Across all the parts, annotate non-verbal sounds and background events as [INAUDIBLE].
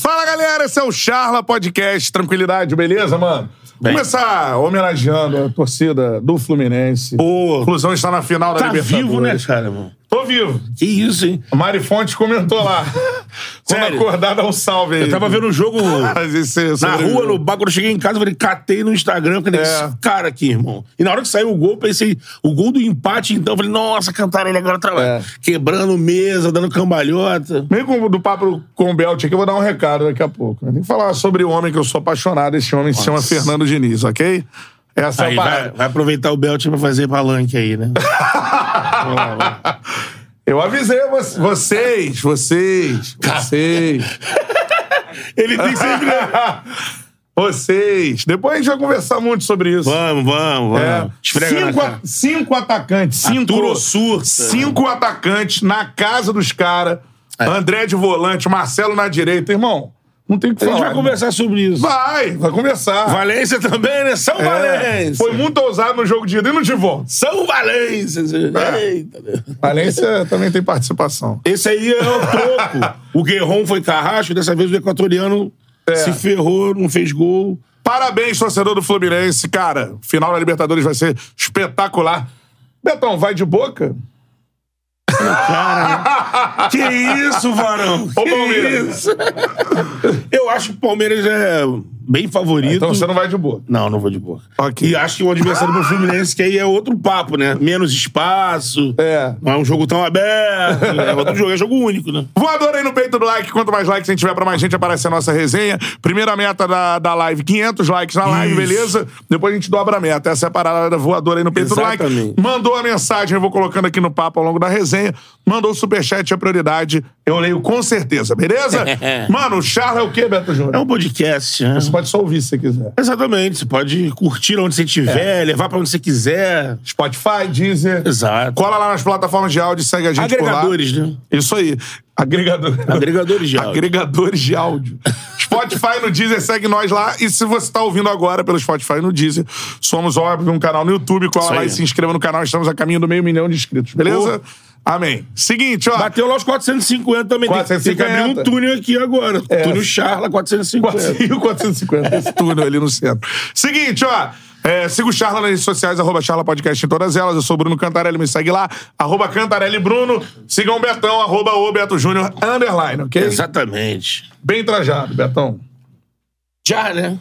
Fala galera, esse é o Charla Podcast. Tranquilidade, beleza, mano? Bem. Começar homenageando a torcida do Fluminense. Pô. Flusão está na final da Tá Libertadores. vivo, né, cara, mano? Tô vivo. Que isso, hein? A Mari Fonte comentou lá. [LAUGHS] Quando Sério? acordar, dá um salve aí. Eu tava vendo o jogo [LAUGHS] esse é na rua, no bar, quando eu cheguei em casa, eu falei, catei no Instagram, cadê É. esse cara aqui, irmão? E na hora que saiu o gol, pensei, o gol do empate, então, eu falei, nossa, cantaram ele agora lá. É. Quebrando mesa, dando cambalhota. Meio com, do papo com o Belt aqui, eu vou dar um recado daqui a pouco. Tem que falar sobre o homem que eu sou apaixonado. Esse homem se chama Nossa. Fernando Diniz, ok? Essa Aí é a vai, vai aproveitar o Belt pra fazer palanque aí, né? Vamos lá, vamos lá. Eu avisei vo- vocês, vocês, vocês. Ele tem sempre. [LAUGHS] Vocês. Depois a gente vai conversar muito sobre isso. Vamos, vamos, É. vamos. Na Cinco, a- cinco atacantes. Cinco, cinco atacantes na casa dos caras. É. André de volante, Marcelo na direita. Irmão, não tem o que A gente falar. vai conversar sobre isso. Vai, vai conversar. Valência também, né? São É, Valência. Foi muito ousado no jogo de ida e no de volta. São Valência. É. Eita. Valência também tem participação. Esse aí é o troco. o Guerron foi carrasco, dessa vez o equatoriano É. se ferrou, não fez gol. Parabéns, torcedor do Fluminense. Cara, final da Libertadores vai ser espetacular. Betão, vai de boca? Que isso, varão? Ô, Palmeiras. Eu acho que o Palmeiras é bem favorito. Então você não vai de boca. Não, não vou de boca. Ok. E acho que o adversário do Fluminense, que aí é outro papo, né? Menos espaço. É. Não é um jogo tão aberto. É outro jogo, é jogo único, né? Voador aí no peito do like. Quanto mais likes a gente tiver pra mais gente, aparece a nossa resenha. Primeira meta da, da live, 500 likes na live, Isso. beleza? Depois a gente dobra a meta. Essa é a parada da voadora aí no peito do like. Exatamente. Mandou a mensagem, eu vou colocando aqui no papo ao longo da resenha. Mandou o superchat, a prioridade. Eu leio com certeza, beleza? [LAUGHS] Mano, o Charla é o quê, Beto Júnior? É um podcast, né? Você pode só ouvir se você quiser. Exatamente. Você pode curtir onde você estiver, levar pra onde você quiser. Spotify, Deezer. Exato. Cola lá nas plataformas de áudio e segue a gente Agregadores, por lá. né? Isso aí. Agregador... Agregadores de áudio. Agregadores de áudio. Spotify no Deezer, segue nós lá. E se você tá ouvindo agora pelo Spotify no Deezer, somos, óbvio, um canal no YouTube. Cola Isso lá aí. e se inscreva no canal. Estamos a caminho do meio milhão de inscritos, beleza? Amém. Seguinte, ó. Bateu lá os 450 também. Tem- Tem, que 450. abrir um túnel aqui agora. É. Túnel Charla 450. 450, [LAUGHS] esse túnel ali no centro. Seguinte, ó. É, siga o Charla nas redes sociais, arroba Charla Podcast em todas elas. Eu sou o Bruno Cantarelli, me segue lá. Arroba Cantarelli Bruno. Sigam o Betão, arroba o Beto Júnior, underline, ok? Exatamente. Bem trajado, Betão. Já, né?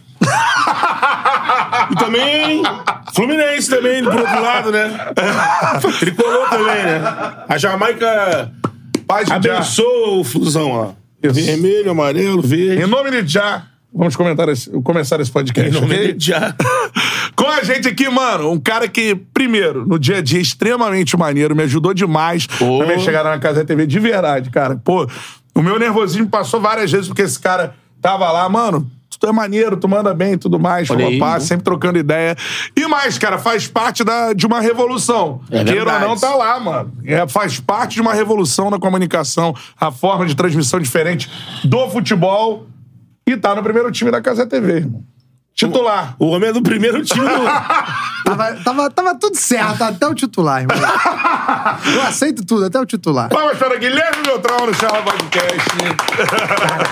E também Fluminense também, por outro lado, né? Tricolor também, né? A Jamaica Paz abençoa o Flusão lá. Vermelho, amarelo, verde. Em nome de Já, vamos comentar esse- começar esse podcast, Em nome ok? de Já. Com a gente aqui, mano, um cara que, primeiro, no dia a dia, extremamente maneiro, me ajudou demais Pô. minha chegada na Casa TV, de verdade, cara. Pô, o meu nervosismo passou várias vezes porque esse cara tava lá, mano. Tu é maneiro, tu manda bem e tudo mais, Olha aí, né? sempre trocando ideia. E mais, cara, faz parte da, de uma revolução. É Queira ou não, tá lá, mano. É, faz parte de uma revolução na comunicação, a forma de transmissão diferente do futebol. E tá no primeiro time da Casa TV, irmão. Titular. O homem é do primeiro time do... [LAUGHS] Tava, tava, tava tudo certo, até o titular, irmão. Eu aceito tudo, até o titular. Palmas para Guilherme Beltrão no Charla Podcast.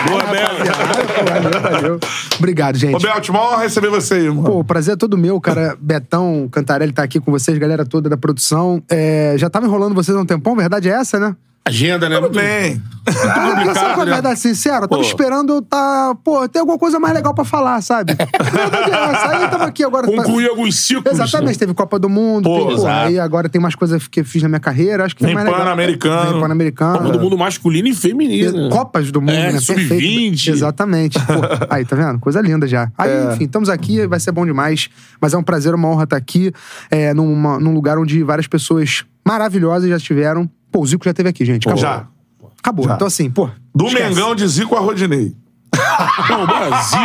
Boa, Bela. Valeu, valeu. Obrigado, Ô, gente. Belt, uma honra receber você aí, irmão. Pô, o prazer é todo meu, cara. Betão, Cantarelli tá aqui com vocês, galera toda da produção. É, já tava enrolando vocês há um tempão, verdade é essa, né? Agenda, né? Tudo Muito- bem. Muito complicado, [LAUGHS] qual é a né? verdade sincera? Eu tava Pô. esperando eu tá. Pô, tem alguma coisa mais legal pra falar, sabe? [LAUGHS] Aí tamo aqui agora. Concluir alguns ciclos. Exatamente, né? teve Copa do Mundo, Pô, tem, pô, aí agora tem mais coisas que eu fiz na minha carreira, acho que Vem mais legal. Pan-Americano. Vem Pan-Americano. Copa do mundo masculino e feminino. Copas do mundo, É, né? sub-20. Perfeito. Exatamente. Pô, [LAUGHS] aí, tá vendo? Coisa linda já. Aí, É. enfim, estamos aqui, vai ser bom demais. Mas é um prazer, uma honra estar aqui, é, numa- num lugar onde várias pessoas maravilhosas já estiveram. Pô, o Zico já esteve aqui, gente. Acabou. Já. Acabou. Já. Então, assim, pô. Do esquece. Mengão de Zico a Rodinei. [LAUGHS] Não, Brasil.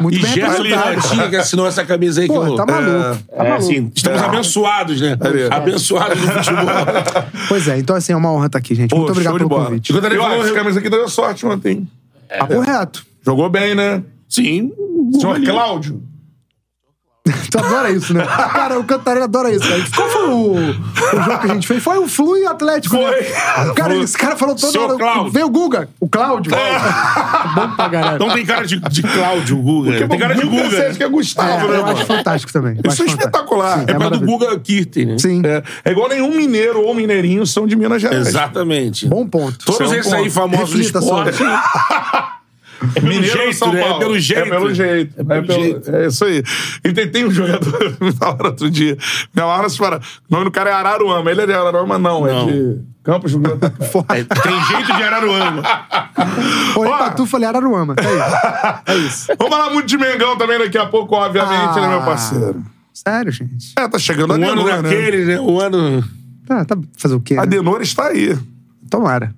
Muito e bem Gerson que assinou essa camisa aí que Pô, eu... tá maluco. tá É, maluco. assim, estamos É. abençoados, né? É. Abençoados no futebol. [LAUGHS] Pois é, então, assim, é uma honra estar aqui, gente. Pô, Muito obrigado pelo bola. convite. E Quando ele falou- essa camisa aqui deu sorte ontem. Papo reto. Jogou bem, né? Sim. Senhor. Cláudio. [LAUGHS] Tu adora isso, né? Cara, o Cantarelli adora isso, cara. Qual foi o, o jogo que a gente fez? Foi o Flu e o Atlético, né? Foi. Cara, Flu. esse cara falou toda Seu hora. Cláudio. Veio o Guga, o Cláudio. Bom pra caralho. Não tem cara de, de Cláudio, Guga. Tem cara de Muita Guga. gente acha que é Gustavo, É, né, eu acho fantástico também. Eu Isso é acho fantástico. espetacular. É, para do. Guga Kirten, né? Sim. É, é igual nenhum mineiro ou mineirinho são de Minas Gerais. Exatamente. Bom ponto. Todos é esses aí famosos Reflita esporte. [LAUGHS] É pelo Mineiro jeito, São né? Paulo? É pelo jeito. É pelo jeito. É, pelo pelo- jeito. é isso aí. E tem, tem um jogador, [LAUGHS] me falaram outro dia. Me falaram assim, fala, o nome do cara é Araruama. Ele é de Araruama, não. Não. É de Campos do Grande. [LAUGHS] É, tem jeito de Araruama. [LAUGHS] Olhei Ó. pra tu e falei Araruama. É isso. É isso. Vamos falar muito de Mengão também daqui a pouco, obviamente, né, meu Ah. parceiro? Sério, gente. É, tá chegando a Um ano Denor, né? daquele, né? Um ano... Tá, tá fazer o quê? A Né? Está aí. Tomara.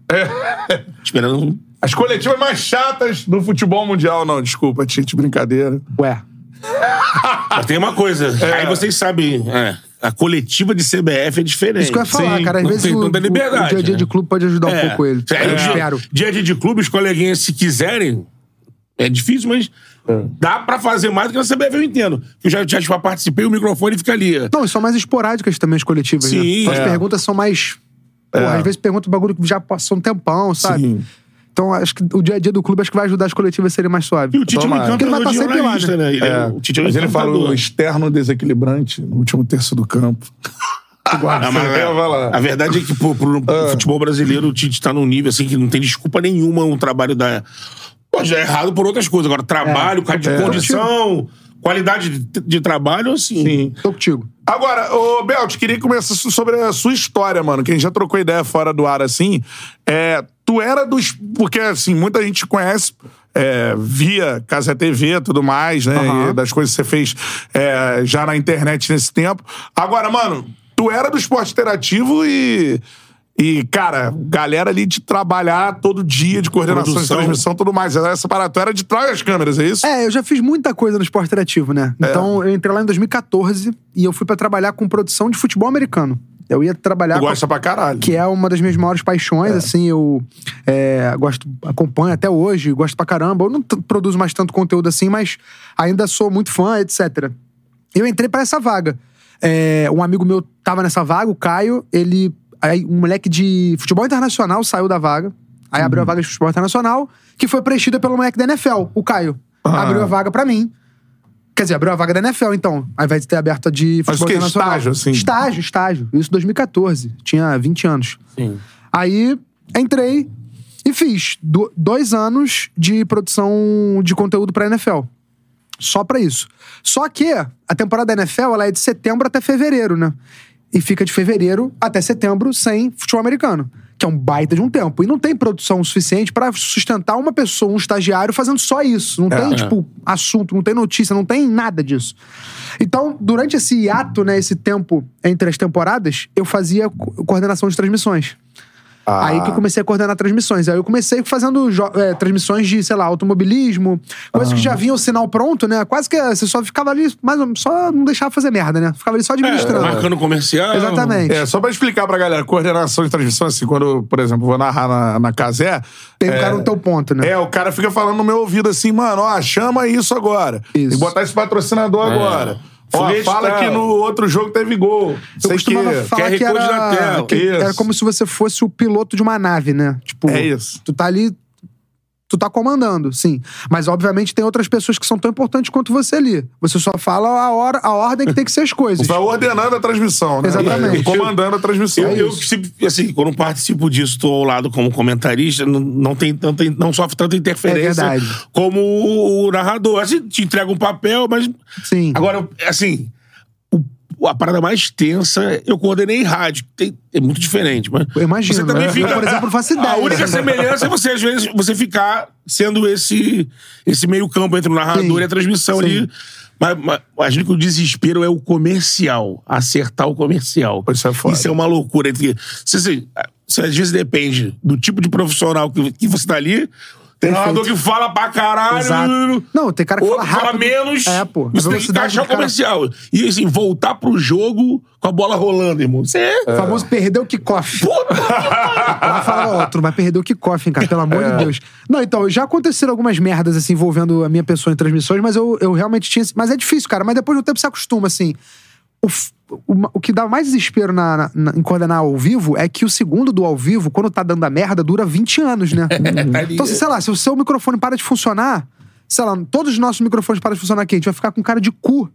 Esperando um... As coletivas mais chatas do futebol mundial. Não, desculpa, Tite, brincadeira. Ué. Mas tem uma coisa. Aí vocês sabem... é, a coletiva de CBF é diferente. Isso que eu ia falar, Sim, cara. Às vezes o, o- dia a dia né? de clube pode ajudar um É. pouco ele. É, eu dia- espero. Dia a dia de clube, os coleguinhas, se quiserem, é difícil, mas dá pra fazer mais do que na CBF, eu entendo. Eu já, já tipo, participei, o microfone fica ali. Não, e são mais esporádicas também as coletivas, né? Sim, Então, As é. perguntas são mais. Pô, às vezes pergunta um bagulho que já passou um tempão, sabe? Sim. Então, acho que o dia a dia do clube acho que vai ajudar as coletivas a serem mais suaves. E o Tite é Tomara. Porque ele vai tá sempre lá, né? né? Ele é, É, o Tite é um mas ele falou externo desequilibrante no último terço do campo. [LAUGHS] Ah, É, lá. a verdade é que pro, pro- pro futebol brasileiro o Tite tá num nível assim que não tem desculpa nenhuma um trabalho da. Pode dar errado por outras coisas. Agora, trabalho, cara de É. condição, qualidade de, de trabalho, assim. Sim. Tô contigo. Agora, ô Belt, queria começar so- sobre a sua história, mano, que a gente já trocou ideia fora do ar, assim. É, tu era dos. Porque, assim, muita gente te conhece é, via Casa TV e tudo mais, né? E das coisas que você fez é, já na internet nesse tempo. Agora, mano, tu era do esporte interativo e. E, cara, galera ali de trabalhar todo dia, de coordenação Produção. de transmissão e tudo mais. Essa parada, tu era de trás das câmeras, é isso? É, eu já fiz muita coisa no esporte interativo, né? Então, eu entrei lá em 2014 e eu fui pra trabalhar com produção de futebol americano. Eu ia trabalhar Tu com gosta pra caralho. que é uma das minhas maiores paixões, assim, eu é, gosto, acompanho até hoje, gosto pra caramba. Eu não produzo mais tanto conteúdo assim, mas ainda sou muito fã, etc. Eu entrei pra essa vaga. É, um amigo meu tava nessa vaga, o Caio, ele. Aí, um moleque de futebol internacional saiu da vaga. Aí abriu a vaga de futebol internacional, que foi preenchida pelo moleque da NFL, o Caio. Ah. Abriu a vaga pra mim. Quer dizer, abriu a vaga da NFL, então. Ao invés de ter aberto a de Mas futebol o quê? internacional. Estágio, assim? Estágio, estágio. Isso em 2014. Tinha 20 anos. Sim. Aí entrei e fiz do- dois anos de produção de conteúdo pra NFL. Só pra isso. Só que a temporada da NFL ela é de setembro até fevereiro, né? E fica de fevereiro até setembro sem futebol americano. Que é um baita de um tempo. E não tem produção suficiente pra sustentar uma pessoa, um estagiário, fazendo só isso. Não tem, É. tipo, assunto, não tem notícia, não tem nada disso. Então, durante esse hiato, né, esse tempo entre as temporadas, eu fazia co- coordenação de transmissões. Ah. Aí que eu comecei a coordenar transmissões. Aí eu comecei fazendo é, transmissões de, sei lá, automobilismo, coisas que já vinham o sinal pronto, né? Quase que você só ficava ali, mas só não deixava fazer merda, né? Ficava ali só administrando. Marcando comercial. Exatamente. É, só pra explicar pra galera, coordenação de transmissão, assim, quando, por exemplo, vou narrar na, na Casé. Tem o é, cara no teu ponto, né? É, o cara fica falando no meu ouvido assim, mano, ó, chama isso agora. Isso. E botar esse patrocinador agora. Foguete fala tal. que no outro jogo teve gol. Eu Sei que. costumava falar QR que era, na tela. que era como se você fosse o piloto de uma nave, né? Tipo, É isso. tu tá ali tu tá comandando, sim. Mas, obviamente, tem outras pessoas que são tão importantes quanto você ali. Você só fala a, hora, a ordem que tem que ser as coisas. Vai ordenando a transmissão, né? Exatamente. Comandando a transmissão. Eu, É eu assim, quando participo disso, tô ao lado como comentarista, não, não tem tanta, não sofre tanta interferência É como o, o narrador. Assim, te entrega um papel, mas. Sim. Agora, assim, a parada mais tensa, eu coordenei rádio. Tem, é muito diferente, mas. Eu imagino, Você também né? fica. Eu, por exemplo, faço ideia. A única semelhança é você, às vezes, você ficar sendo esse, esse meio-campo entre o narrador Sim. e a transmissão Sim. ali. Mas, mas acho que o desespero é o comercial. Acertar o comercial. Isso é foda. Isso é uma loucura. Entre, você, você, você, às vezes depende do tipo de profissional que, que você tá ali. Tem narrador que fala pra caralho. Exato. Não, tem cara que Outro fala rápido. menos. É, pô. Você tem que encaixar o cara- comercial. E assim, voltar pro jogo com a bola rolando, irmão. Você é. O famoso perdeu o kickoff. Puta que Ela fala, ó, tu não vai perder o kickoff, hein, cara, pelo amor É. de Deus. Não, então, já aconteceram algumas merdas, assim, envolvendo a minha pessoa em transmissões, mas eu, eu realmente tinha. Mas é difícil, cara, mas depois do tempo você acostuma, assim. O, o, o que dá mais desespero na, na- na- em coordenar ao vivo é que o segundo do ao vivo, quando tá dando a merda, dura 20 anos, né? [LAUGHS] então, assim, sei lá, se o seu microfone para de funcionar. Sei lá, todos os nossos microfones param de funcionar aqui, a gente vai ficar com cara de cu.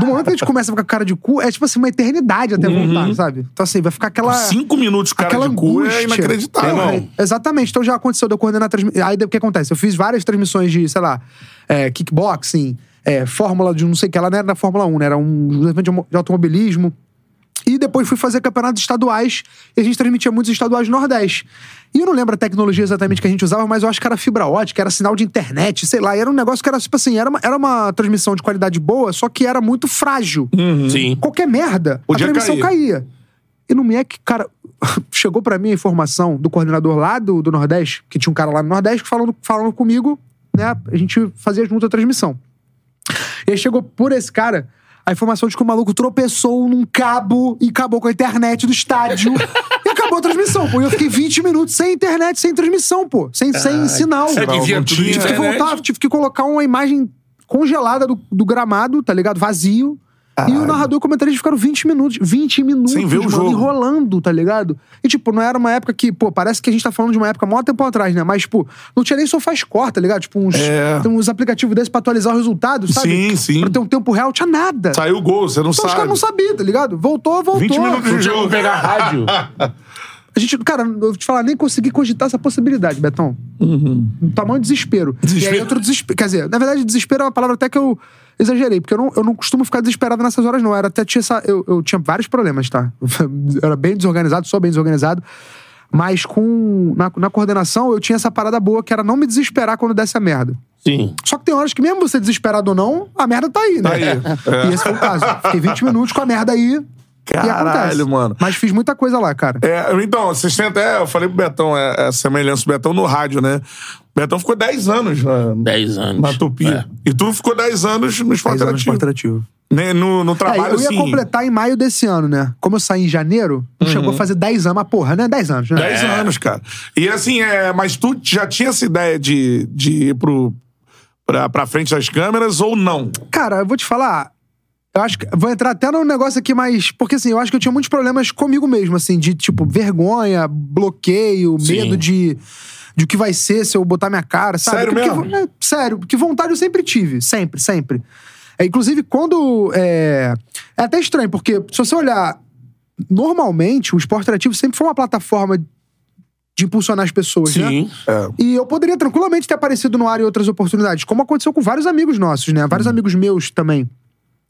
Do momento que a gente começa a ficar com cara de cu, é tipo assim, uma eternidade até voltar, sabe? Então, assim, vai ficar aquela. Cinco minutos, cara, Aquela de cu é inacreditável. Porra, irmão. Exatamente. Então já aconteceu de eu coordenar transmissão. Aí o que acontece? Eu fiz várias transmissões de, sei lá, é, kickboxing, é, fórmula de não sei o que. Ela não era da Fórmula 1, né? Era um evento de automobilismo. E depois fui fazer campeonatos estaduais e a gente transmitia muitos estaduais do Nordeste. E eu não lembro a tecnologia exatamente que a gente usava, mas eu acho que era fibra ótica, era sinal de internet, sei lá. E era um negócio que era tipo assim, era uma, era uma transmissão de qualidade boa, só que era muito frágil. Sim. Qualquer merda, Podia a transmissão cair. caía. E no MEC, cara, [LAUGHS] chegou pra mim a informação do coordenador lá do, do Nordeste, que tinha um cara lá no Nordeste falando, falando comigo, né? A gente fazia junto a transmissão. E aí chegou por esse cara a informação de que o maluco tropeçou num cabo e acabou com a internet do estádio. [LAUGHS] e acabou a transmissão, pô. E eu fiquei 20 minutos sem internet, sem transmissão, pô. Sem, sem sinal. Tudo de Tive que voltar, tive que colocar uma imagem congelada do, do gramado, tá ligado? Vazio. E o narrador e o comentarista ficaram 20 minutos. 20 minutos, Sem ver o mano, jogo. enrolando, tá ligado? E, tipo, não era uma época que, pô, parece que a gente tá falando de uma época mó tempo atrás, né? Mas, tipo, não tinha nem SofaScore, tá ligado? Tipo, uns, É. tem uns aplicativos desses pra atualizar o resultado, sabe? Sim, sim. Pra ter um tempo real, tinha nada. Saiu o gol, você não Então os sabe. caras não sabiam, tá ligado? Voltou, voltou. 20 minutos de jogo. pegar rádio. [LAUGHS] A gente, cara, eu vou te falar, nem consegui cogitar essa possibilidade, Betão. Um tamanho de desespero. E aí Desespero. outro desespero. Quer dizer, na verdade, desespero é uma palavra até que eu exagerei, porque eu não, eu não costumo ficar desesperado nessas horas, não. Era até tinha essa. Eu, eu tinha vários problemas, tá? Eu [LAUGHS] era bem desorganizado, sou bem desorganizado. Mas com. Na, na coordenação, eu tinha essa parada boa que era não me desesperar quando desse a merda. Sim. Só que tem horas que, mesmo você desesperado ou não, a merda tá aí, né? Tá aí. É. [LAUGHS] E esse foi o caso. Fiquei 20 minutos com a merda aí. Caralho, mano. Mas fiz muita coisa lá, cara. É, então, vocês têm até. Eu falei pro Betão, é, a semelhança do Betão no rádio, né? O Betão ficou 10 anos na, 10 anos. na Tupi. É. E tu ficou 10 anos no esporte 10 anos de interativo. esporte interativo. Né, No, no É, trabalho, eu ia assim. completar em maio desse ano, né? Como eu saí em janeiro, não chegou a fazer 10 anos, mas porra, né? 10 anos, né? 10 anos, cara. E assim, é, mas tu já tinha essa ideia de, de ir pro, pra, pra frente das câmeras ou não? Cara, eu vou te falar. Eu acho que. Vou entrar até num negócio aqui mais. Porque assim, eu acho que eu tinha muitos problemas comigo mesmo, assim, de tipo, vergonha, bloqueio, Sim. medo de. De o que vai ser se eu botar minha cara, sabe? Sério Porque- mesmo? é, sério, porque vontade eu sempre tive. Sempre, sempre. É, inclusive, quando. É, é até estranho, porque se você olhar. Normalmente, o esporte interativo sempre foi uma plataforma de impulsionar as pessoas, né? Sim. E eu poderia tranquilamente ter aparecido no ar em outras oportunidades, como aconteceu com vários amigos nossos, né? Vários amigos meus também.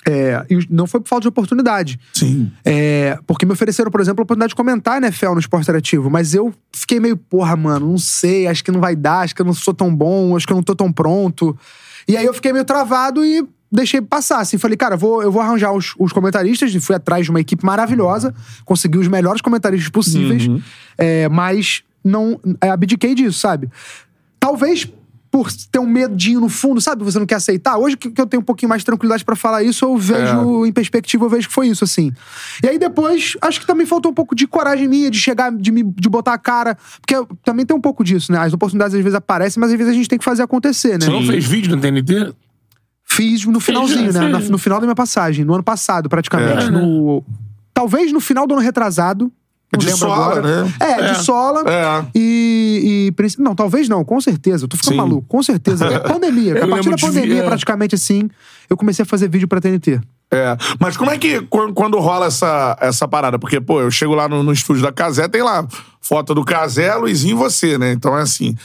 É, e não foi por falta de oportunidade. Sim. É, porque me ofereceram, por exemplo, a oportunidade de comentar NFL no esporte interativo. Mas eu fiquei meio, porra, mano, não sei, acho que não vai dar, acho que eu não sou tão bom, acho que eu não tô tão pronto. E aí eu fiquei meio travado e deixei passar, assim. Falei, cara, vou, eu vou arranjar os, os comentaristas. E fui atrás de uma equipe maravilhosa, consegui os melhores comentaristas possíveis. É, mas não é, abdiquei disso, sabe? Talvez por ter um medinho no fundo, sabe? Você não quer aceitar. Hoje que eu tenho um pouquinho mais de tranquilidade pra falar isso, eu vejo em perspectiva, eu vejo que foi isso, assim. E aí depois, acho que também faltou um pouco de coragem minha, de chegar, de, me, de botar a cara. Porque eu- também tem um pouco disso, né? As oportunidades às vezes aparecem, mas às vezes a gente tem que fazer acontecer, né? Você não fez vídeo no TNT? Fiz no finalzinho, né? No final da minha passagem, no ano passado, praticamente. É. no... Talvez no final do ano retrasado. De lembro sola, agora. né? É, de sola. É. E, e, Não, talvez não, com certeza. Eu tô ficando Sim. maluco, com certeza. É pandemia. [LAUGHS] Eu a partir da de pandemia, ver- praticamente assim, eu comecei a fazer vídeo pra TNT. É, mas como é que quan- quando rola essa, essa parada? Porque, pô, eu chego lá no, no estúdio da Casé, tem lá foto do Casé, Luizinho e você, né? Então é assim.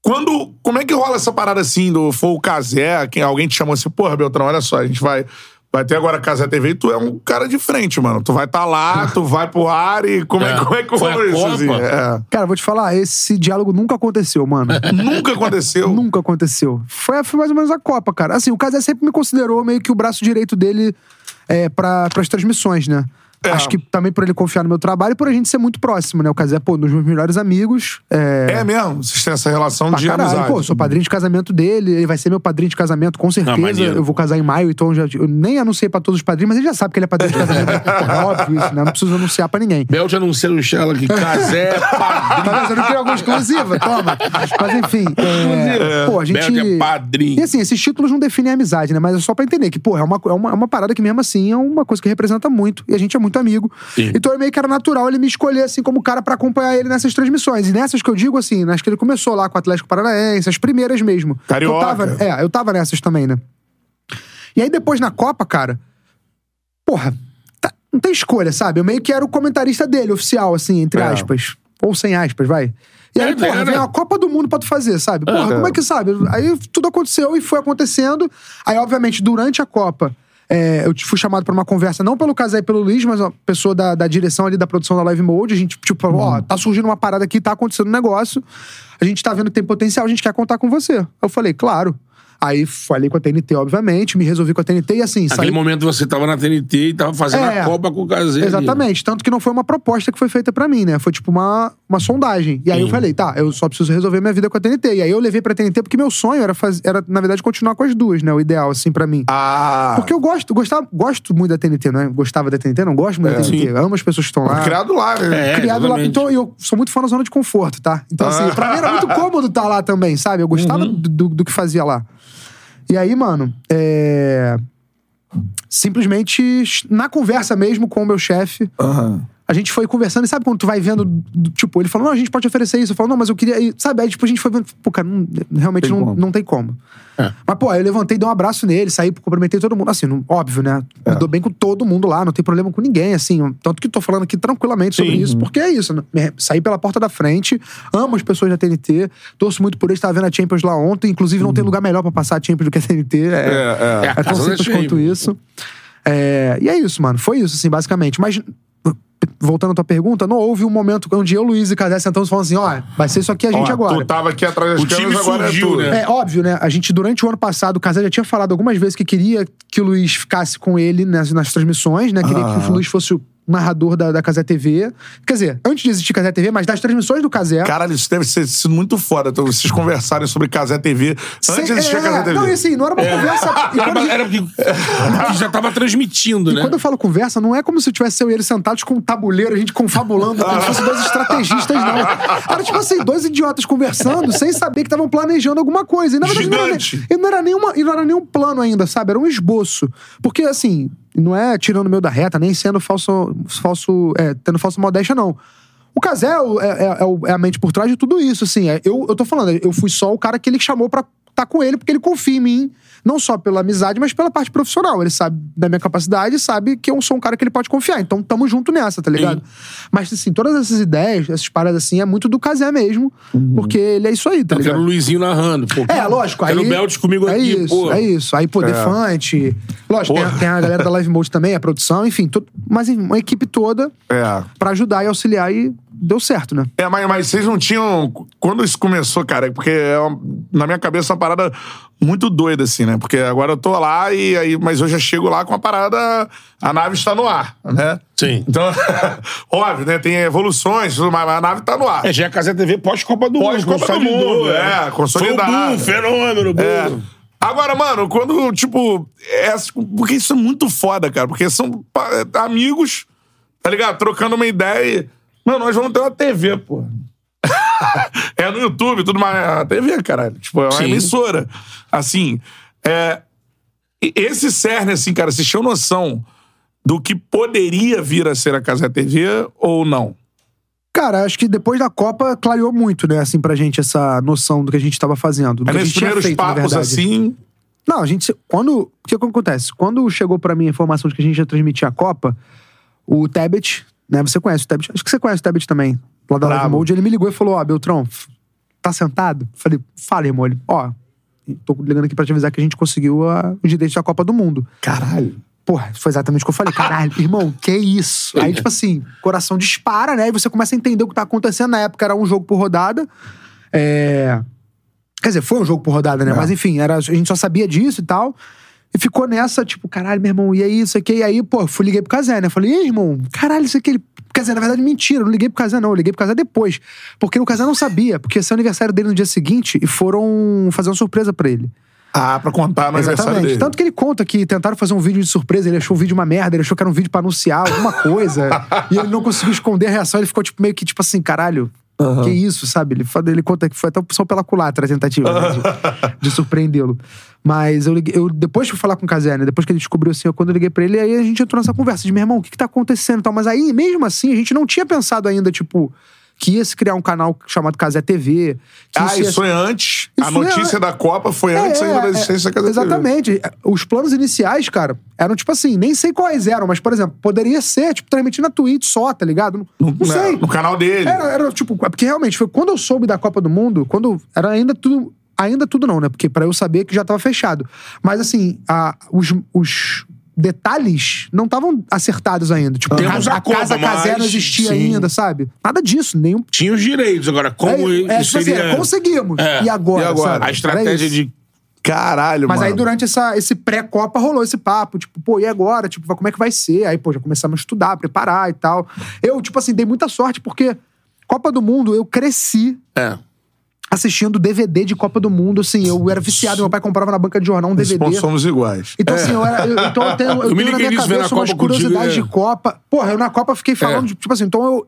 Quando. Como é que rola essa parada assim do for o Casé, quem, alguém te chamou assim, porra, Beltrão, olha só, a gente vai. Vai ter agora a Casé TV e tu é um cara de frente, mano. Tu vai estar lá, tu vai pro ar e como é, É. como é que Foi rolou isso? Assim? É. Cara, vou te falar, esse diálogo nunca aconteceu, mano. [LAUGHS] Nunca aconteceu. Nunca aconteceu. Foi, foi mais ou menos a Copa, cara. Assim, o Casé sempre me considerou meio que o braço direito dele é, para as transmissões, né? É. Acho que também por ele confiar no meu trabalho e por a gente ser muito próximo, né? O Casé, pô, um dos meus melhores amigos. É, É mesmo? Vocês têm essa relação pra de caralho. amizade. Pô, sou padrinho de casamento dele, ele vai ser meu padrinho de casamento, com certeza. maneiro. eu vou casar em maio, então já, eu nem anunciei pra todos os padrinhos, mas ele já sabe que ele é padrinho de casamento. [LAUGHS] é óbvio isso, né? Não preciso anunciar pra ninguém. Belt anunciando o Shella que Casé, padrinho. Tá vendo? Você não queria alguma exclusiva? Toma. Mas enfim, é, pô, a gente... Belt é padrinho. E assim, esses títulos não definem a amizade, né? Mas é só pra entender que, pô, é uma, é uma, é uma parada que mesmo assim é uma coisa que representa muito. E a gente é muito amigo. Sim. Então é meio que era natural ele me escolher, assim, como cara pra acompanhar ele nessas transmissões. E nessas que eu digo, assim, nas que ele começou lá com o Atlético Paranaense, as primeiras mesmo. Carioca. Eu tava, é, eu tava nessas também, né? E aí depois na Copa, cara, porra, tá- não tem escolha, sabe? Eu meio que era o comentarista dele, oficial, assim, entre É. aspas. Ou sem aspas, vai. E aí, É, porra, era. vem a Copa do Mundo pra tu fazer, sabe? Porra, É. como é que sabe? Aí tudo aconteceu e foi acontecendo. Aí, obviamente, durante a Copa, é, eu fui chamado pra uma conversa, não pelo Casé e pelo Luiz, mas uma pessoa da, da direção ali da produção da Live Mode. A gente, tipo, falou: ó, tá surgindo uma parada aqui, tá acontecendo um negócio. A gente tá vendo que tem potencial, a gente quer contar com você. Eu falei, claro. Aí falei com a TNT, obviamente, me resolvi com a TNT e assim, Naquele saí. momento você tava na TNT e tava fazendo É. a Copa com o ali. Exatamente. Tanto que não foi uma proposta que foi feita pra mim, né? Foi tipo uma, uma sondagem. E aí eu falei, tá, eu só preciso resolver minha vida com a TNT. E aí eu levei pra TNT porque meu sonho era, faz... era na verdade, continuar com as duas, né? O ideal, assim, pra mim. Ah. Porque eu gosto, gostava, gosto muito da TNT, né? Gostava da TNT, não gosto muito da TNT. Amo as pessoas que estão lá. Criado lá, né? É, Criado lá. exatamente. Então, e eu sou muito fã da zona de conforto, tá? Então, assim, pra mim era muito [LAUGHS] cômodo estar lá também, sabe? Eu gostava do, do, do que fazia lá. E aí, mano, é... simplesmente na conversa mesmo com o meu chefe, Aham. A gente foi conversando, e sabe quando tu vai vendo, do- tipo, ele falou, não, a gente pode oferecer isso. Eu falo, não, mas eu queria. ir", Sabe? Aí, tipo, a gente foi vendo, pô, cara, não- realmente Tem não, não tem como. É. Mas, pô, aí eu levantei, dei um abraço nele, saí, cumprimentei todo mundo. Assim, não- óbvio, né? É. Me dou bem com todo mundo lá, não tem problema com ninguém, assim. Tanto que tô falando aqui tranquilamente sobre Sim. isso, porque é isso. né? Saí pela porta da frente, amo as pessoas da TNT, torço muito por eles, tava vendo a Champions lá ontem, inclusive não tem lugar melhor pra passar a Champions do que a TNT. É, É, é. É, é tão simples quanto isso. É, e é isso, mano. Foi isso, assim, basicamente. Mas, voltando à tua pergunta, não houve um momento onde eu, Luiz e Casé sentamos e falamos assim: ó, vai ser isso aqui a gente Ó, agora. Tu tava aqui atrás das O time câmeras, agora surgiu, é tu. né? É óbvio, né? A gente, durante o ano passado, o Casé já tinha falado algumas vezes que queria que o Luiz ficasse com ele nas, nas transmissões, né? Queria que o Luiz fosse o narrador da, da Casé TV. Quer dizer, antes de existir Casé TV, mas das transmissões do Casé. Caralho, isso deve ser sido muito foda. Então, vocês conversarem sobre Casé TV antes de existir a Casé TV. Não, e assim, não era uma conversa. E [LAUGHS] Era, gente- era porque já tava transmitindo, e né? quando eu falo conversa, não é como se eu tivesse eu e ele sentados com um tabuleiro, a gente confabulando, como se fossem dois estrategistas, não. Era tipo assim, dois idiotas conversando sem saber que estavam planejando alguma coisa. E na verdade não era, nem- Gigante. e não era, nenhuma, e não era nenhum plano ainda, sabe? Era um esboço. Porque, assim, não é tirando o meio da reta, nem sendo falso. falso é, tendo falsa modéstia, não. O Casé é, é- é- é a mente por trás de tudo isso, assim. É, eu, eu tô falando, eu fui só o cara que ele chamou pra estar com ele, porque ele confia em mim, não só pela amizade, mas pela parte profissional. Ele sabe da minha capacidade e sabe que eu sou um cara que ele pode confiar. Então, tamo junto nessa, tá ligado? Mas, assim, todas essas ideias, essas paradas assim, é muito do Casé mesmo, porque ele é isso aí, tá Eu quero ligado? o Luizinho narrando. Pô, É, lógico. Quero aí, o Belt comigo é aqui, isso, pô. É isso. Aí, pô, Defante. Lógico, tem a, tem a galera da [LAUGHS] Live Mode também, a produção, enfim. tudo- mas enfim, uma equipe toda É. pra ajudar e auxiliar e deu certo, né? É, mas, mas vocês não tinham. Quando isso começou, cara, porque é uma- na minha cabeça é uma parada muito doida, assim, né? Porque agora eu tô lá e aí. Mas eu já chego lá com a parada. A nave está no ar, né? Sim. Então, [LAUGHS] óbvio, né? Tem evoluções, mas a nave tá no ar. É, já é Casé TV pós-Copa do Mundo. Pós-Copa do Mundo, é, consolidado. Foi o boom, fenômeno, boom. É. Agora, mano, quando, tipo. É, porque isso é muito foda, cara. Porque são amigos, tá ligado? Trocando uma ideia e. Mano, nós vamos ter uma TV, pô. [LAUGHS] é no YouTube, tudo mais. A TV, caralho. Tipo, é uma Sim. emissora. Assim, é. Esse cerne, assim, cara, vocês tinham noção do que poderia vir a ser a Casa TV ou não? Cara, acho que depois da Copa clareou muito, né, assim, pra gente essa noção do que a gente tava fazendo. Do Aí que a nesses gente tinha primeiros feito, papos assim. Não, a gente. Quando. O que, que acontece? Quando chegou pra mim a informação de que a gente ia transmitir a Copa, o Tebet, né? Você conhece o Tebet? Acho que você conhece o Tebet também. Lá da Live. Mode, ele me ligou e falou: Ó, Beltrão, f- tá sentado? Falei, fala, irmão. Ele, ó, tô ligando aqui pra te avisar que a gente conseguiu a, os direitos da Copa do Mundo. Caralho. Porra, foi exatamente o que eu falei. Caralho, [LAUGHS] irmão, que isso? Aí, tipo assim, coração dispara, né? E você começa a entender o que tá acontecendo. Na época era um jogo por rodada. É. Quer dizer, foi um jogo por rodada, né? Mas enfim, era, a gente só sabia disso e tal. E ficou nessa, tipo, caralho, meu irmão, e aí, isso aqui? E aí, pô, fui liguei pro Casé, né? Falei, e aí, irmão, caralho, isso aqui. Ele... Quer dizer, na verdade, mentira, eu não liguei pro Casé, não. Eu liguei pro Casé depois. Porque o Casé não sabia, porque ia ser o aniversário dele no dia seguinte e foram fazer uma surpresa pra ele. Ah, pra contar no aniversário Exatamente. dele. Tanto que ele conta que tentaram fazer um vídeo de surpresa, ele achou o vídeo uma merda, ele achou que era um vídeo pra anunciar alguma coisa. [LAUGHS] e ele não conseguiu esconder a reação, ele ficou tipo, meio que tipo assim, caralho. Que isso, sabe? Ele, fala- ele conta que foi até só pela culatra a tentativa né, de, [LAUGHS] de surpreendê-lo. Mas eu, liguei, eu depois que eu fui falar com o Casé, né? Depois que ele descobriu assim, eu, quando eu liguei pra ele, aí a gente entrou nessa conversa de meu irmão, o que, que tá acontecendo e tal. Mas aí, mesmo assim, a gente não tinha pensado ainda, tipo, que ia se criar um canal chamado Casé TV. Que Ah, ia isso foi antes. a Isso foi notícia da Copa foi antes é, ainda da é, existência da Casa Exatamente. Os planos iniciais, cara, eram tipo assim, nem sei quais eram, mas, por exemplo, poderia ser, tipo, transmitir na Twitch só, tá ligado? Não, não TV. sei. No canal dele. Era, era, tipo, porque realmente foi quando eu soube da Copa do Mundo, quando era ainda tudo. Ainda tudo não, né? Porque pra eu saber que já tava fechado. Mas assim, a, os, os detalhes não estavam acertados ainda. Tipo, Temos a, a Copa, casa Casé não existia sim. ainda, sabe? Nada disso, nenhum. Tinha os direitos, agora, como é, é, isso tipo assim, seria... conseguimos. É. E agora? E agora? sabe? A estratégia de... Caralho, Mas mano. aí, durante essa, esse pré-copa, rolou esse papo. Tipo, pô, e agora? Tipo, como é que vai ser? Aí, pô, já começamos a estudar, preparar e tal. Eu, tipo assim, dei muita sorte porque Copa do Mundo, eu cresci É. assistindo DVD de Copa do Mundo, assim. Eu era viciado, meu pai comprava na banca de jornal um Nesse DVD. ponto somos iguais. Então, assim, eu, era, eu, então eu tenho, [LAUGHS] eu Eu tenho na minha cabeça umas curiosidades é. de Copa. Porra, eu na Copa fiquei falando, É. de, tipo assim, então eu.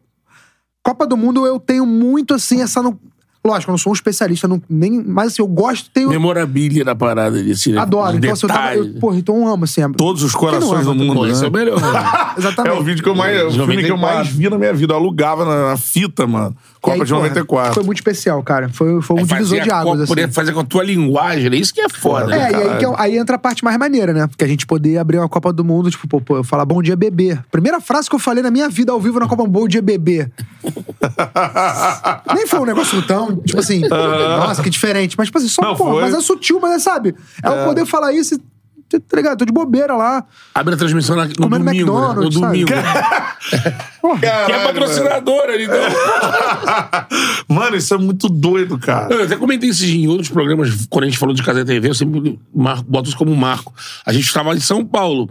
Copa do Mundo eu tenho muito, assim, essa. No... Lógico, eu não sou um especialista, não, nem, mas assim, eu gosto, tenho. Memorabilia da parada desse, né? Adoro. Os Então, assim, eu, tava, eu, porra, então eu amo, assim. Todos os corações ama do mundo. Pô, né? é o melhor. [LAUGHS] É Exatamente. o vídeo que eu mais. O De filme que eu 94. mais vi na minha vida. Eu alugava na, na fita, mano. Copa aí, de porra, 94. Foi muito especial, cara. Foi, foi um Aí divisor de águas, assim. Poder fazer com a tua linguagem, né? Isso que é foda. É, né? e aí que eu- aí entra a parte mais maneira, né? Porque a gente poder abrir uma Copa do Mundo, tipo, pô, pô, eu falar bom dia, bebê. Primeira frase que eu falei na minha vida ao vivo na Copa, bom dia, bebê. [LAUGHS] Nem foi um negócio tão, tipo assim, [LAUGHS] nossa, que diferente. Mas, tipo assim, só, Não, foi. mas é sutil, mas é, sabe? É, eu poder falar isso e, tá ligado? Tô de bobeira lá. Abre a transmissão na, no Comendo domingo. né? No domingo. [LAUGHS] Porra, Que é patrocinadora, então. [LAUGHS] Mano, isso é muito doido, cara. Eu até comentei isso em outros programas, quando a gente falou de Casa TV, eu sempre mar- boto isso como um marco. A gente estava em São Paulo.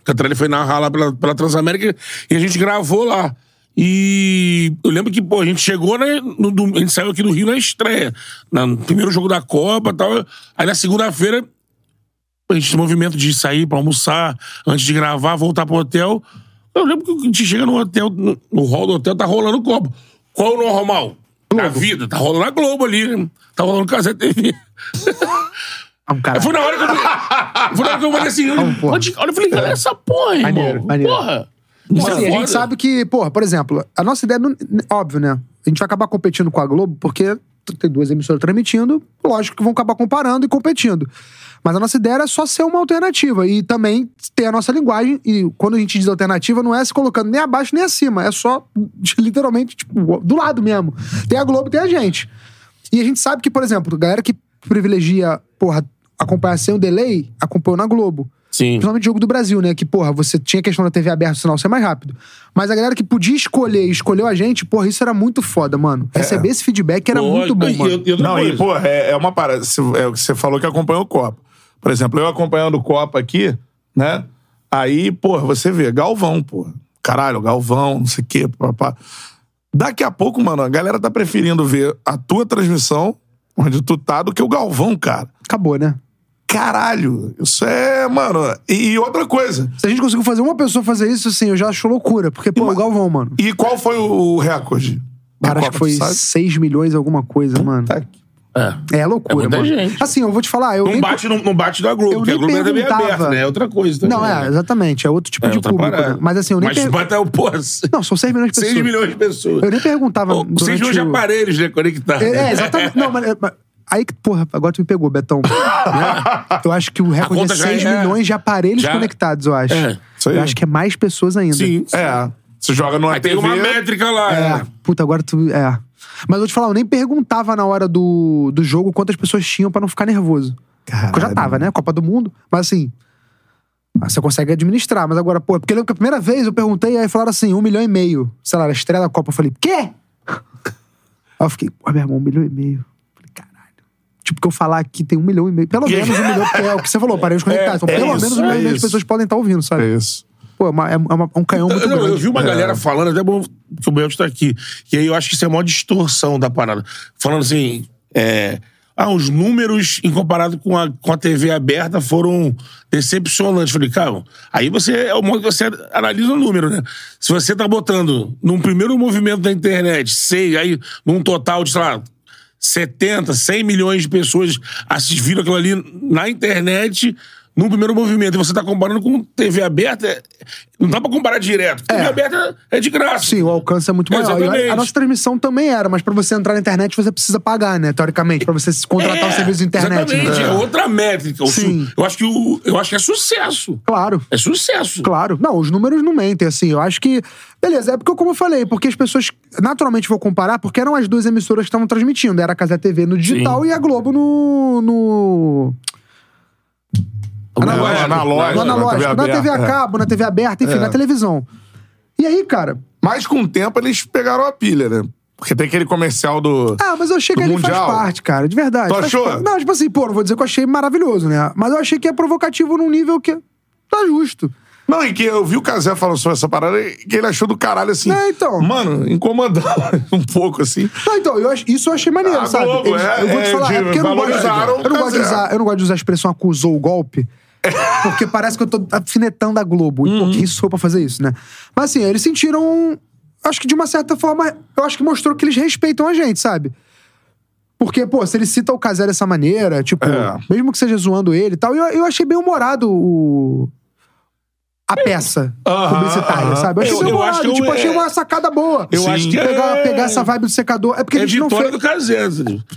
A Catarina foi narrar lá pela, pela Transamérica e a gente gravou lá. E eu lembro que, pô, a gente chegou, né? No, a gente saiu aqui do Rio na estreia. No primeiro jogo da Copa e tal. Aí na segunda-feira, a gente tinha movimento de sair pra almoçar, antes de gravar, voltar pro hotel. Eu lembro que a gente chega no hotel, no, no hall do hotel, tá rolando o copo. Qual o normal? Na vida, tá rolando a Globo ali, né? Tá rolando Casé TV. é um cara. Foi na hora que eu. Foi na hora que eu falei assim. Onde- olha, eu falei, cara, essa porra, irmão. Maneiro, maneiro. Porra. Tipo assim, a gente sabe que, porra, por exemplo, a nossa ideia, não, óbvio, né? A gente vai acabar competindo com a Globo, porque tem duas emissoras transmitindo, lógico que vão acabar comparando e competindo. Mas a nossa ideia era só ser uma alternativa e também ter a nossa linguagem. E quando a gente diz alternativa, não é se colocando nem abaixo nem acima, é só [LAUGHS] literalmente, tipo, do lado mesmo. Tem a Globo e tem a gente. E a gente sabe que, por exemplo, galera que privilegia, porra, acompanhar sem o delay, acompanhou na Globo. Sim. Principalmente jogo do Brasil, né? Que, porra, você tinha questão da TV aberta, o sinal ser mais rápido. Mas a galera que podia escolher e escolheu a gente, porra, isso era muito foda, mano. Receber esse feedback era muito bom, É. E- mano. e outra Não, coisa. e, pô, é, é uma parada. Você, é o que você falou que acompanhou o Copa. Por exemplo, eu acompanhando o Copa aqui, né? Aí, pô, você vê, Galvão, pô. Caralho, Galvão, não sei o quê, papá. Daqui a pouco, mano, a galera tá preferindo ver a tua transmissão, onde tu tá, do que o Galvão, cara. Acabou, né? Caralho, isso é, mano. E, e outra coisa. Se a gente conseguiu fazer uma pessoa fazer isso, assim, eu já acho loucura. Porque, pô, Ima- o Galvão, mano. E qual foi o recorde? Cara, acho que foi tu sabe? 6 milhões alguma coisa, mano. Tá aqui. É. É loucura, É muita mano. gente. Assim, eu vou te falar, eu Não nem... bate, não, não bate da Globo, Eu porque a nem Globo é também perguntava. aberta, né? É outra coisa também. Não, é, né? exatamente, é outro tipo É de público, né? Mas assim, eu nem... Mas per- bate o pô, Não, são 6 milhões de 6 pessoas. milhões de pessoas. Eu nem perguntava Ou 6 durante milhões de aparelhos, né, conectados. É, é, exatamente. Não, mas, mas- Aí que, porra, agora tu me pegou, Betão. [LAUGHS] Né? Eu acho que o recorde é já 6 é- milhões de aparelhos já- conectados, eu acho. É, isso aí. Eu acho que é mais pessoas ainda. Sim. É. Você joga numa Aí TV. tem uma métrica lá. É, né? puta, agora tu. É. Mas eu vou te falar, eu nem perguntava na hora do, do jogo quantas pessoas tinham pra não ficar nervoso. Porque eu já tava, né? Copa do Mundo. Mas assim. ah, Você consegue administrar, mas agora, pô, porque eu lembro que a primeira vez eu perguntei, aí falaram assim, um milhão e meio. Sei lá, a estreia da Copa. Eu falei, quê? [LAUGHS] Aí eu fiquei, pô, meu irmão, um milhão e meio. Tipo, que eu falar aqui tem um milhão e meio. Pelo menos um milhão, porque é o que você falou, aparelhos conectados. Então, é pelo isso, menos um é milhão e meio de pessoas podem estar ouvindo, sabe? É isso. Pô, é, uma- é uma- um canhão muito Eu, grande. eu vi uma galera falando, até bom que o Bel está aqui. E aí eu acho que isso é a maior distorção da parada. Falando assim, é, ah, os números em comparado com a, com a TV aberta foram decepcionantes. Falei, cara, aí você é o modo que você analisa o número, né? Se você tá botando num primeiro movimento da internet, sei, aí num total de, sei lá, 70, 100 milhões de pessoas assistiram aquilo ali na internet num primeiro movimento. E você tá comparando com TV aberta, é- não dá pra comparar direto. TV aberta é de graça. Sim, o alcance é muito maior. Exatamente. a, a nossa transmissão também era, mas pra você entrar na internet você precisa pagar, né? Teoricamente, pra você se contratar o serviço de internet. Exatamente, né? é outra métrica. Su- Sim. Eu acho que o, eu acho que é sucesso. Claro. É sucesso. Claro. Não, os números não mentem, assim. Eu acho que. Beleza, é porque, como eu falei, porque as pessoas. Naturalmente vou comparar, porque eram as duas emissoras que estavam transmitindo. Era a Casé TV no digital Sim. e a Globo no. no... Analógico. Analógico, analógico. na Na TV TV a é. cabo, na TV aberta, enfim, na televisão. E aí, cara. Mas com o tempo eles pegaram a pilha, né? Porque tem aquele comercial do. Ah, mas eu achei que ele Mundial. faz parte, cara, de verdade. Tu achou? parte. Não, tipo assim, pô, não vou dizer que eu achei maravilhoso, né? Mas eu achei que é provocativo num nível que tá justo. Não, e que eu vi o Casé falando sobre essa parada e que ele achou do caralho assim. É, então. Mano, incomodando [LAUGHS] um pouco assim. Não, então, eu isso eu achei maneiro, sabe? Globo, é- eu vou te é falar, de- é porque eu não, gosto, eu, não gosto de usar, eu não gosto de usar a expressão acusou o golpe. Porque parece que eu tô afinetando a Globo. E Uhum. pô, quem sou pra fazer isso, né? Mas assim, eles sentiram. Acho que de uma certa forma, eu acho que mostrou que eles respeitam a gente, sabe? Porque, pô, se ele cita o Casé dessa maneira, tipo, É. mesmo que seja zoando ele e tal, eu, eu achei bem humorado o. A peça Aham, publicitária, sabe? Eu achei Eu- bem eu humorado, acho que eu- tipo, achei é- uma sacada boa. Eu Sim. acho que pegar, é... pegar essa vibe do secador. É porque é a gente não vitória fez. do Casé.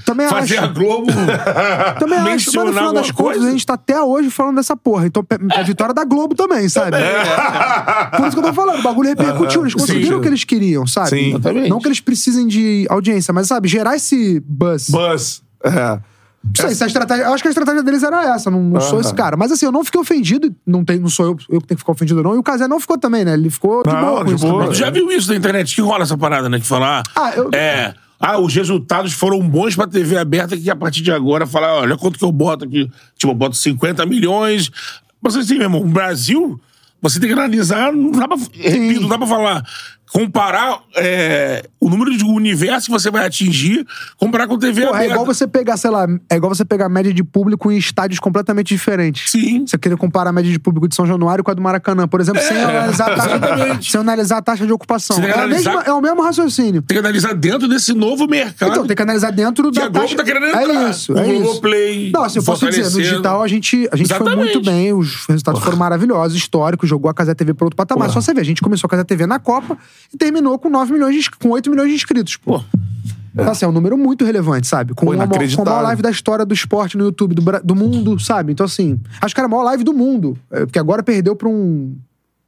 Também Fazer acho. a Globo [LAUGHS] Também acho, mas no final das alguma contas, coisa. a gente tá até hoje falando dessa porra. Então é vitória da Globo também, sabe? [LAUGHS] Por isso que eu tô falando, o bagulho repercutiu, eles conseguiram Sim. o que eles queriam, sabe? Sim. Exatamente. Não que eles precisem de audiência, mas sabe, gerar esse buzz. Buzz. É. Não sei se a estratégia. Eu acho que a estratégia deles era essa, não, não sou esse cara. Mas assim, eu não fiquei ofendido, não, tem, não sou eu, eu que tenho que ficar ofendido, não. E o Casé não ficou também, né? Ele ficou de Não, boa com de isso boa. também. Tu já viu isso na internet? Que rola essa parada, né? Que falar. Ah, eu- É. Ah, os resultados foram bons pra TV aberta que a partir de agora falar, olha quanto que eu boto aqui. Tipo, eu boto 50 milhões. Mas assim, meu irmão, o Brasil, você tem que analisar, não dá pra, repito, não dá pra falar. Comparar é, o número de universo que você vai atingir, comparar com TV Porra, é igual você pegar, sei lá, é igual você pegar a média de público em estádios completamente diferentes. Sim. Você querer comparar a média de público de São Januário com a do Maracanã, por exemplo, sem, analisar a taxa, sem analisar a taxa de ocupação. Você tem que É, analisar- mesma- é o mesmo raciocínio. Tem que analisar dentro desse novo mercado. Então, tem que analisar dentro Que da a Globo taxa... tá querendo entrar. É isso, O é isso. Globoplay Não, assim, eu posso dizer, no digital a gente, a gente foi muito bem, os resultados foram maravilhosos, históricos, jogou a Casa TV para outro patamar. Só você ver, a gente começou a Casa TV na Copa e terminou com 9 milhões de, com 8 milhões de inscritos, pô. Então, assim, é um número muito relevante, sabe? Com Pô, uma, com a maior live da história do esporte no YouTube do, do mundo, sabe? Então, assim, acho que era a maior live do mundo. É, Porque agora perdeu pra um.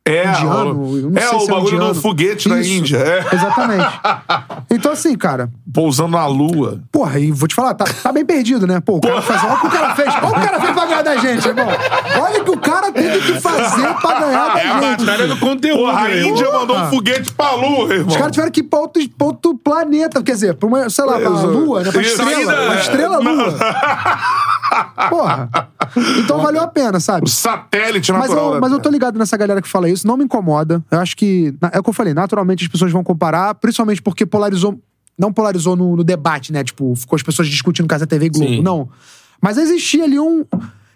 É, Indiano, o, não é sei o se é bagulho indiano. do foguete da Isso. Índia. É. Exatamente. Então, assim, cara, Pousando na lua. Porra, e vou te falar, tá, tá bem perdido, né? Pô, o cara faz. Olha o que o cara fez. Olha o que o cara fez pra ganhar da gente, irmão. Olha o que o cara teve que fazer pra ganhar da É a gente. batalha do conteúdo. Porra, a? Índia Porra. mandou um foguete pra lua, irmão. Os caras tiveram que ir pra outro, pra outro planeta, quer dizer, pra uma, sei lá, pra Isso. lua, né? Pra Isso. estrela. Pra estrela lua. [LAUGHS] Porra. Então valeu a pena, sabe? O satélite Mas natural. eu, da mas eu tô ligado nessa galera que fala isso, não me incomoda. Eu acho que. É o que eu falei, naturalmente as pessoas vão comparar, principalmente porque polarizou. Não polarizou no, no debate, né? Tipo, ficou as pessoas discutindo Casa TV e Globo. Sim. Não. Mas existia ali um.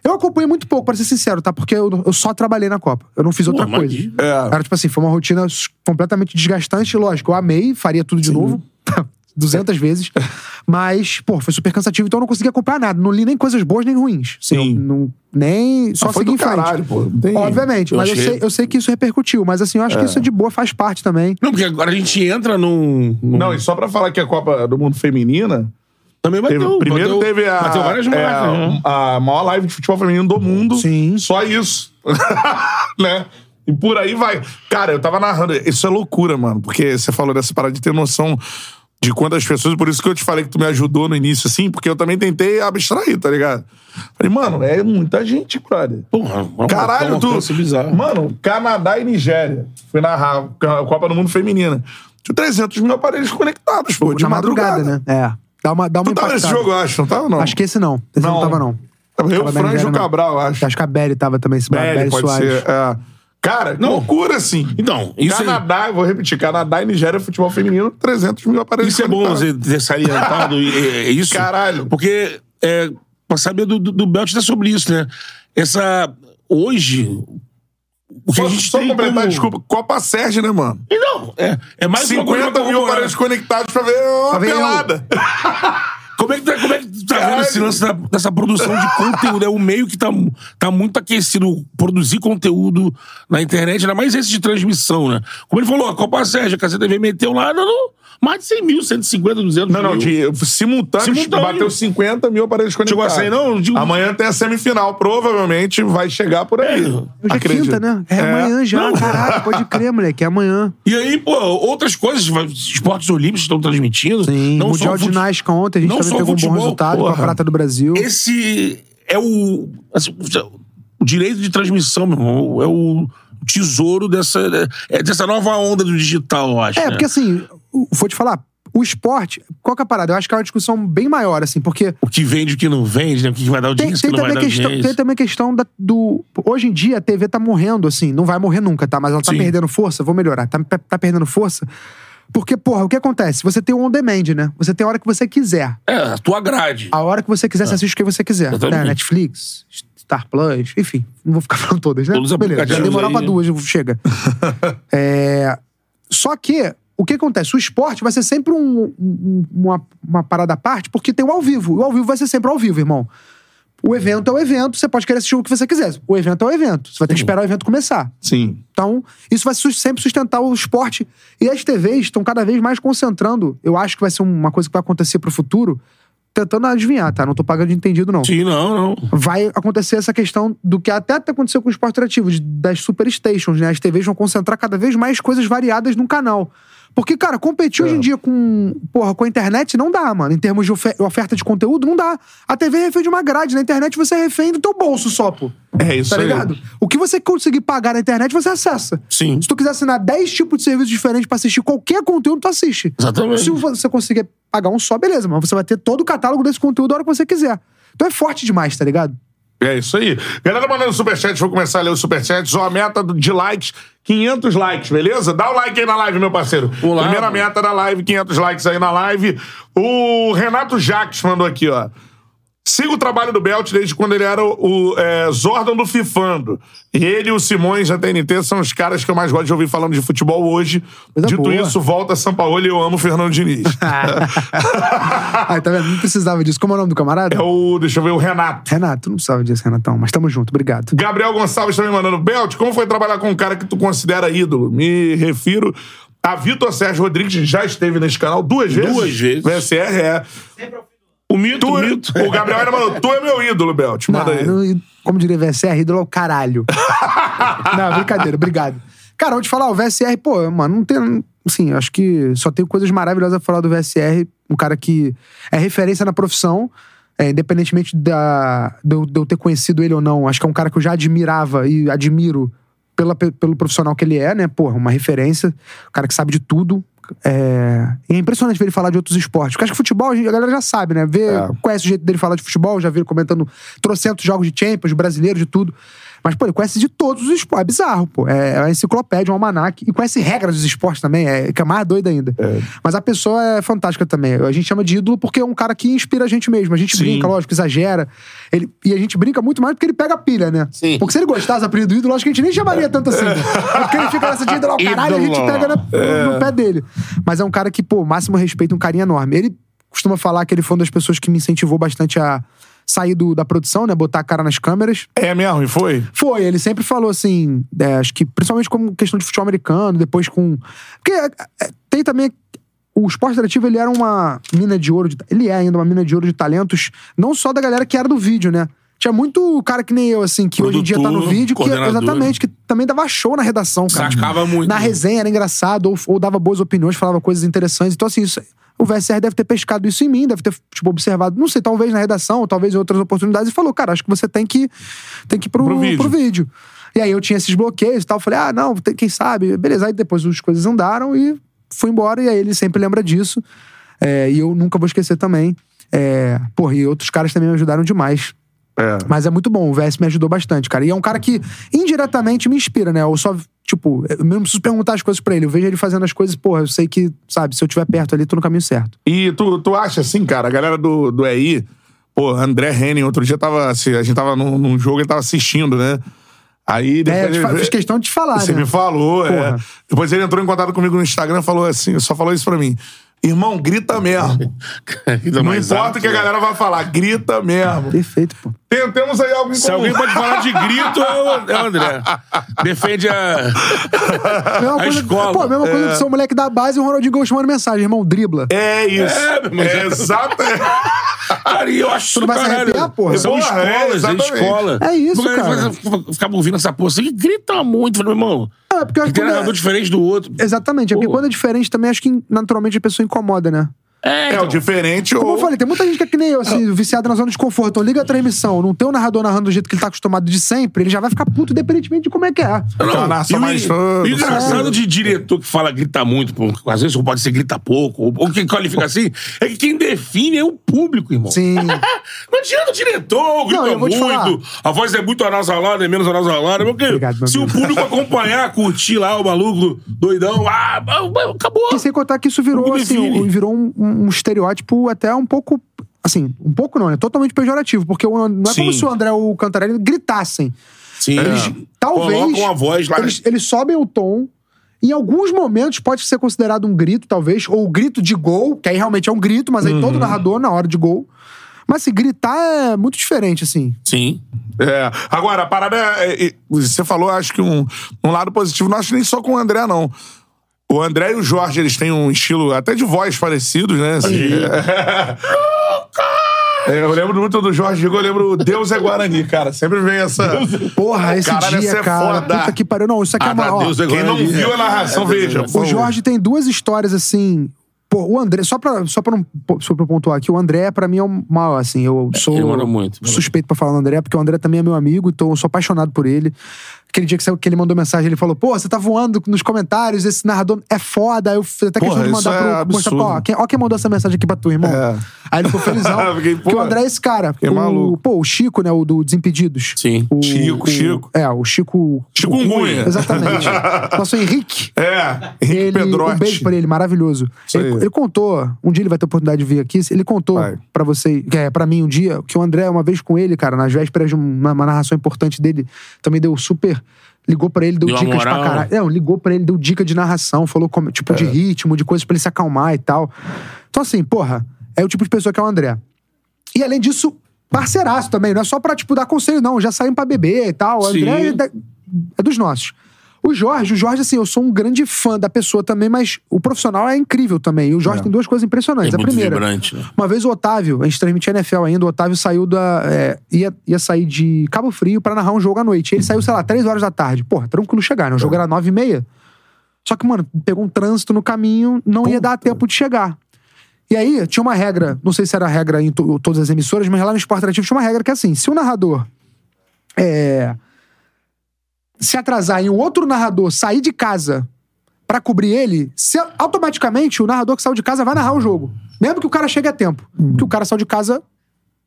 Eu acompanhei muito pouco, pra ser sincero, tá? Porque eu, eu só trabalhei na Copa. Eu não fiz outra coisa. imagina. É. Era tipo assim, foi uma rotina completamente desgastante, lógico. Eu amei, faria tudo de novo. [LAUGHS] 200 vezes. Mas, pô, foi super cansativo, então eu não conseguia acompanhar nada. Não li nem coisas boas nem ruins. Assim, Sim. eu não, nem. Só Ah, foi segui do em frente. caralho, pô. Tem- Obviamente, Eu mas eu achei- sei, eu sei que isso repercutiu. Mas assim, eu acho que isso é de boa, faz parte também. Não, porque agora a gente entra num. num- Não, e só pra falar que a Copa do Mundo Feminina. também teve- bateu. primeiro bateu, teve a, Bateu várias é, marcas. né? a maior live de futebol feminino do mundo. Sim. Só isso. [LAUGHS] né? E por aí vai. Cara, eu tava narrando. Isso é loucura, mano. Porque você falou dessa parada de ter noção de quantas pessoas. Por isso que eu te falei que tu me ajudou no início, assim, porque eu também tentei abstrair, tá ligado? Falei, mano, é muita gente, brother. Porra, uma- Caralho, uma tu. bizarro. Mano, Canadá e Nigéria. Fui narrar a Copa do Mundo Feminina. Tinha 300 mil aparelhos conectados, pô, de na madrugada, madrugada, né? É. Dá uma, dá uma Tu tava nesse impactada. jogo, eu acho, não tava, não? Acho que esse não. Esse não, tava, não. Tava eu, Tava da Franjo não. Cabral, eu acho. Acho que a Belly tava também, esse Belly, Belly pode Soares. ser. é. Cara, Não. loucura, assim. Então, isso é- Canadá, eu vou repetir, Canadá e Nigéria, futebol feminino, 300 mil aparelhos Isso é bom você ter salientado é isso. Caralho. Porque é, pra saber do, do, do Belt é sobre isso, né? Essa. Hoje. O que a gente só tem completar, como... desculpa, Copa Sérgio, né, mano? E Não, é, é mais uma coisa 50 mil aparelhos conectados pra ver uma Pra pelada. [LAUGHS] Como é que tá, como é que tá vendo esse lance da- dessa produção de conteúdo? É o meio que tá, tá muito aquecido. Produzir conteúdo na internet, ainda mais esse de transmissão, né? Como ele falou, a Copa Sérgio, a KCTV meteu lá, não, não, mais de 100 mil, 150, 200 Não, não, mil. de simultâneo, Simultâneo. bateu 50 mil aparelhos Chegou conectados. a 100, não? Digo- Amanhã tem a semifinal, provavelmente vai chegar por aí. Hoje é Acredito. quinta, né? É, amanhã já, Não. caralho. Pode crer, moleque. É amanhã. E aí, pô, outras coisas, esportes olímpicos estão transmitindo. Sim, não Mundial só de Ginástica ontem, a gente não também só pegou um bom futebol, resultado com a porra. prata do Brasil. Esse é o. assim, o direito de transmissão, meu irmão. É o tesouro dessa, é dessa nova onda do digital, eu acho. É, né? porque assim, vou te falar, o esporte, qual que é a parada? Eu acho que é uma discussão bem maior, assim, porque O que vende, o que não vende, né? O que vai dar tem, audiência, o tem que não vai dar audiência. tem também a questão da- do. Hoje em dia a TV tá morrendo, assim, não vai morrer nunca, tá? Mas ela tá Sim. perdendo força, vou melhorar, tá, tá perdendo força. Porque, porra, o que acontece? Você tem o on demand, né? Você tem a hora que você quiser. É, a tua grade. A hora que você quiser, você assiste o que você quiser. Né? Netflix, Star Plus, enfim. Não vou ficar falando todas, né? Todos os Beleza, já demorar aí, pra né? duas, chega. [LAUGHS] É, Só que, o que acontece? O esporte vai ser sempre um- um- uma, uma parada à parte, porque tem o ao vivo. E o ao vivo vai ser sempre ao vivo, irmão. O evento é o evento, você pode querer assistir o que você quiser. O evento é o evento. Você vai ter que esperar o evento começar. Sim. Então, isso vai sempre sustentar o esporte. E as TVs estão cada vez mais concentrando. Eu acho que vai ser uma coisa que vai acontecer pro futuro. Tentando adivinhar, tá? Não tô pagando de entendido, não. Sim, não, não. Vai acontecer essa questão do que até aconteceu com o esporte interativo, de- das superstations, né? As TVs vão concentrar cada vez mais coisas variadas num canal. Porque, cara, competir hoje em dia com, porra, com a internet não dá, mano. Em termos de ofe- oferta de conteúdo, não dá. A TV é refém de uma grade. Na internet você é refém do teu bolso só, pô. É isso Tá aí. ligado? O que você conseguir pagar na internet, você acessa. Sim. Se tu quiser assinar 10 tipos de serviços diferentes pra assistir qualquer conteúdo, tu assiste. Exatamente. Se você conseguir pagar um só, beleza, mas você vai ter todo o catálogo desse conteúdo a hora que você quiser. Então é forte demais, tá ligado? É isso aí. Galera mandando superchat, vou começar a ler os superchats. Ó, a meta de likes, 500 likes, beleza? Dá o like aí na live, meu parceiro. Olá, Primeira meta da live, 500 likes aí na live. O Renato Jacques mandou aqui, ó. Siga o trabalho do Belt desde quando ele era o, o, é, Zordon do Fifando. E ele e o Simões da TNT são os caras que eu mais gosto de ouvir falando de futebol hoje. Coisa Dito boa. isso, volta a São Paulo e eu amo o Fernando Diniz. [LAUGHS] Ai, tá vendo? Não precisava disso. Como é o nome do camarada? é o, deixa eu ver, o Renato. Renato, não precisava disso, Renatão. Mas tamo junto, obrigado. Gabriel Gonçalves também mandando. Belt, como foi trabalhar com um cara que tu considera ídolo? Me refiro a Vitor Sérgio Rodrigues, já esteve nesse canal duas vezes. Duas vezes. VSR é. O mito, Tu, o mito. o Gabriel ainda mandou, tu é meu ídolo, Belt. Manda aí. não- como diria VSR, ídolo é o caralho. [LAUGHS] não, brincadeira, obrigado. Cara, vou te falar, o VSR, pô, mano, não tem. Assim, acho que só tenho coisas maravilhosas a falar do VSR. Um cara que é referência na profissão, é, independentemente da, de, eu, de eu ter conhecido ele ou não. Acho que é um cara que eu já admirava e admiro pela, pe- pelo profissional que ele é, né? Porra, uma referência. Um cara que sabe de tudo. É, e é impressionante ver ele falar de outros esportes. Porque acho que futebol, a gente- a galera já sabe, né? Vê, É. Conhece o jeito dele falar de futebol, já vi ele comentando trocentos jogos de Champions, brasileiros, de tudo. Mas, pô, ele conhece de todos os esportes. É bizarro, pô. É é uma enciclopédia, um almanac. E conhece regras dos esportes também, é, que é mais doido ainda. Mas a pessoa é fantástica também. A gente chama de ídolo porque é um cara que inspira a gente mesmo. A gente Sim. brinca, lógico, exagera. Ele, e a gente brinca muito mais porque ele pega a pilha, né? Sim. Porque se ele gostasse da pilha do ídolo, acho que a gente nem chamaria tanto assim. né? Porque ele fica nessa de ídolo, [LAUGHS] caralho, a gente pega na- no pé dele. Mas é um cara que, pô, máximo respeito, um carinho enorme. Ele costuma falar que ele foi uma das pessoas que me incentivou bastante a sair do- da produção, né? Botar a cara nas câmeras. É mesmo, e foi? Foi, ele sempre falou assim, é, acho que principalmente como questão de futebol americano, depois com. Porque é, é, tem também. O esporte interativo, ele era uma mina de ouro, de- ele é ainda uma mina de ouro de talentos, não só da galera que era do vídeo, né? Tinha muito cara que nem eu, assim, que hoje em dia tá no Produtor, vídeo, que exatamente, que também dava show na redação, cara. Sacava muito. Na resenha era engraçado, ou, ou dava boas opiniões, falava coisas interessantes. Então, assim, isso- o VSR deve ter pescado isso em mim, deve ter, tipo, observado, não sei, talvez na redação, ou talvez em outras oportunidades, e falou, cara, acho que você tem que, tem que ir pro, Pro pro, vídeo. vídeo. E aí eu tinha esses bloqueios e tal, falei, ah, não, tem- quem sabe, beleza. Aí depois as coisas andaram e fui embora, e aí ele sempre lembra disso. É, e eu nunca vou esquecer também. É, porra, e outros caras também me ajudaram demais. É. Mas é muito bom, o VS me ajudou bastante, cara. E é um cara que indiretamente me inspira, né? Eu só, tipo, eu não preciso perguntar as coisas pra ele. Eu vejo ele fazendo as coisas, porra, eu sei que, sabe, se eu estiver perto ali, tô no caminho certo. E tu, tu acha assim, cara, a galera do, do EI, pô, André Henning, outro dia tava, assim, a gente tava num, num jogo, ele tava assistindo, né? Aí É, depois. eu te fa- ele- fiz questão de te falar, Você né? me falou, é. Porra. Depois ele entrou em contato comigo no Instagram e falou assim, só falou isso pra mim. Irmão, grita mesmo. [LAUGHS] Não importa alto, o que a né? galera vai falar, grita mesmo. Perfeito, pô. Tem- temos aí algo em Se comum. alguém pode falar de grito, é o, é o André. [LAUGHS] Defende a. Mesma A coisa, escola. Pô, mesma coisa que seu moleque da base e o Ronaldinho Gaúcho mandando mensagem, irmão, dribla. É isso. É, mas É, é- exato. Cara, e eu acho Tu não vai se caralho. arrepiar, porra? São é, escolas, é, exatamente. escola. É isso, Porque cara. você Ficava ouvindo essa porra assim, grita muito. Falei, meu irmão, É, porque eu acho que tem narrador diferente do outro. Exatamente, é porque quando é diferente também, acho que naturalmente a pessoa incomoda, né? É, É, então, o diferente Como ou... eu falei, tem muita gente que é que nem eu, assim, viciado na zona de conforto. Então liga a transmissão, não tem o narrador narrando do jeito que ele tá acostumado de sempre, ele já vai ficar puto independentemente de como é que é. Não, e o- mais- e o engraçado de diretor que fala grita muito, pô, às vezes pode ser grita pouco, ou, ou quem qualifica assim, é que quem define é o público, irmão. Sim. [LAUGHS] Não adianta o diretor, grita Não, muito, a voz é muito anasalada, é menos anasalada, porque Obrigado, se o público [LAUGHS] acompanhar, curtir lá o maluco doidão, ah, acabou. E sem contar que isso virou, assim, um- virou um, um estereótipo até um pouco. Assim, um pouco não, né? Totalmente pejorativo. Porque o- não é como Sim. se o André ou o Cantarelli gritassem. Sim, Eles, talvez. Colocam a voz lá. Eles, eles sobem o tom. Em alguns momentos pode ser considerado um grito, talvez, ou grito de gol, que aí realmente é um grito, mas aí Uhum. todo narrador na hora de gol. Mas assim, gritar é muito diferente, assim. Sim. É. Agora, a parada é, é- Você falou, acho que um, um lado positivo, não acho nem só com o André, não. O André e o Jorge, eles têm um estilo até de voz parecidos, né? Assim, é, eu lembro muito do Jorge Diego, eu lembro Deus é Guarani, cara. Sempre vem essa. Porra, esse Caralho, dia, essa é cara. foda. Puta que pariu. Não, isso aqui é Ah, uma. ó, Deus é Quem não viu a narração, veja. por O. Jorge tem duas histórias assim. Pô, o André, só pra, só pra, não, só pra eu pontuar aqui, o André, pra mim, é um maior, assim. Eu sou ele manda muito. suspeito pra falar do André, porque o André também é meu amigo, então eu sou apaixonado por ele. Aquele dia que, ele mandou mensagem, ele falou: pô, você tá voando nos comentários, esse narrador é foda. Aí eu fiz até questão de mandar é pro. Mostrar, pô, ó, quem, ó quem mandou essa mensagem aqui pra tu, irmão. É. Aí ele ficou felizão. [LAUGHS] Fiquei, porque o André é esse cara. o, maluco. Pô, o Chico, né, o do Desimpedidos. Sim. O, Chico, o- Chico. É, o Chico. Chikungunya. Exatamente. [LAUGHS] Nosso Henrique. É, Henrique Ele, Pedrotti. um beijo pra ele, maravilhoso. Isso Ele, aí. ele contou, um dia ele vai ter oportunidade de vir aqui, ele contou Vai. pra você, é, pra mim um dia, que o André, uma vez com ele, cara, nas vésperas de uma, uma narração importante dele, também deu super. Ligou pra ele, deu, dicas pra moral. caralho. Não, ligou pra ele, deu dica de narração, falou como, tipo É. de ritmo, de coisas pra ele se acalmar e tal. Então, assim, porra, é o tipo de pessoa que é o André. E além disso, parceiraço também, não é só pra, tipo, dar conselho, não. Já saímos pra beber e tal. O. André é, da- é dos nossos. O Jorge, o Jorge, assim, eu sou um grande fã da pessoa também, mas o profissional é incrível também. E o Jorge tem duas coisas impressionantes. É a primeira, vibrante, né? uma vez o Otávio, a gente transmitia NFL ainda, o Otávio saiu da. é, ia, ia sair de Cabo Frio pra narrar um jogo à noite. Ele saiu, sei lá, três horas da tarde. Porra, tranquilo chegar, né? O jogo era nove e meia. Só que, mano, pegou um trânsito no caminho, não ia dar tempo de chegar. E aí, tinha uma regra, não sei se era a regra em to- todas as emissoras, mas lá no Esporte Interativo tinha uma regra que é assim: se o narrador é, se atrasar e um outro narrador sair de casa pra cobrir ele, se- automaticamente o narrador que saiu de casa vai narrar o jogo. Mesmo que o cara chegue a tempo. Porque o cara saiu de casa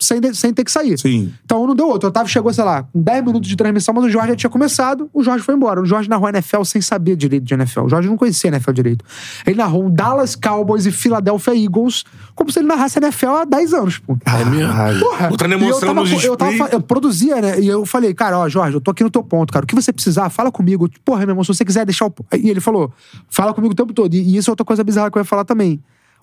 sem, sem ter que sair. Sim. Então não deu outro. O Otávio chegou, sei lá, com 10 minutos de transmissão, mas o Jorge já tinha começado, o Jorge foi embora. O Jorge narrou NFL sem saber direito de NFL. O Jorge não conhecia NFL direito. Ele narrou um Dallas Cowboys e Philadelphia Eagles como se ele narrasse NFL há 10 anos, pô. É mesmo? Porra. Botando E eu tava- eu, tava, eu produzia, né? E eu falei, cara, ó, Jorge, eu tô aqui no teu ponto, cara. O que você precisar, fala comigo. Porra, meu irmão, se você quiser deixar o. E ele falou, fala comigo o tempo todo. E, e isso é outra coisa bizarra que eu ia falar também.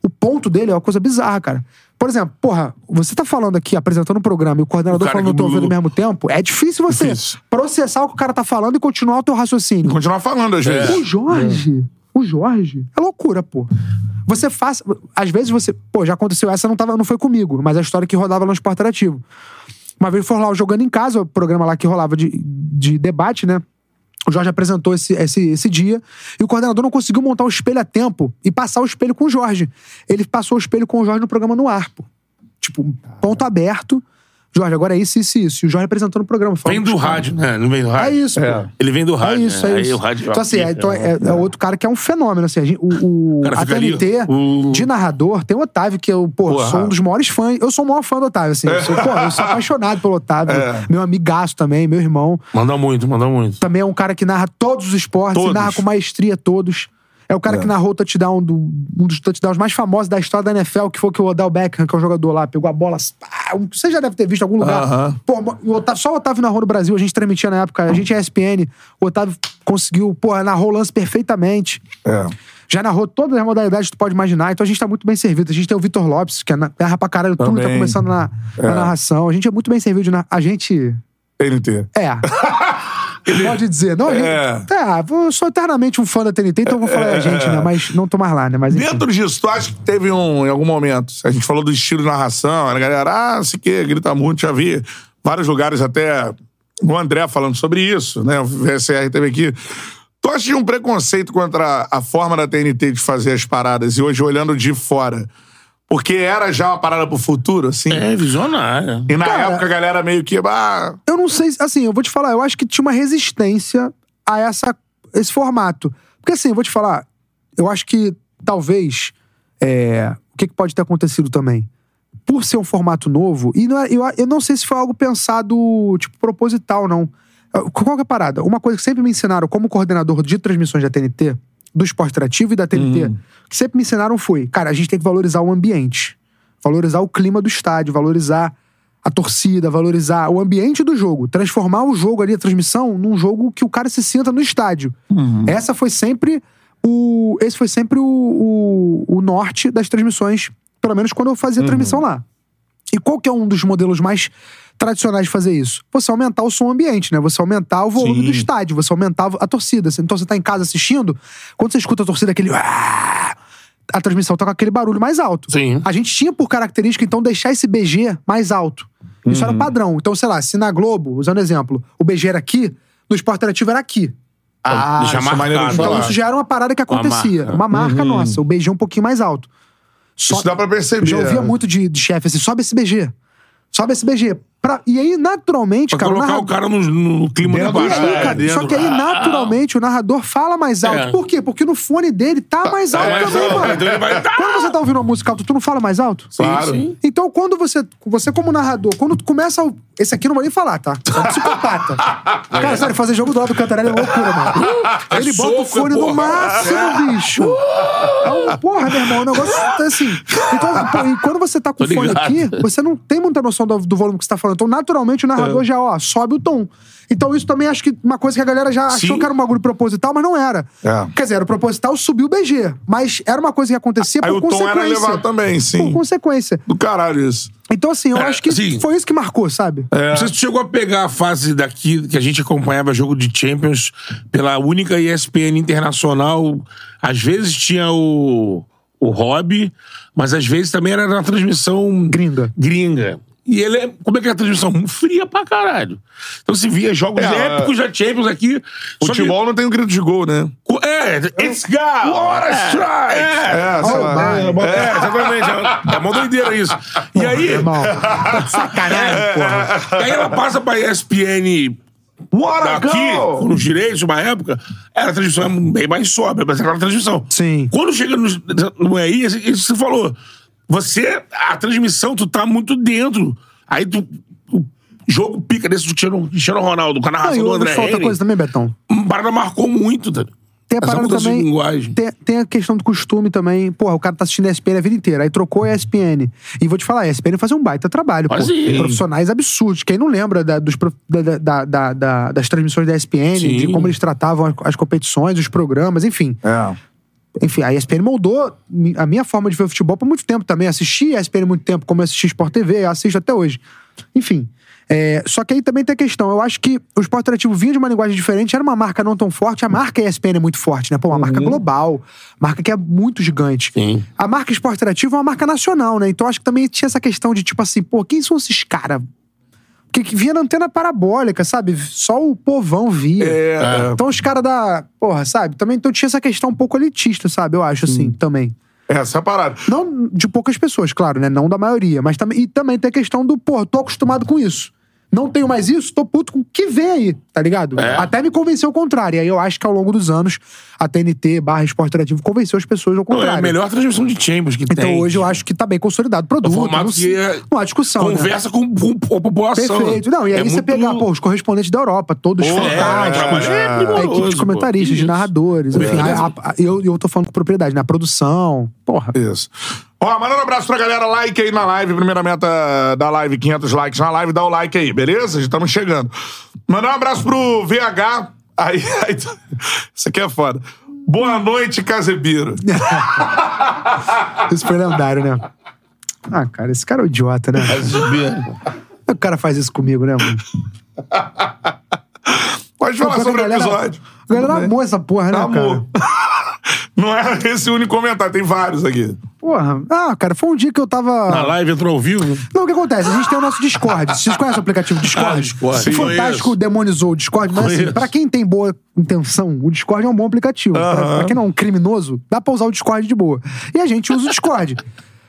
O ponto dele é uma coisa bizarra, cara. Por exemplo, porra, você tá falando aqui, apresentando um programa e o coordenador O falando no que teu ouvido ao mesmo tempo, é difícil você Difícil. processar o que o cara tá falando e continuar o teu raciocínio. Continuar falando às vezes. O Jorge, o Jorge, é loucura, pô. Você faz. Às vezes você. Pô, já aconteceu essa, não, tava, não foi comigo, mas a história que rodava lá no Esporte Interativo. Uma vez foi lá jogando em casa, o programa lá que rolava de, de debate, né? O Jorge apresentou esse, esse, esse dia e o coordenador não conseguiu montar o espelho a tempo e passar o espelho com o Jorge. Ele passou o espelho com o Jorge no programa no ar, pô. Tipo, ponto aberto. Jorge, agora é isso, isso, isso. E o Jorge apresentando o programa. Vem do rádio, né? Não vem do É rádio. isso, pô. Ele vem do É rádio. isso, né? é Aí isso. o rádio então, assim, é, então é, é outro cara que é um fenômeno, assim. a gente- o, o, cara a TNT, o- de narrador, tem o Otávio, que eu, pô, Porra. sou um dos maiores fãs. Eu sou o maior fã do Otávio, assim. Eu sou, pô, eu sou apaixonado pelo Otávio. É. Meu amigaço também, meu irmão. Manda muito, manda muito. Também é um cara que narra todos os esportes, Todos. e narra com maestria todos. É o cara que narrou o touchdown do, um dos touchdowns mais famosos da história da NFL, que foi que o Odell Beckham, que é um jogador lá, pegou a bola. pá, você já deve ter visto em algum lugar. Aham. Pô, o Otávio- só o Otávio narrou no Brasil, a gente transmitia na época, a gente é ESPN. O Otávio conseguiu, pô, narrou o lance perfeitamente. É. Já narrou todas as modalidades que tu pode imaginar, então a gente tá muito bem servido. A gente tem o Vitor Lopes, que é na- narra pra caralho tudo, tá começando na, na É. narração. A gente é muito bem servido de narrar. A gente. TNT. É. [LAUGHS] Pode dizer. Não, É. é. eu sou eternamente um fã da TNT, então vou falar a gente, né? Mas não tô mais lá, né? Mas enfim. Dentro disso, tu acha que teve um, em algum momento, a gente falou do estilo de narração, a galera, ah, sei o que, grita muito, já vi vários lugares até o André falando sobre isso, né? O VSR teve aqui. Tu acha que um preconceito contra a forma da TNT de fazer as paradas e hoje olhando de fora? Porque era já uma parada pro futuro, assim? É, visionária. E na Cara- época a galera meio que, ah, Eu não sei, assim, eu vou te falar, eu acho que tinha uma resistência a essa, esse formato. Porque assim, eu vou te falar, eu acho que talvez. é, o que, que pode ter acontecido também? Por ser um formato novo, e não é- eu, eu não sei se foi algo pensado, tipo, proposital, não. Qual que é a parada? Uma coisa que sempre me ensinaram como coordenador de transmissões da TNT, do esporte interativo e da TNT, que sempre me ensinaram foi, cara, a gente tem que valorizar o ambiente. Valorizar o clima do estádio, valorizar a torcida, valorizar o ambiente do jogo, transformar o jogo ali, a transmissão, num jogo que o cara se sinta no estádio. Essa foi sempre o. Esse foi sempre o, o, o norte das transmissões, pelo menos quando eu fazia transmissão lá. E qual que é um dos modelos mais tradicionais de fazer isso? Você aumentar o som ambiente, né? Você aumentar o volume Sim. do estádio, você aumentar a torcida. Então você tá em casa assistindo, quando você escuta a torcida, aquele. "Ah", A transmissão tá com aquele barulho mais alto. Sim. A gente tinha por característica, então, deixar esse BG mais alto. Isso era padrão. Então, sei lá, se na Globo, usando exemplo, o BG era aqui, no esporte interativo era aqui. ah, deixa isso é maneiro de marcado Então, isso já era uma parada que acontecia. marca. Uma marca, nossa. O BG é um pouquinho mais alto. Só- Isso dá pra perceber. Eu já ouvia né? muito de, de chefe assim, sobe esse BG. Sobe esse BG. Pra- e aí, naturalmente, Pra cara, o colocar narrador- o cara no, no clima do aí, É, cara, dentro. só que aí, naturalmente, o narrador fala mais alto. É. Por quê? Porque no fone dele tá mais alto mais também, alto, mano. então vai- Quando você tá ouvindo uma música alta, tu não fala mais alto? Claro. sim. Então, quando você, você como narrador, quando tu começa. o- Esse aqui eu não vou nem falar, tá? É um psicopata. [LAUGHS] Cara, sério, fazer jogo do lado do Cantarelli é loucura, mano. [LAUGHS] Ele bota o soco, fone no máximo, bicho. É um, porra, meu irmão, o negócio tá assim. Então, pô, e quando você tá com o fone ligado. aqui, você não tem muita noção do, do volume que você tá falando. Então, naturalmente, o narrador já, ó, sobe o tom. Então, isso também acho que uma coisa que a galera já achou Sim. que era um bagulho proposital, mas não era. É. Quer dizer, era o proposital, subiu o BG. Mas era uma coisa que acontecia Aí por o tom consequência. era elevado também, sim. Por consequência. Do caralho isso. Então, assim, eu É, acho que assim- foi isso que marcou, sabe? Não sei se tu chegou a pegar a fase daqui que a gente acompanhava jogo de Champions pela única ESPN internacional. Às vezes tinha o, o hobby, mas às vezes também era na transmissão Gringa. gringa. E ele é. Como é que é a transmissão? Fria pra caralho. Então se via jogos É, épicos da Champions aqui. só que- Futebol não tem um grito de gol, né? É, it's go! What a strike! É, É, sei lá. é, é, exatamente. É, é uma doideira isso. E aí, Irmão, sacanagem, porra. e aí ela passa pra ESPN What a daqui, com os direitos, uma época, era a transmissão bem mais sóbria, mas era aquela transmissão. Sim. Quando chega no, no EI, isso que você falou. Você, a transmissão, tu tá muito dentro. Aí tu. O jogo pica desse do Cristiano Cristiano Ronaldo, com a narração do eu vou André te falar outra Henry. coisa também, Betão. Parada marcou muito, tá? Tem a Essa parada também. linguagem. Tem, tem a questão do costume também. Porra, o cara tá assistindo a ESPN a vida inteira. Aí trocou a ESPN. E vou te falar, a ESPN fazia um baita trabalho, pô. Profissionais absurdos. Quem não lembra da- dos, prof- da- da- da- da- das transmissões da ESPN, Sim. de como eles tratavam as, as competições, os programas, enfim. É. Enfim, a ESPN moldou a minha forma de ver futebol por muito tempo também. Assisti a ESPN muito tempo, como eu assisti Sport TV, assisto até hoje. Enfim. é, só que aí também tem a questão. Eu acho que o esporte interativo vinha de uma linguagem diferente, era uma marca não tão forte. A marca ESPN é muito forte, né? Pô, uma marca global, marca que é muito gigante. Sim. A marca esporte interativo é uma marca nacional, né? Então acho que também tinha essa questão de tipo assim, pô, quem são esses caras? Porque que vinha na antena parabólica, sabe? Só o povão via. É. Então os caras da. Porra, sabe? Também então tinha essa questão um pouco elitista, sabe? Eu acho, assim, também. Essa é a parada. Não de poucas pessoas, claro, né? Não da maioria. Mas também. E também tem a questão do, pô, tô acostumado com isso. Não tenho mais isso, tô puto com o que vem aí, tá ligado? É. Até me convenceu o contrário. E aí eu acho que ao longo dos anos, a TNT barra esporte interativo convenceu as pessoas ao Não, contrário. é a melhor transmissão de Champions que Então tem. hoje eu acho que tá bem consolidado o produto. O formato não, que é- não há discussão. né? Conversa com, com- com a população. Perfeito. Não, e aí É você muito- pegar, pô, os correspondentes da Europa, todos Pô, é, fantásticos. trabalho é a equipe de comentaristas, de narradores. Enfim, a- a- eu, eu tô falando com propriedade, na produção. Porra. Isso. Ó, mandando um abraço pra galera, like aí na live, primeira meta da live, 500 likes na live, dá o like aí, beleza? Já estamos chegando. Mandar um abraço pro VH, aí, [LAUGHS] aí isso aqui é foda. Boa noite, Casebiro. [LAUGHS] Isso foi lendário, né? Ah, cara, esse cara é um idiota, né? O cara faz isso comigo, né, mano? Pode falar Pô, sobre o episódio. A galera amou essa porra, né, Amor. cara? [LAUGHS] Não é [LAUGHS] esse o único comentário, tem vários aqui. Porra. Ah, cara, foi um dia que eu tava. Na live entrou ao vivo. Não, o que acontece? A gente tem o nosso Discord. Vocês conhecem o aplicativo Discord? Ah, Discord. O Sim, Fantástico conheço. demonizou o Discord, mas assim, pra quem tem boa intenção, o Discord é um bom aplicativo. Pra, pra quem não é um criminoso, dá pra usar o Discord de boa. E a gente usa o Discord.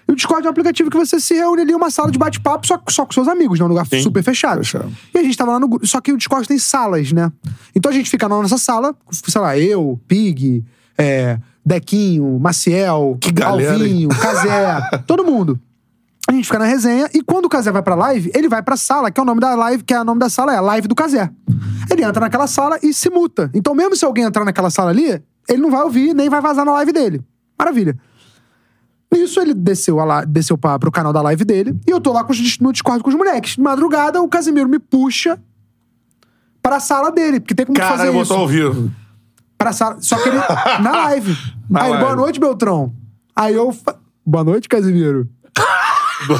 E o Discord é um aplicativo que você se reúne ali em uma sala de bate-papo só, só com seus amigos, né? Um lugar Sim. super fechado. Fechado. E a gente tava lá no grupo. Só que o Discord tem salas, né? Então a gente fica na nossa sala, sei lá, eu, Pig, é, Dequinho, Maciel, Que Alvinho, Casé, [LAUGHS] todo mundo. A gente fica na resenha e quando o Casé vai pra live, ele vai pra sala, que é o nome da live, que é o nome da sala é a live do Casé. Ele entra naquela sala e se muta. Então, mesmo se alguém entrar naquela sala ali, ele não vai ouvir nem vai vazar na live dele. Maravilha. Nisso, ele desceu, a la- desceu pra, pro canal da live dele e eu tô lá com os- no Discord com os moleques. De madrugada, o Casimiro me puxa pra sala dele, porque tem como Cara, fazer eu isso. botou ao vivo. Pra sala. Só que ele. na [LAUGHS] live. Na Aí, live. boa noite, Beltrão. Aí eu. fa- Boa noite, Casimiro. [LAUGHS] Pô,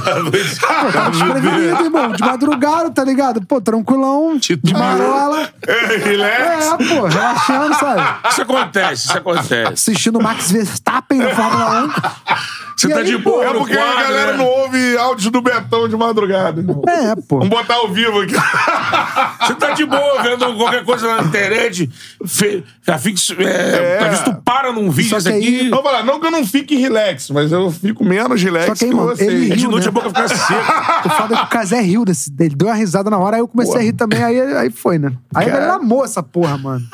tava desprevenido, irmão. De madrugada, tá ligado? Pô, tranquilão. De marola. É, relax. É, pô, relaxando, sabe? Isso acontece, isso acontece. Assistindo o Max Verstappen na Fórmula 1. Você E tá aí, de boa É porque a quadro, galera né? não ouve áudios do Betão de madrugada. irmão. É, pô. Vamos botar ao vivo aqui. [LAUGHS] Você tá de boa vendo qualquer coisa na internet. Fe, já fica. É, É. Às vezes tu para num vídeo isso que aí- aqui. Vamos falar, não que eu não fique relax, mas eu fico menos relax Só que aí, que mano, você. ele É de riu, noite né? a boca fica [LAUGHS] seca. O foda é que o Casé riu desse, ele deu uma risada na hora, aí eu comecei a rir também, aí, aí foi, né? Aí a Cara. galera amou essa porra, mano.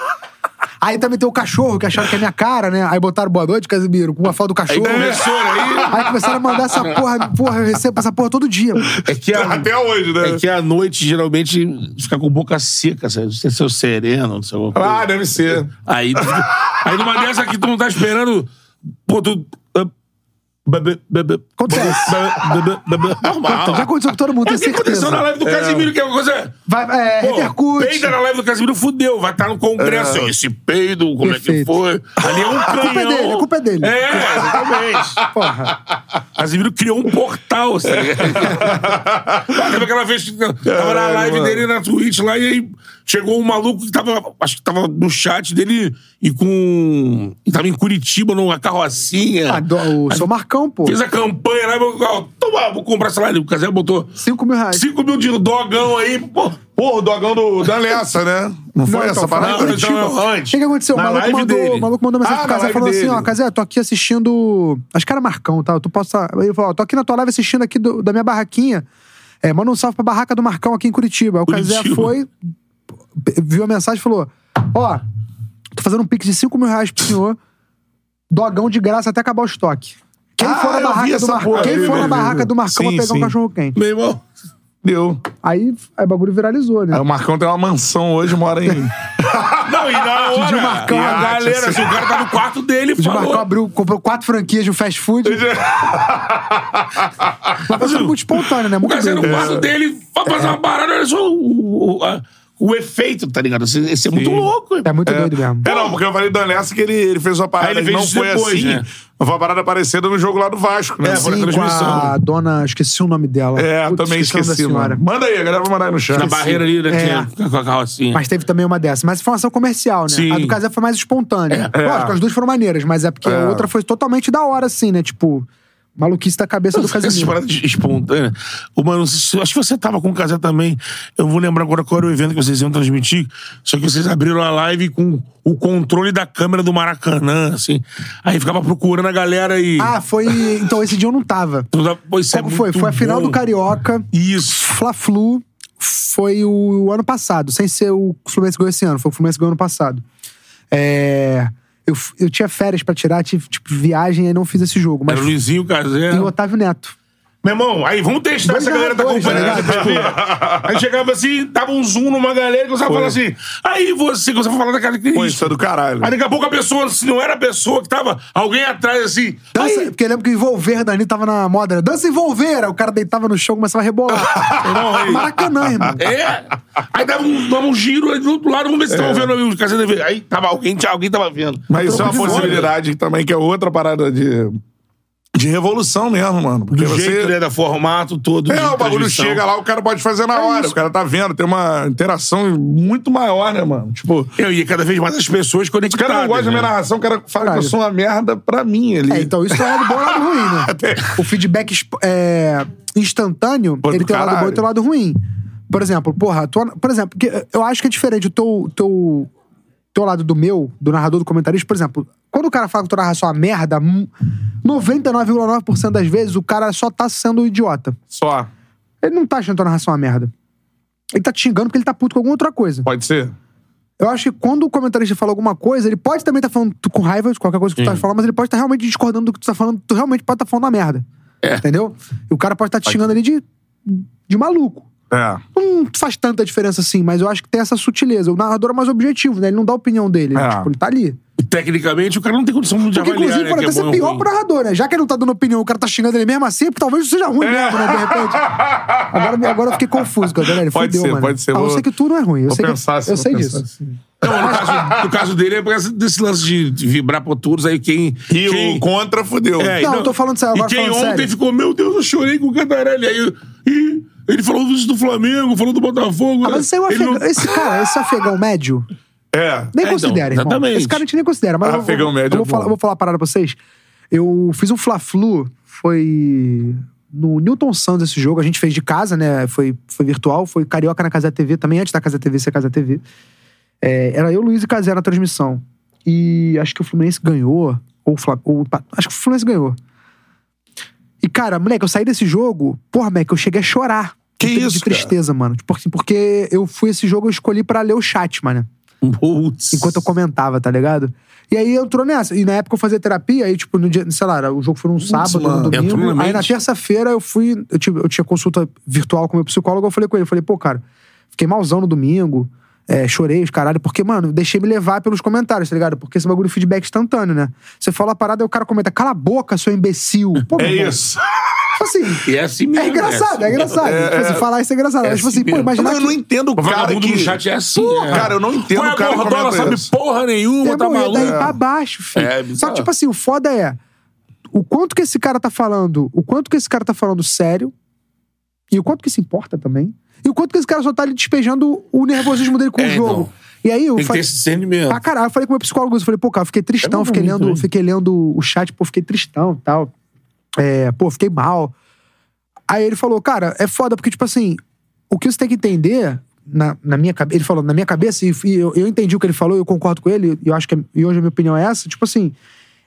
Aí também tem o cachorro, que acharam que é minha cara, né? Aí botaram boa noite, Casimiro, com uma foto do Aí cachorro. começou aí. Aí começaram a mandar essa porra, porra, eu recebo essa porra todo dia. mano. É que a, Até hoje, né? é que a noite geralmente fica com boca seca, sabe? Não sei se é o sereno, não sei coisa. Ah, deve ser. Aí, aí numa dessa que tu não tá esperando, pô, tu. Acontece. bebê. Normal. Já aconteceu com todo mundo, É tenho o que aconteceu certeza. na live do Casimiro, que é uma coisa. Vai, é, Pô, repercute. peida na live do Casimiro, fudeu. Vai estar no congresso. Esse peido, como é que Perfeito. foi? Ali é um A canhão. culpa é dele, a culpa é dele. É, exatamente. Porra. Casimiro criou um portal, [LAUGHS] sabe? Teve aquela vez que tava na live mano. dele na Twitch lá e aí chegou um maluco que tava, acho que tava no chat dele e com. E tava em Curitiba numa carrocinha. Ah, do- o seu Marcão, pô. Fez a campanha lá, meu, ó, toma, vou comprar essa live. O Casé botou 5 mil reais. 5 mil de dogão aí, pô. Porra, o dogão do, da Lessa, né? Não foi Não, essa então, parada? Não, Curitiba. então, antes. O que, que aconteceu? O maluco, mandou, o maluco mandou mensagem Ah, pro Casé falando assim, dele. ó, Casé, tô aqui assistindo... Acho que era Marcão, tá? Tu posso... Ele falou, ó, tô aqui na tua live assistindo aqui do- da minha barraquinha. É, manda um salve pra barraca do Marcão aqui em Curitiba. Aí o Casé Curitiba. foi, p- viu a mensagem e falou, ó, tô fazendo um pix de 5 mil reais pro senhor, dogão de graça até acabar o estoque. Quem Ah, for na barraca do porra, quem vi, for na barraca vi. do Marcão vai Sim, pegar um sim. cachorro quente. Meu irmão. Deu. Aí, aí o bagulho viralizou, né? Aí o Marcão tem uma mansão hoje, mora em. [LAUGHS] Não, e na hora, Pediu Marcão, e a Iate, galera, assim. se o cara tá no quarto dele, O de falou. Marcão abriu, comprou quatro franquias de um fast food. Mas foi tudo muito espontâneo, né? O Muito Casé no doido. quarto dele, vai fazer uma parada, olha só o, efeito, tá ligado? Esse é muito louco. É muito doido mesmo. É, não, porque eu falei do Anessa que ele, ele fez uma parada Aí ele fez não isso foi depois, assim. né? Uma parada parecida no jogo lá do Vasco, né? É, foi na Sim, transmissão. a dona... Esqueci o nome dela. É, Putz, também esqueci, mano. Manda aí, a galera vai mandar aí no chat. Na barreira ali, né? É. Com a carrocinha. Mas teve também uma dessa. Mas foi uma ação comercial, né? Sim. A do Casé foi mais espontânea. É. Lógico, as duas foram maneiras, mas é porque É. a outra foi totalmente da hora, assim, né? Tipo, maluquice da cabeça do Essas Casemiro. paradas espontâneas. Ô, mano, não sei se- acho que você tava com o Casé também. Eu vou lembrar agora qual era o evento que vocês iam transmitir. Só que vocês abriram a live com o controle da câmera do Maracanã, assim. Aí ficava procurando a galera e. Ah, foi... Então, esse dia eu não tava. Toda- Pô, isso é Como foi? muito Foi a final bom. do Carioca. Isso. Fla-Flu foi o, ano passado, sem ser o Fluminense ganhou esse ano, foi o Fluminense ganhou ano passado. É, eu, eu tinha férias pra tirar, tive tipo, viagem e não fiz esse jogo. Mas Era o Luizinho Casé. e o Otávio Neto. Meu irmão, aí vamos testar Dois essa galera tá narradores, acompanhando tá a. Aí chegava assim, dava um zoom numa galera e começava a falar assim. Aí você, você vai falar daquela que Pô, isso é do caralho. Aí daqui a pouco a pessoa, se não era a pessoa que tava, alguém atrás assim. Dança, Aí, porque eu lembro que envolver Dani tava na moda, né? Dança envolver! Aí o cara deitava no chão e começava a rebolar. [LAUGHS] Maracanã, irmão. É. Aí dava um, dava um giro aí do outro lado, vamos ver se É. estavam vendo o. Aí tava alguém, alguém tava vendo. Mas isso é uma de possibilidade também, que é outra parada de, de revolução mesmo, mano. Porque Do você... jeito, né, da formato todo. É, de o bagulho chega lá, o cara pode fazer na hora. O cara tá vendo, tem uma interação muito maior, né, mano? Tipo, Eu ia cada vez mais as pessoas os conectadas. caras não gostam da né? minha narração, o cara fala que eu sou uma merda pra mim ali. É, então isso é o lado bom e o lado ruim, né? [LAUGHS] O feedback é, instantâneo, Pô, ele do tem o lado bom e tem o lado ruim. Por exemplo, porra, tua- por exemplo, que eu acho que é diferente o teu, teu, teu lado do meu, do narrador, do comentarista. Por exemplo, quando o cara fala que tua narração é uma merda, hum, 99,9% das vezes o cara só tá sendo idiota. Só. Ele não tá achando tua narração uma merda. Ele tá te xingando porque ele tá puto com alguma outra coisa. Pode ser? Eu acho que quando o comentarista fala alguma coisa, ele pode também estar falando tu- com raiva de qualquer coisa que tu tá falando, mas ele pode estar realmente discordando do que tu tá falando. Tu realmente pode estar falando uma merda. É. Entendeu? E o cara pode estar te xingando ali de, de maluco. É. Não faz tanta diferença assim, mas eu acho que tem essa sutileza. O narrador é mais objetivo, né? Ele não dá a opinião dele. É. Tipo, ele tá ali. E, Tecnicamente, o cara não tem condição de Porque, avaliar, inclusive, né, pode que é até ser pior pro narrador, né? Já que ele não tá dando opinião, o cara tá xingando ele mesmo assim, talvez isso seja ruim mesmo, né? De repente. Agora, agora eu fiquei confuso, cara. Ele Pode fudeu, ser, mano. pode ser. Ah, eu Vou- sei que tu não é ruim. Eu Vou sei, pensar que, assim, eu vou sei disso. assim. Não, no caso, no caso dele é por causa desse lance de, de vibrar por todos, aí quem. E quem o contra fudeu. É, Não, e eu tô falando sério, E quem ontem sério. ficou, meu Deus, eu chorei com o Cantarelli. Aí e ele falou isso do Flamengo, falou do Botafogo. Ah, mas esse, aí é afegão, não- esse cara, esse afegão médio, É. nem É, considera, então, irmão. Esse cara a gente nem considera. Mas Ah, eu, vou- afegão médio eu vou, é falar, vou falar uma parada pra vocês. Eu fiz um Fla-Flu, foi no Newton Santos esse jogo. A gente fez de casa, né? Foi, foi virtual, foi Carioca na Casa TV também, antes da Casa TV ser Casa TV. É, era eu, Luiz e Casé na transmissão. E acho que o Fluminense ganhou, ou, o Fla- ou acho que o Fluminense ganhou. E, cara, moleque, eu saí desse jogo, porra, moleque, eu cheguei a chorar. Que de, isso, De tristeza, mano. Tipo assim, porque eu fui esse jogo, eu escolhi pra ler o chat, mano Putz. enquanto eu comentava, tá ligado? E aí entrou nessa. E na época eu fazia terapia, aí, tipo, no dia, sei lá, o jogo foi num sábado, mano. no Entrou domingo. na Aí na terça-feira eu fui. Eu, tive, eu tinha consulta virtual com o meu psicólogo, eu falei com ele, eu falei, pô, cara, fiquei malzão no domingo. É, chorei os caralho, porque, mano, deixei me levar pelos comentários, tá ligado? Porque esse bagulho de feedback instantâneo, né? Você fala a parada e o cara comenta, cala a boca, seu imbecil. [LAUGHS] Pô, É irmão, isso. Tipo assim. E é assim mesmo. É engraçado, é, assim engraçado. É, tipo assim, é. falar isso é engraçado. É Mas, tipo assim assim, pô, imagina. Mas eu não entendo o O cara vagabundo que... no chat é assim. Pô, é. cara, eu não entendo Qual é o cara a que Gordola comenta sabe isso. porra nenhuma, É, tá e daí maluco. pra baixo, filho. É, Só que, tipo assim, o foda é o quanto que esse cara tá falando, o quanto que esse cara tá falando sério e o quanto que se importa também. E o quanto que esse cara só tá ali despejando o nervosismo dele com É, o jogo. então. E aí eu Tem que ter falei. esse discernimento. Pra caralho, eu falei com o meu psicólogo, eu falei, pô, cara, fiquei tristão, É fiquei lendo, hein? fiquei lendo o chat, pô, fiquei tristão e tal. É, pô, fiquei mal. Aí ele falou, cara, é foda, porque, tipo assim, o que você tem que entender, na, na minha cabeça, ele falou, na minha cabeça, e, e eu, eu entendi o que ele falou, eu concordo com ele, e eu acho que, e hoje a minha opinião é essa, tipo assim,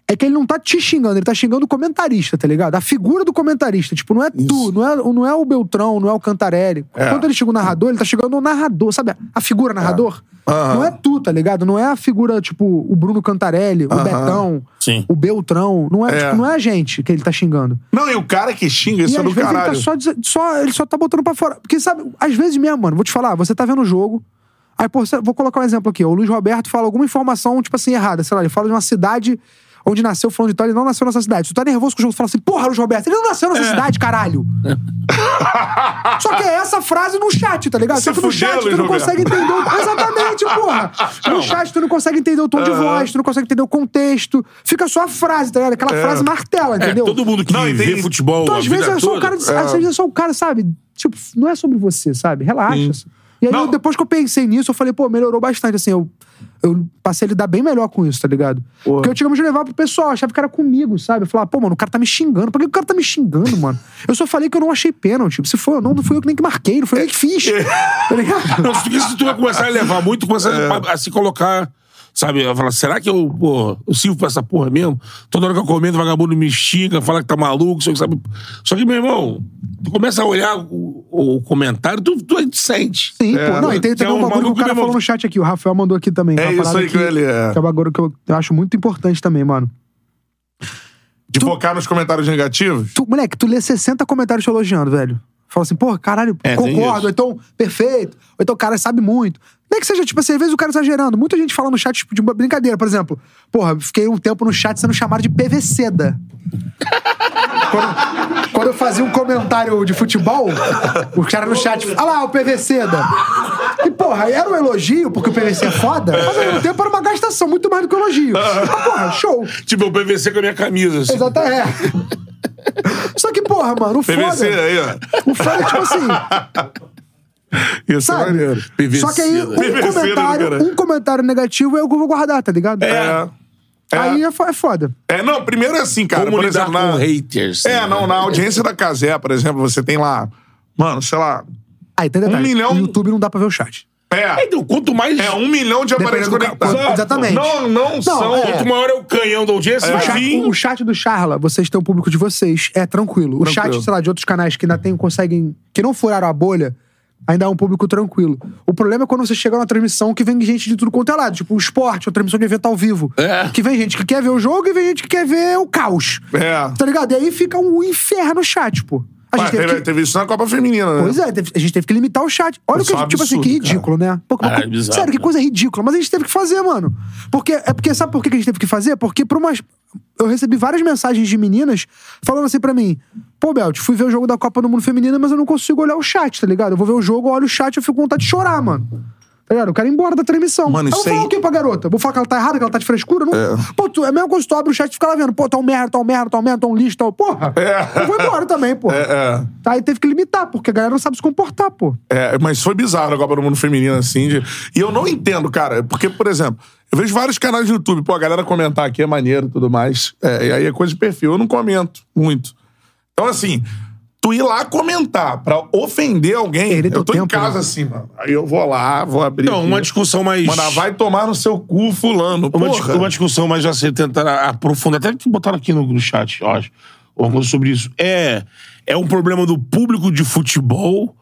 é que ele não tá te xingando, ele tá xingando o comentarista, tá ligado? A figura do comentarista. Tipo, não é tu, não é, não é o Beltrão, não é o Cantarelli. É. Quando ele chega o narrador, ele tá chegando o narrador, sabe? A figura narrador. Aham. Não é tu, tá ligado? Não é a figura, tipo, o Bruno Cantarelli, o Aham. Betão, Sim. o Beltrão. Não é, É. tipo, não é a gente que ele tá xingando. Não, e o cara que xinga, isso e é às do vezes caralho. ele tá só, só. Ele só tá botando pra fora. Porque, sabe, às vezes mesmo, mano, vou te falar, você tá vendo o jogo. Aí, pô, vou colocar um exemplo aqui. O Luiz Roberto fala alguma informação, tipo assim, errada. Sei lá, ele fala de uma cidade onde nasceu fulano de tal, ele não nasceu nessa cidade. Se tu tá nervoso com o jogo, tu fala assim, porra, Luiz Roberto, ele não nasceu É. nessa cidade, caralho. [LAUGHS] Só que é essa frase no chat, tá ligado? Se Só que no chat tu não Roberto. consegue entender o... Exatamente, porra. [LAUGHS] No chat tu não consegue entender o tom de voz, tu não consegue entender o contexto. Fica só a frase, tá ligado? Aquela frase martela, É, entendeu? todo mundo que Não, vê tem- futebol a às vezes é só o cara, às vezes é só o cara, sabe? Tipo, não é sobre você, sabe? Relaxa. E aí, eu- depois que eu pensei nisso, eu falei, pô, melhorou bastante, assim, eu, eu passei a lidar bem melhor com isso, tá ligado? Porque eu tinha que levar pro pessoal, achava que era comigo, sabe? Eu falava, pô, mano, o cara tá me xingando. Por que o cara tá me xingando, mano? Eu só falei que eu não achei pênalti. Se foi ou não, não fui eu que nem que marquei, não foi eu nem que fiz. [LAUGHS] tá ligado? Não, se tu, se tu começar a levar muito, começa É. a, a se colocar. Sabe, ela fala, será que eu, pô, eu sirvo pra essa porra mesmo? Toda hora que eu comento, o vagabundo me xinga, fala que tá maluco, só que sabe. Só que, meu irmão, tu começa a olhar o, o comentário, tu, tu sente. Sim, É, pô. Não, e tem, é um um bagulho que o cara mesmo. falou no chat aqui, o Rafael mandou aqui também. É uma isso aí que ele é. Que é um bagulho que eu, eu acho muito importante também, mano. De focar nos comentários negativos? Tu, moleque, tu lê 60 comentários te elogiando, velho. Fala assim, porra, caralho, É, concordo. Ou então, perfeito. Ou então, o cara sabe muito. Nem que seja, tipo assim, às vezes o cara exagerando. Muita gente fala no chat, tipo, de brincadeira. Por exemplo, porra, fiquei um tempo no chat sendo chamado de PVCda. [LAUGHS] quando, quando eu fazia um comentário de futebol, o cara no chat, ah lá, o PVCda. E, porra, era um elogio, porque o PVC é foda, mas ao mesmo tempo era uma gastação muito mais do que um elogio. Mas, porra, show. Tipo, eu PVC com a minha camisa. Assim. Exato, é. Só que, porra, mano, o PVC foda. aí, ó. O foda é tipo assim, [LAUGHS] Isso é sabe? maneiro. PVC, Só que aí, um né? Comentário, um comentário negativo é o que eu vou guardar, tá ligado? É. É. Aí é, é foda. É, não, primeiro é assim, cara. Como por lidar exemplo, com na... haters. É, né? não, na audiência da Casé, por exemplo, você tem lá, mano, sei lá. Aí tem detalhe. Um milhão- No YouTube não dá pra ver o chat. É, Então, quanto mais. é um milhão de aparelhos do ca- conectados. Exatamente. Não, não, são. é. Quanto maior é o canhão da audiência, O vai chat, o chat do Charla, vocês têm o público de vocês, é tranquilo. O Tranquilo. chat, sei lá, de outros canais que ainda tem, conseguem. que não furaram a bolha, ainda é um público tranquilo. O problema é quando você chega numa transmissão que vem gente de tudo quanto é lado. Tipo, o esporte, uma transmissão de evento ao vivo. É. Que vem gente que quer ver o jogo e vem gente que quer ver o caos. É. Tá ligado? E aí fica um inferno chat, pô. A gente teve teve, que... teve isso na Copa Feminina, né? Pois é, teve- a gente teve que limitar o chat. Olha o que, é tipo assim, que ridículo, né? Pô, uma É, co- bizarro, sério, que né? coisa ridícula. Mas a gente teve que fazer, mano. Porque, é porque, sabe por que que a gente teve que fazer? Porque pra umas. Eu recebi várias mensagens de meninas falando assim pra mim: Pô, Belt, fui ver o jogo da Copa do Mundo Feminina, mas eu não consigo olhar o chat, tá ligado? Eu vou ver o jogo, olho o chat e eu fico com vontade de chorar, mano. Tá ligado? Eu quero ir embora da transmissão. Mano, eu vou falar aí- o quê pra garota? Vou falar que ela tá errada, que ela tá de frescura? Não... Pô, tu, é a mesma coisa que tu abre o chat e fica lá vendo. Pô, tá um merda, tá um merda, tá um merda, tá um lixo, tá um... Porra! Eu vou embora também, pô. É, Tá, aí teve que limitar, porque a galera não sabe se comportar, pô. é, mas foi bizarro a Copa do Mundo Feminina, assim. de- E eu não entendo, cara. Porque, por exemplo, eu vejo vários canais de YouTube. Pô, a galera comentar aqui é maneiro e tudo mais. É, e aí é coisa de perfil. Eu não comento muito. Então, assim, tu ir lá comentar pra ofender alguém. Perder eu tô em tempo, casa né? assim, mano. Aí eu vou lá, vou abrir. Não, aqui. uma discussão mais. Mano, vai tomar no seu cu, fulano. Uma, dis- uma discussão mais assim, tentar aprofundar, até que botaram aqui no, no chat, eu acho, uma coisa sobre isso. É, é um problema do público de futebol,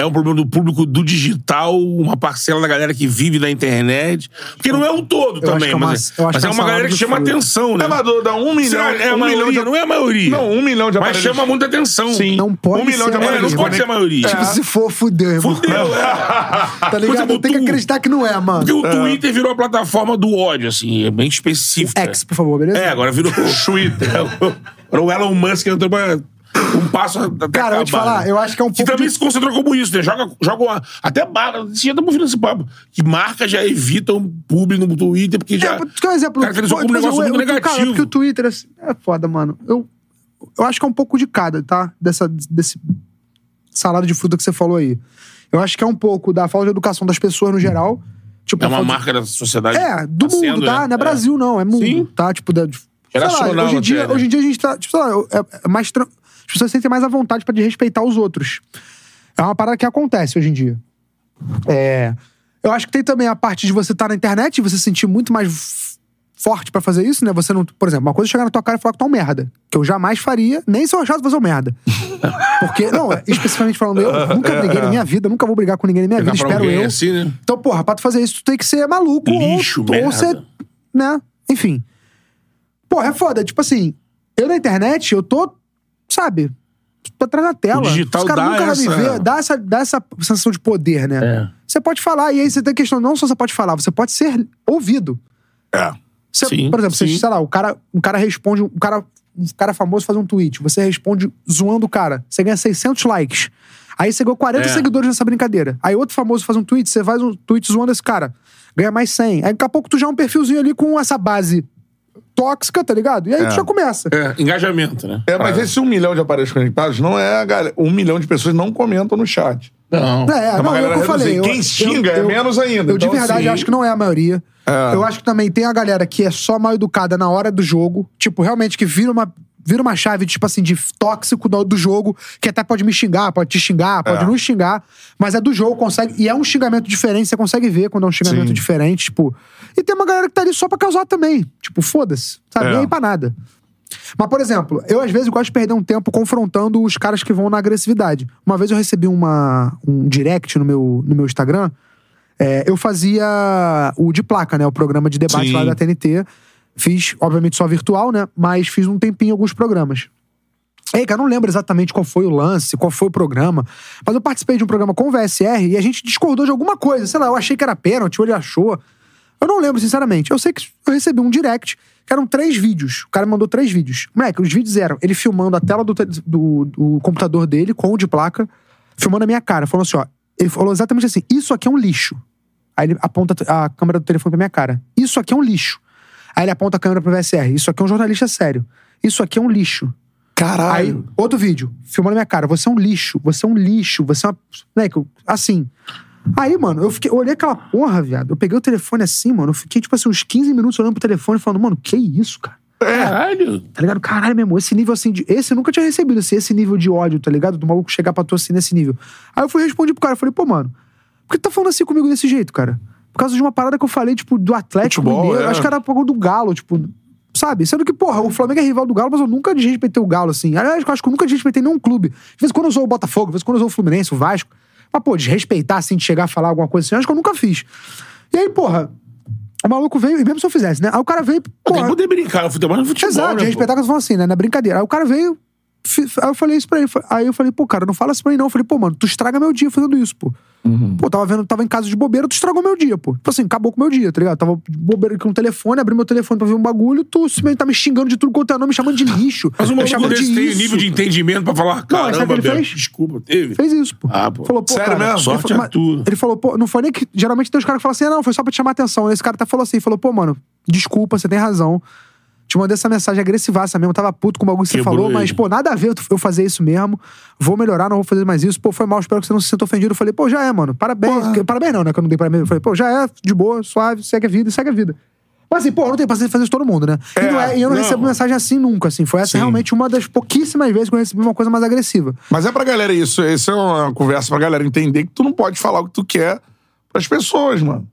é um problema do público do digital, uma parcela da galera que vive da internet. Porque não é o todo Eu acho também, que é uma- mas, eu acho mas que é é uma galera que chama fruta. atenção, né? É, mas dá um milhão. Será? É um maioria, milhão de... não é a maioria. Não, um milhão de Mas aparelhos. chama muita atenção. Sim. Não pode Um milhão ser de a É, aparelhos não pode ser a maioria. Tipo, se for, fudeu, irmão. Fudeu, é. Tá ligado? exemplo, Tem que acreditar que não é, mano. Porque o Twitter virou a plataforma do ódio, assim, é bem específica. X, por favor, beleza? É, agora virou o [LAUGHS] Twitter. [LAUGHS] Agora o Elon Musk entrou pra um passo até Cara, eu vou te acabar, falar, né? eu acho que é um Que pouco também de- se concentrou como isso, né? Joga, joga uma, até barra. Já estamos ouvindo esse papo. Que marcas já evitam público no Twitter, porque já. É, tu quer um exemplo? Caracterizou como um tipo assim, negócio eu- muito eu- cara, negativo. porque o Twitter assim, é foda, mano. Eu, eu acho que é um pouco de cada, tá? Dessa, desse salada de fruta que você falou aí. Eu acho que é um pouco da falta de educação das pessoas no geral. Tipo, É uma marca da sociedade. É, do tá mundo, sendo, tá? né? Não é Brasil, não. É mundo, Sim. tá? Tipo, da, lá, hoje, em dia, né? hoje em dia a gente tá... Tipo, sei lá, é, é mais... As pessoas sentem mais à vontade de respeitar os outros. É uma parada que acontece hoje em dia. É... Eu acho que tem também a parte de você estar na internet e você se sentir muito mais forte pra fazer isso, né? Você não... Por exemplo, uma coisa é chegar na tua cara e falar que tu é um merda. Que eu jamais faria, nem se eu achasse fazer um merda. [LAUGHS] Porque, não, é, especificamente falando, eu nunca briguei na minha vida, nunca vou brigar com ninguém na minha vida, espero alguém eu. assim, né? Então, porra, pra tu fazer isso, tu tem que ser maluco. Lixo, ou, merda. ou ser. Né? Enfim. Porra, é foda. Tipo assim, eu na internet, eu tô, sabe, tô atrás da tela. O digital Os caras nunca vão me essa- ver, dá essa, dá essa sensação de poder, né? É. Você pode falar, e aí você tem a questão, não só você pode falar, você pode ser ouvido. É. Você, Sim, por exemplo, você, sim. sei lá, o cara, um cara responde, um cara, um cara famoso faz um tweet, você responde zoando o cara, você ganha 600 likes. Aí você ganhou 40 É. seguidores nessa brincadeira. Aí outro famoso faz um tweet, você faz um tweet zoando esse cara, ganha mais 100. Aí daqui a pouco tu já é um perfilzinho ali com essa base tóxica, tá ligado? E aí tu já começa. É, engajamento, né? É, mas esse um milhão de aparelhos conectados não é a galera. Um milhão de pessoas não comentam no chat. Não. É, uma não, é o que eu falei. eu- Quem xinga é menos ainda. Eu de Então, verdade assim, acho que não é a maioria. É. Eu acho que também tem a galera que é só mal educada na hora do jogo. Tipo, realmente que vira uma, vira uma chave, tipo assim, de tóxico do, do jogo, que até pode me xingar, pode te xingar, pode É. não xingar. Mas é do jogo, consegue. E é um xingamento diferente, você consegue ver quando é um xingamento Sim. diferente, tipo. E tem uma galera que tá ali só pra causar também. Tipo, foda-se. Sabe? É. Nem aí pra nada. Mas, por exemplo, eu às vezes gosto de perder um tempo confrontando os caras que vão na agressividade. Uma vez eu recebi uma, um direct no meu, no meu Instagram. É, eu fazia o de placa, né? O programa de debate Sim. lá da TNT. Fiz, obviamente, só virtual, né? Mas fiz um tempinho em alguns programas. Ei, cara, eu não lembro exatamente qual foi o lance, qual foi o programa. Mas eu participei de um programa com o VSR e a gente discordou de alguma coisa. Sei lá, eu achei que era pênalti, ou ele achou. Eu não lembro, sinceramente. Eu sei que eu recebi um direct, que eram três vídeos. O cara mandou três vídeos. Moleque, os vídeos eram ele filmando a tela do, do, do computador dele, com o de placa, filmando a minha cara. Falando assim, ó. Ele falou exatamente assim: Isso aqui é um lixo. Aí ele aponta a câmera do telefone pra minha cara. Isso aqui é um lixo. Aí ele aponta a câmera pro VSR. Isso aqui é um jornalista sério. Isso aqui é um lixo. Aí, Caralho. outro vídeo, filmando minha cara. Você é um lixo, você é um lixo, você é uma. Moleque, assim. Aí, mano, eu, fiquei, eu olhei aquela porra, viado. Eu peguei o telefone assim, mano. Eu fiquei, tipo assim, uns 15 minutos olhando pro telefone falando, mano, que isso, cara? Caralho. Tá ligado? Caralho, meu irmão, esse nível assim de. Esse eu nunca tinha recebido, assim, esse nível de ódio, tá ligado? Do maluco chegar pra tu assim nesse nível. Aí eu fui responder pro cara, eu falei, pô, mano, por que tu tá falando assim comigo desse jeito, cara? Por causa de uma parada que eu falei, tipo, do Atlético Futebol, Mineiro. é. Acho que era por causa do Galo, tipo. Sabe? Sendo que, porra, o Flamengo é rival do Galo, mas eu nunca desrespeitei o Galo, assim. Aliás, eu acho que eu nunca desrespeitei nenhum clube. De vez em quando eu usou o Botafogo, de vez em quando eu usou o Fluminense, o Vasco. Mas, pô, desrespeitar, assim, de chegar a falar alguma coisa assim, acho que eu nunca fiz. E aí, porra, o maluco veio, e mesmo se eu fizesse, né? Aí o cara veio, Tem porra, que poder brincar. O futebol é futebol, Exato, né, de pô? respeitar que eu assim, né? Na brincadeira. Aí o cara veio. Aí eu falei isso pra ele. Aí eu falei, pô, cara, não fala isso pra mim, não. Eu falei, pô, mano, tu estraga meu dia fazendo isso, pô. Uhum. Pô, tava vendo, tava em casa de bobeira, tu estragou meu dia, pô. Tipo assim, acabou com o meu dia, tá ligado? Tava de bobeira aqui no telefone, abri meu telefone pra ver um bagulho, tu simplesmente tá me xingando de tudo quanto é nome, me chamando de lixo. Mas um maluco desse tem isso. nível de entendimento pra falar, Não, sabe o que caramba, ele Beto, fez? desculpa, teve? Fez isso, pô. Ah, pô. Falou, pô, Sério cara, mesmo? ele Sorte falou- é tua. Ele falou, pô, não foi nem que. Geralmente tem os caras que falam assim, ah, não, foi só pra te chamar atenção. Esse cara até falou assim, falou, pô, mano, desculpa, você tem razão. Te mandei essa mensagem agressivaça mesmo, tava puto com o bagulho que você falou, ele. mas, pô, nada a ver eu- fazer isso mesmo. Vou melhorar, não vou fazer mais isso. Pô, foi mal, espero que você não se sinta ofendido. Eu falei, pô, já é, mano. Parabéns. Que- Parabéns não, né? Que eu não dei parabéns. Eu falei, pô, já é, de boa, suave, segue a vida, e segue a vida. Mas assim, pô, eu não tenho paciência de fazer isso todo mundo, né? e, É, não é- e eu não, não. recebo mensagem assim nunca, assim. Foi essa Sim. realmente uma das pouquíssimas vezes que eu recebi uma coisa mais agressiva. Mas é pra galera isso. Isso é uma conversa pra galera entender que tu não pode falar o que tu quer pras pessoas, mano.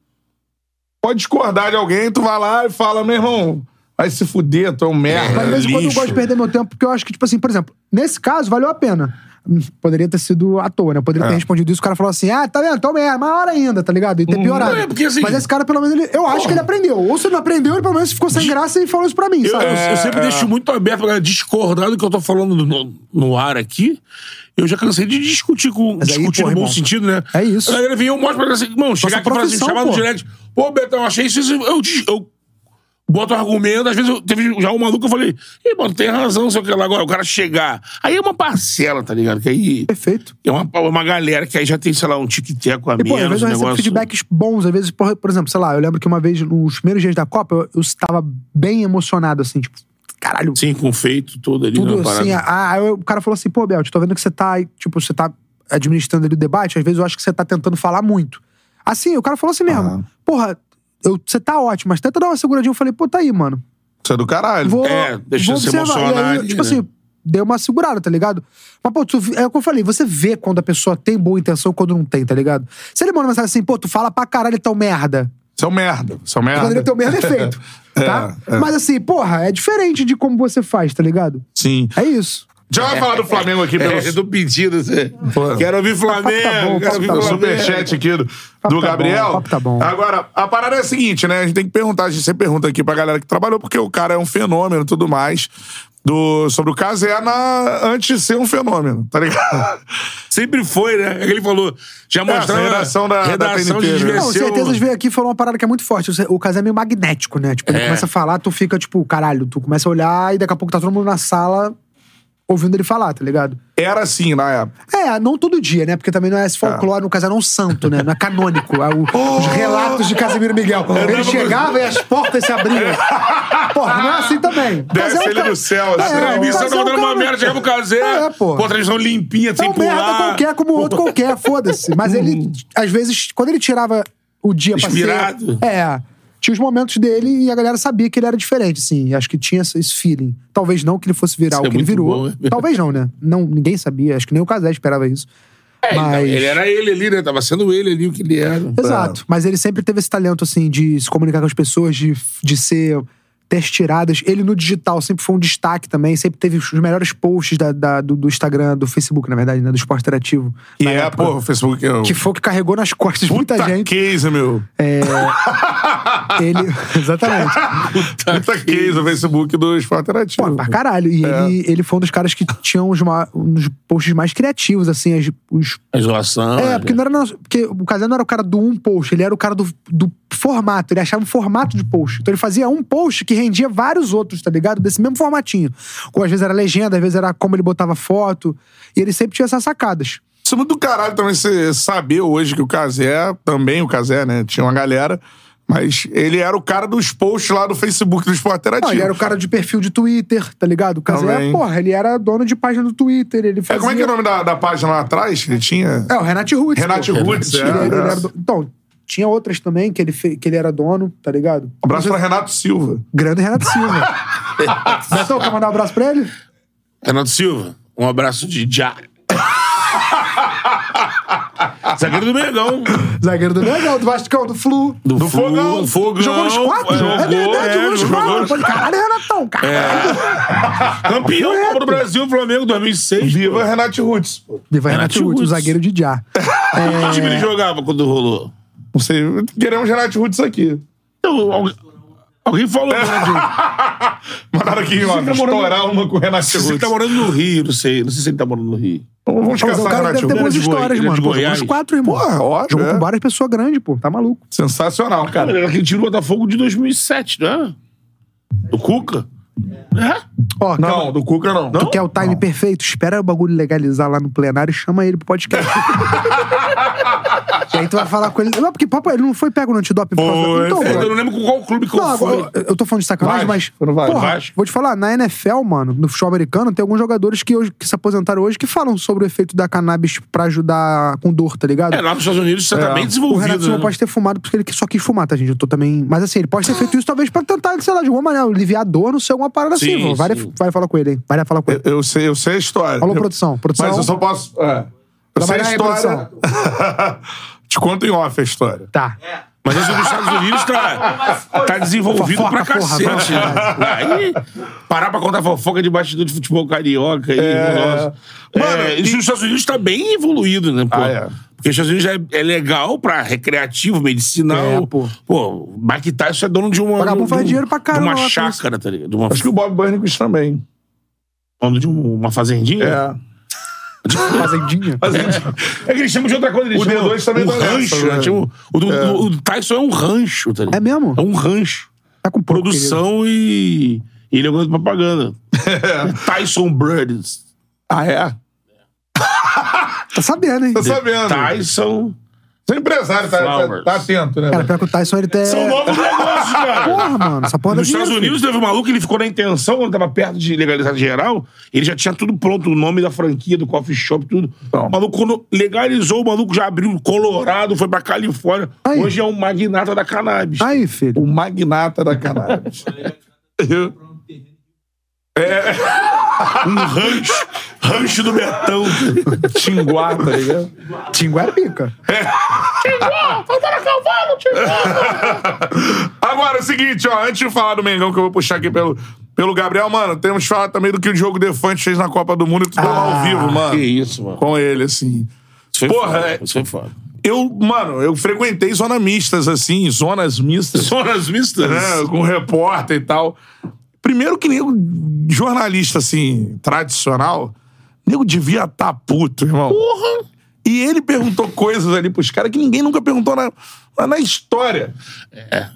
Pode discordar de alguém, tu vai lá e fala, meu irmão, vai se fuder, tu é um merda. Mas de vez em quando eu gosto de perder meu tempo, porque eu acho que, tipo assim, por exemplo, nesse caso, valeu a pena. Hum, Poderia ter sido à toa, né? Eu Poderia É. ter respondido isso, o cara falou assim: ah, tá vendo? Então merda, uma hora ainda, tá ligado? E ter piorado. É, porque assim- Mas esse cara, pelo menos, ele, eu acho que ele aprendeu. Ou se ele não aprendeu, ele pelo menos ficou sem graça e falou isso pra mim, Eu, sabe? eu- eu sempre deixo muito aberto pra galera discordar do que eu tô falando no, no ar aqui. Eu já cansei de discutir com. Mas aí, discutir pô, no bom irmão, sentido, né? é isso. A galera vem e eu mostro pra ela assim, irmão, chegar aqui e falar assim, profissão, chamar no pô. direct. Pô, Betão, achei isso. isso eu, dis- eu boto um argumento, às vezes eu, teve já um maluco eu falei, Ih, mano, tem razão, sei o que lá agora, o cara chegar. Aí é uma parcela, tá ligado? Que aí. Perfeito. É uma, uma galera que aí já tem, sei lá, um tic-teco a E, pô, às menos, vezes eu um recebo negócio. feedbacks bons, às vezes, por, por exemplo, sei lá, eu lembro que uma vez, nos primeiros dias da Copa, eu, eu estava bem emocionado, assim, tipo, caralho, Sim, com feito todo ali tudo na parada. assim. ah, Aí o cara falou assim, pô, Bel, tô vendo que você tá, tipo, você tá administrando ali o debate, às vezes eu acho que você tá tentando falar muito. Assim, o cara falou assim mesmo, Aham. porra, eu- você tá ótimo, mas tenta dar uma seguradinha. Eu falei, pô, tá aí, mano. Isso é do caralho. Vou, É, deixa vou você observar. emocionar E aí, ali, tipo né? assim, deu uma segurada, tá ligado? Mas, pô, tu, é o que eu falei, você vê quando a pessoa tem boa intenção e quando não tem, tá ligado? Se ele manda uma mensagem assim, pô, tu fala pra caralho, então merda. Isso é um merda. Isso é um merda. Quando ele tem o mesmo efeito, tá? É, é. Mas assim, porra, é diferente de como você faz, tá ligado? Sim. É isso. Já vai falar do Flamengo aqui [LAUGHS] pelo É, do pedido, você. Quero ouvir Flamengo, tá bom, quero ouvir tá bom. superchat aqui do, do tá Gabriel. bom, papo tá bom. Agora, a parada é a seguinte, né? A gente tem que perguntar, a gente sempre pergunta aqui pra galera que trabalhou, porque o cara é um fenômeno e tudo mais. do, sobre o Casé na, antes de ser um fenômeno, tá ligado? [LAUGHS] Sempre foi, né? É que ele falou. Já mostrava. essa redação da- da redação TNT, de né? Não, certeza veio aqui e falou uma parada que é muito forte. O Casé é meio magnético, né? Tipo, ele É. começa a falar, tu fica, tipo, caralho, tu começa a olhar e daqui a pouco tá todo mundo na sala ouvindo ele falar, tá ligado? Era assim na época. É, não todo dia, né? Porque também não é esse folclore, no Casé não é um santo, né? Não é canônico. É o- [LAUGHS] os relatos de Casimiro Miguel. Ele chegava e as portas se abriam. Porra, não é assim também. [LAUGHS] Desce é um ele cara- do céu, É, assim, é tava um dando uma merda, chegava o Casé. É, pô. Pô, transmissão limpinha, É sem um merda pular. qualquer, como o outro qualquer, foda-se. Mas ele, [LAUGHS] às vezes, quando ele tirava o dia pra ser... Inspirado. É. Tinha os momentos dele e a galera sabia que ele era diferente, assim. Acho que tinha esse feeling. Talvez não que ele fosse virar Isso o é que ele muito virou. bom, né? [LAUGHS] Talvez não, né? Não, ninguém sabia. Acho que nem o Casé esperava isso. É, ele, Mas- ele era ele ali, né? Tava sendo ele ali o que ele era. Exato. Mas ele sempre teve esse talento, assim, de se comunicar com as pessoas, de, de ser teste tiradas. Ele no digital sempre foi um destaque também. Sempre teve os melhores posts da, da- do, do Instagram, do Facebook, na verdade, né? Do Esporte Interativo. E é, época. pô, o Facebook é o. Que foi o que carregou nas costas de muita Puta gente. case, meu. Ele. [LAUGHS] Exatamente. Puta case o Facebook do Esporte Interativo. Pô, pra caralho. E É. ele, ele foi um dos caras que tinham os, ma- um posts mais criativos, assim, as- os A isolação. É, porque não era. nosso- Porque o Casé não era o cara do um post, ele era o cara do, do formato. Ele achava um formato de post. Então ele fazia um post que rendia vários outros, tá ligado? Desse mesmo formatinho. Ou às vezes era legenda, às vezes era como ele botava foto. E ele sempre tinha essas sacadas. Isso é muito do caralho também você saber hoje que o Casé, também o Casé, né? Tinha uma galera, mas ele era o cara dos posts lá do Facebook do Esporte Não, Interativo. ele era o cara de perfil de Twitter, tá ligado? O Casé, porra, ele era dono de página do Twitter. Ele É, fazia... como é que é o nome da, da página lá atrás? Ele tinha. É, o Renate Roots. Renate Ele- é, ele é. era do- Então, tinha outras também que ele, fe... que ele era dono, tá ligado? Um abraço pra Renato Silva. Grande Renato Silva. [LAUGHS] Betão, quer mandar um abraço pra ele? Renato Silva, um abraço de já. [LAUGHS] Zagueiro do Mengão. Zagueiro do Legal, do Vascão, do Flu. Do, Do Fogão. Do Fogão. Jogou nos quatro? Jogou, é verdade, é, jogou nos jogou quatro. nos- Pô, Caralho, Renatão, caralho. [LAUGHS] Campeão da Copa do Brasil, Flamengo, 2006. Viva Renato Roots. pô. Viva Renato Renato Ruth, o zagueiro de Já. Que time ele jogava quando rolou? Não sei. Queremos Renato Roots aqui. Então, alguém, alguém falou. né, [LAUGHS] Mandaram aqui, ó, tá morando- estourar uma com o Renato Não sei se ele tá morando no Rio, não sei. Não sei se ele tá morando no Rio. Vamos Mas o caçar Renato deve ter boas Goi- histórias, é mano. Pô, uns quatro, irmão. Porra, óbvio, Jogou é. com várias pessoas grandes, pô. Tá maluco. Sensacional, Cara, cara. ele era aquele time do Botafogo de 2007, né? Do Cuca? É? Ó, Não, calma. do Cuca não. Tu quer o time perfeito? Espera o bagulho legalizar lá no plenário e chama ele pro podcast. [LAUGHS] e [LAUGHS] aí tu vai falar com ele. Não, porque papo, ele não foi pego no antidoping por causa Então. É, eu não lembro com qual clube que Não, eu fui. agora, eu tô falando de sacanagem, Vasco, mas. foi no Vasco. Porra, Vasco. vou te falar, na NFL, mano, no futebol americano, tem alguns jogadores que, hoje, que se aposentaram hoje que falam sobre o efeito da cannabis pra ajudar com dor, tá ligado? É, lá nos Estados Unidos isso tá bem O desenvolvido. Renato Silva né? pode ter fumado porque ele só quis fumar, tá, gente? Eu tô também. Mas assim, ele pode ter feito isso talvez pra tentar, sei lá, de alguma maneira, aliviar a dor, não sei, alguma parada assim. Sim, Vai, vai, sim. vai falar com ele, hein? Vai falar com ele. Eu, eu sei, eu sei a história. Alô, Eu- produção. Produção. Mas eu só posso. É. Eu sei a Trabalhar aí, história. Te conto em off a história. Tá. Mas isso nos Estados Unidos tá, [LAUGHS] tá desenvolvido Fofoca, pra porra, cacete. né? Aí, parar pra contar fofoca de bastidor de futebol carioca aí, É. nossa. Mano, É, e- isso nos Estados Unidos tá bem evoluído, né, pô? Ah, é. Porque os Estados Unidos é, é legal pra recreativo, medicinal. É, pô. Pô, Mike Tyson é dono de uma. Vagabundo de faz um- dinheiro pra caramba De uma chácara, tá ligado? De uma, Acho que o Bob Burnquist também. dono de um- uma fazendinha. É. [LAUGHS] Fazendinha. É que eles chamam de outra coisa. Eles O chamam D2 também um tá rancho. né? né? Chamam- o, do- o- o Tyson é um rancho, tá ligado? É mesmo? É um rancho. Tá com Produção e. e ele é de propaganda. [LAUGHS] Tyson Brothers. Ah, é? querido. [LAUGHS] Tá sabendo, hein? Tá sabendo. Tyson. Você é empresário, tá, tá, tá atento, né? Cara, pior que o Tyson, ele tem. São novos [LAUGHS] negócios, cara. Porra, mano. Essa porra Nos Estados dinheiro, Unidos teve um maluco, ele ficou na intenção, quando tava perto de legalizar geral, ele já tinha tudo pronto, o nome da franquia, do coffee shop, tudo. Bom. O maluco, quando legalizou, o maluco já abriu Colorado, foi pra Califórnia. Aí. Hoje é um magnata da cannabis. Aí, filho. O magnata da cannabis. [LAUGHS] [LAUGHS] Um rancho. rancho do Betão. Tinguá, tá ligado? Tingo é pica. Agora, é o seguinte, ó, antes de falar do Mengão, que eu vou puxar aqui pelo, pelo Gabriel, mano, temos que falar também do que o Diogo Defante fez na Copa do Mundo e tu deu ao vivo, mano. Que isso, mano. Com ele, assim. Isso foi Porra, foda. é- Isso foi foda. Eu, mano, eu frequentei zona mistas, assim, zonas mistas. Zonas mistas? né, com repórter e tal. Primeiro que nego, jornalista, assim, tradicional, nego devia estar puto, irmão. Porra! E ele perguntou coisas ali pros caras que ninguém nunca perguntou na, na história.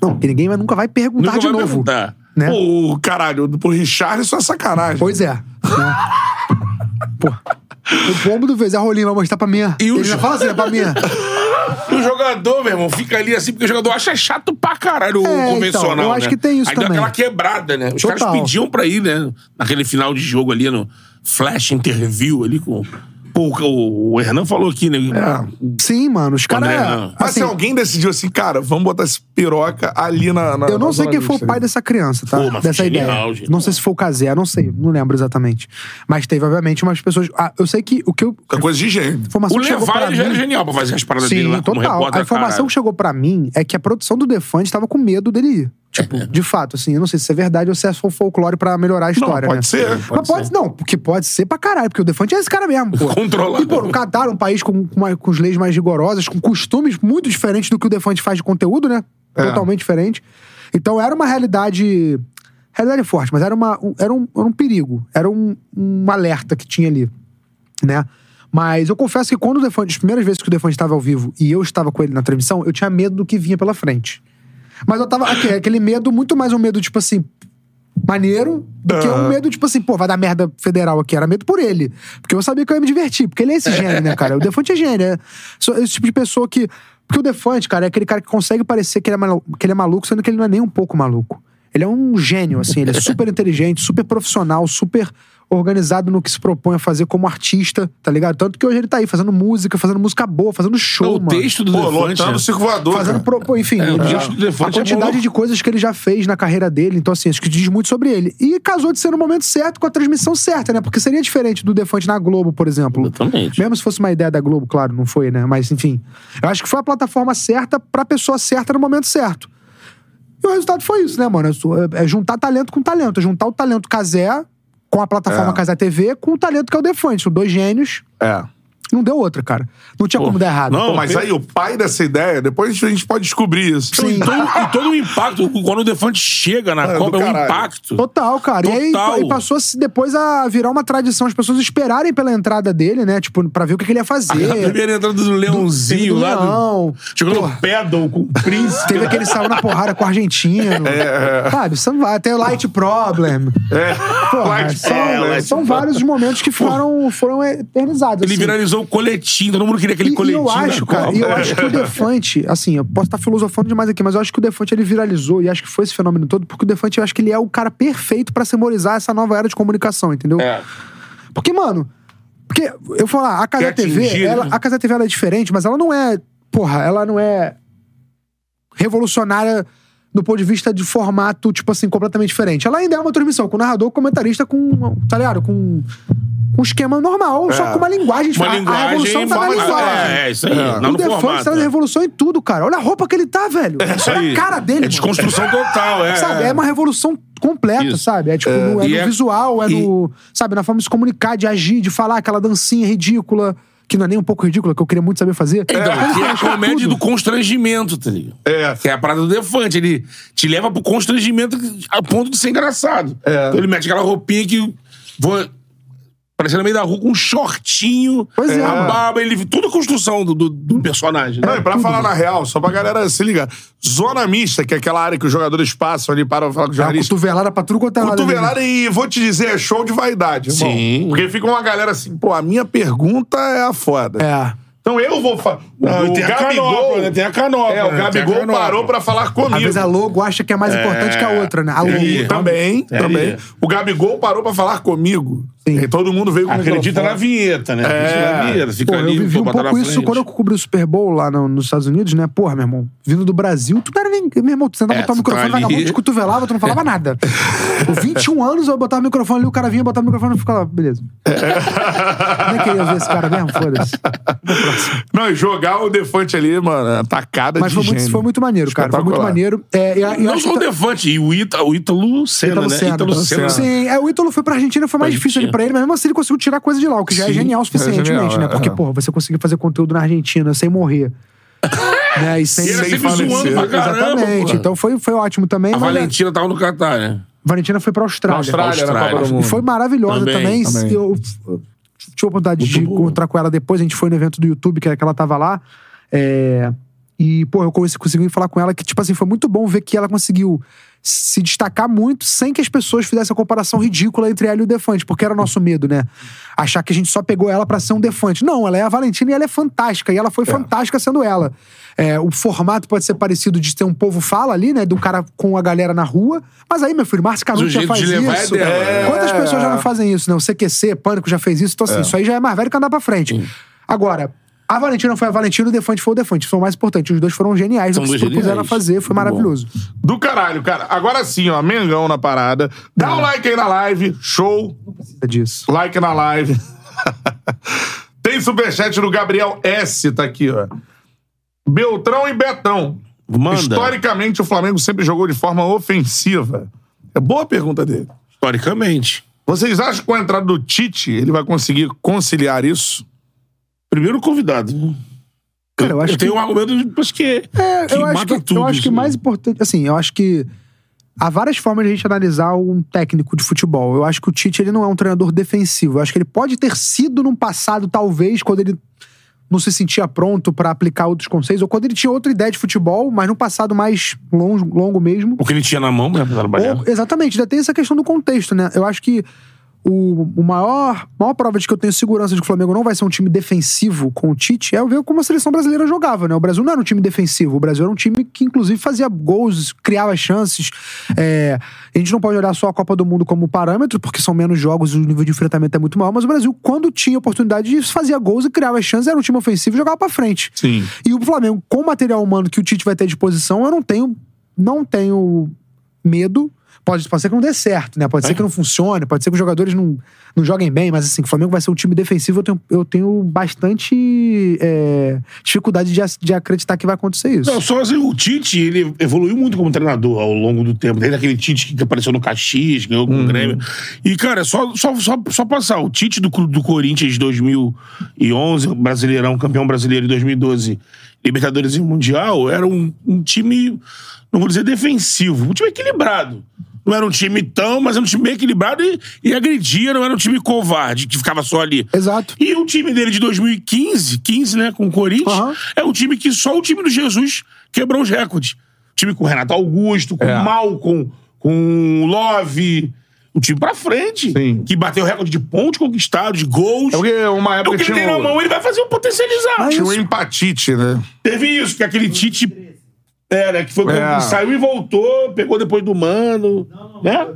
Não, que ninguém nunca vai perguntar Nunca de vai novo. perguntar. Né? Pô, caralho, pro Richardson é sacanagem. Pois é. né? [LAUGHS] Pô. O pombo do Zé Rolinho vai mostrar pra mim. E o Ele já fala assim, é pra mim. E [LAUGHS] o jogador, meu irmão, fica ali assim, porque o jogador acha chato pra caralho o É, então, convencional. eu acho né? que tem isso Aí deu também. aquela quebrada, né? Os Total. caras pediam pra ir, né? Naquele final de jogo ali, no flash interview ali com. Pô, o, o Hernan falou aqui, né? Sim, mano, os caras. André, não. Mas Assim, se alguém decidiu assim, cara, vamos botar esse piroca ali na. na eu não na sei quem foi o pai dessa criança, tá? Pô, Dessa ideia. genial. Não sei se foi o Casé, não sei, não lembro exatamente. Mas teve, obviamente, umas pessoas. Ah, eu sei que o que eu. É coisa de gênio. informação O Levar já era genial pra fazer as paradas dele Sim, lá como total. repórter. A informação caralho. que chegou pra mim é que a produção do Defante tava com medo dele ir. Tipo, de fato, assim, eu não sei se é verdade ou se é só folclore pra melhorar a história, pode né? ser, Mas pode pode, não, porque pode ser pra caralho, porque o Defante é esse cara mesmo, pô. Controlado. E, pô, no Catar, um país com, com, uma- com as leis mais rigorosas, com costumes muito diferentes do que o Defante faz de conteúdo, né? É. Totalmente diferente. Então era uma realidade. Realidade forte, mas era, uma, um, era, um, era um perigo. Era um, um alerta que tinha ali, né? Mas eu confesso que quando o Defante, as primeiras vezes que o Defante estava ao vivo e eu estava com ele na transmissão, eu tinha medo do que vinha pela frente. Mas eu tava. aqui, aquele medo, muito mais um medo, tipo assim, maneiro, do que um medo, tipo assim, pô, vai dar merda federal aqui. Era medo por ele. Porque eu sabia que eu ia me divertir. Porque ele é esse gênio, né, cara? O Defante é gênio. É esse tipo de pessoa que. Porque o Defante, cara, é aquele cara que consegue parecer que ele, é malu- que ele é maluco, sendo que ele não é nem um pouco maluco. Ele é um gênio, assim, ele é super inteligente, super profissional, super organizado no que se propõe a fazer como artista, tá ligado? Tanto que hoje ele tá aí fazendo música, fazendo música boa, fazendo show, o mano. texto do Pô, Defante. lotando né? circo voador. Fazendo, pro, pô, enfim, É, já- a é quantidade bom. de coisas que ele já fez na carreira dele, então assim, acho que diz muito sobre ele. E casou de ser no momento certo com a transmissão certa, né? Porque seria diferente do Defante na Globo, por exemplo. Exatamente. Mesmo se fosse uma ideia da Globo, claro, não foi, né? Mas enfim, eu acho que foi a plataforma certa pra pessoa certa no momento certo. E o resultado foi isso, né, mano? É- É juntar talento com talento, é juntar o talento Casé com a plataforma É. Casé TV com o talento que é o Defante. São dois gênios. É. Não deu outra, cara. Não tinha como dar errado. não, Pô, mas per- aí o pai dessa ideia, depois a gente pode descobrir isso. Sim. E todo, e todo o impacto, quando o Defante chega na É, do Copa, é um caralho. impacto. Total, cara. E aí Total. e passou -se depois a virar uma tradição, as pessoas esperarem pela entrada dele, né? Tipo, pra ver o que, que ele ia fazer. A primeira entrada do Leãozinho do lá. do- Leão. Jogando Porra. pedal com o príncipe. Teve aquele saiu na porrada com o argentino. Sabe? São, vai- até o Light Problem. É. Porra, Light são, Problem. são vários os momentos que foram, foram eternizados. Ele assim. viralizou o coletinho, todo mundo queria aquele E, e coletinho. eu acho, na cara, e eu acho que o Defante, assim, eu posso estar filosofando demais aqui, mas eu acho que o Defante ele viralizou e acho que foi esse fenômeno todo, porque o Defante eu acho que ele é o cara perfeito pra simbolizar essa nova era de comunicação, entendeu? É. Porque, mano, porque eu vou falar, a Casa Quer TV, ela, né? a Casa TV ela é diferente, mas ela não é, porra, ela não é revolucionária do ponto de vista de formato, tipo assim, completamente diferente. Ela ainda é uma transmissão com narrador, comentarista, com, tá ligado? Com um esquema normal, só com uma linguagem Uma diferente. linguagem. a revolução tá na linguagem. É, é, isso aí. É. Não o no Defante formato. traz né? revolução em tudo, cara. Olha a roupa que ele tá, velho. Isso Olha aí. a cara dele. É mano. desconstrução total, é. Sabe, é uma revolução completa, Isso. sabe? É tipo, no, é E no é- visual, é e- no. Sabe, na forma de se comunicar, de agir, de falar aquela dancinha ridícula, que não é nem um pouco ridícula, que eu queria muito saber fazer. Então, Ele que é a comédia tudo. do constrangimento, tá ligado? É. Que é a parada do Defante. Ele te leva pro constrangimento a ponto de ser engraçado. É. Então ele mete aquela roupinha que. Vou, parecendo no meio da rua com um shortinho, Pois é, uma mano. barba. Ele, tudo a construção do, do, do personagem. né? Não, e pra falar na real, só pra galera se ligar. Zona mista, que é aquela área que os jogadores passam ali para falar com os uma jornalistas. cotovelada pra tudo quanto é lado, né? Cotovelada e vou te dizer, é show de vaidade, irmão. Sim. Porque fica uma galera assim, pô, a minha pergunta é a foda. É. Então eu vou falar. O tem a Gabigol. canopla, né? Tem a canopla, É, o né? A Gabigol canopla. parou pra falar comigo. Às vezes a logo acha que é mais importante que a outra, né? A logo. É. Também, É. também. O Gabigol parou pra falar comigo. Sim. E todo mundo veio com o Acredita na vinheta, né? Acredita É. na vinheta. Fica Pô, ali, eu vivi um botar pouco isso quando eu cobri o Super Bowl lá no- nos Estados Unidos, né? Porra, meu irmão, vindo do Brasil, tu não era nem. Meu irmão, tu sentava É, botar o tu microfone, tá ali- vagabundo, te cotovelava, tu não falava nada. Com 21 [LAUGHS] anos, eu botava o microfone ali, o cara vinha, botava o microfone e ficava, beleza. Nem queria ver esse cara mesmo, foda-se. Não, e jogar o Defante ali, mano, é atacada Mas de foi muito, foi muito maneiro, cara. Foi muito maneiro. É, e, e Não só o tá- Defante, e o, Ítalo Senna, né? Ítalo Senna. Sim, é, o Ítalo foi pra Argentina, foi mais difícil ali. Pra ele, mas mesmo assim ele conseguiu tirar coisa de lá, o que já é Sim, genial o suficientemente, é genial, né? é, Porque, é. porra, você conseguir fazer conteúdo na Argentina sem morrer. [LAUGHS] né? E sem, E Sem falecer. caramba, Exatamente. pô. Então foi, foi ótimo também. A mas, Valentina tava no Catar, né? Valentina foi pra Austrália. Austrália, Austrália. Copa do E Mundo. foi maravilhosa também. Também, também. Eu, eu tive a oportunidade de Muito boa. encontrar com ela depois. A gente foi no evento do YouTube, que, que ela tava lá. É, e, pô, eu consegui, falar com ela que, tipo assim, foi muito bom ver que ela conseguiu se destacar muito sem que as pessoas fizessem a comparação ridícula entre ela e o Defante, porque era o nosso medo, né? Achar que a gente só pegou ela pra ser um Defante. Não, ela é a Valentina e ela é fantástica. E ela foi fantástica sendo ela. É, o formato pode ser parecido de ter um povo fala ali, né? Do cara com a galera na rua. Mas aí, meu filho, Márcio Canuto já faz é isso. né? Quantas pessoas já não fazem isso, né? O CQC, Pânico já fez isso. Então, assim, isso aí já é mais velho que andar pra frente. Agora, a Valentina foi a Valentina, o Defante foi o Defante. Isso foi o mais importante. Os dois foram geniais São no que se propuseram a fazer. Foi Muito bom. maravilhoso. Do caralho, cara. Agora sim, ó. Mengão na parada. Dá um like aí na live. Show. Precisa disso. Like na live. [LAUGHS] Tem superchat do Gabriel S. Tá aqui, ó. Beltrão e Betão. Manda. Historicamente, o Flamengo sempre jogou de forma ofensiva. É boa a pergunta dele. Historicamente. Vocês acham que com a entrada do Tite, ele vai conseguir conciliar isso? Primeiro convidado. Cara, eu acho tenho que- um argumento acho que, É, que eu acho que, tudo. eu acho que isso, mais importante, assim, eu acho que há várias formas de a gente analisar um técnico de futebol. Eu acho que o Tite ele não é um treinador defensivo. Eu acho que ele pode ter sido num passado, talvez, quando ele não se sentia pronto pra aplicar outros conceitos, ou quando ele tinha outra ideia de futebol, mas num passado mais longo, longo mesmo. O que ele tinha na mão, né. Ou- exatamente, ainda tem essa questão do contexto, né? Eu acho que o, o maior, maior prova de que eu tenho segurança de que o Flamengo não vai ser um time defensivo com o Tite é ver como a seleção brasileira jogava, né? O Brasil não era um time defensivo, o Brasil era um time que, inclusive, fazia gols, criava chances. É, a gente não pode olhar só a Copa do Mundo como parâmetro, porque são menos jogos e o nível de enfrentamento é muito maior, mas o Brasil, quando tinha oportunidade, fazia gols e criava chances, era um time ofensivo e jogava pra frente. Sim. E o Flamengo, com o material humano que o Tite vai ter à disposição, eu não tenho, não tenho medo. Pode, pode ser que não dê certo, né? Pode ser que não funcione, pode ser que os jogadores não, não joguem bem, mas assim, o Flamengo vai ser um time defensivo, eu tenho, eu tenho bastante é, dificuldade de, de acreditar que vai acontecer isso. Não, só assim, o Tite, ele evoluiu muito como treinador ao longo do tempo. Desde aquele Tite que apareceu no Caxias, ganhou com o Grêmio. E, cara, só, só, só, só passar. O Tite do, do Corinthians de 2011, Brasileirão, campeão brasileiro de 2012, Libertadores e Mundial, era um, um time, não vou dizer defensivo, um time equilibrado. Não era um time tão, mas era um time bem equilibrado e, e agredia, não era um time covarde, que ficava só ali. Exato. E o time dele de 2015, 15, né, com o Corinthians, Aham. é um time que só o time do Jesus quebrou os recordes. Time com Renato Augusto, com É. Malcom, com Love. O time pra frente. Sim. Que bateu o recorde de pontos conquistados, de gols. É porque uma É época o que ele tinha, tem na mão, ele vai fazer um potencializar. tinha um empatite, né? Teve isso, que aquele Tite. É, né, que foi É. quando saiu e voltou, pegou depois do Mano. né?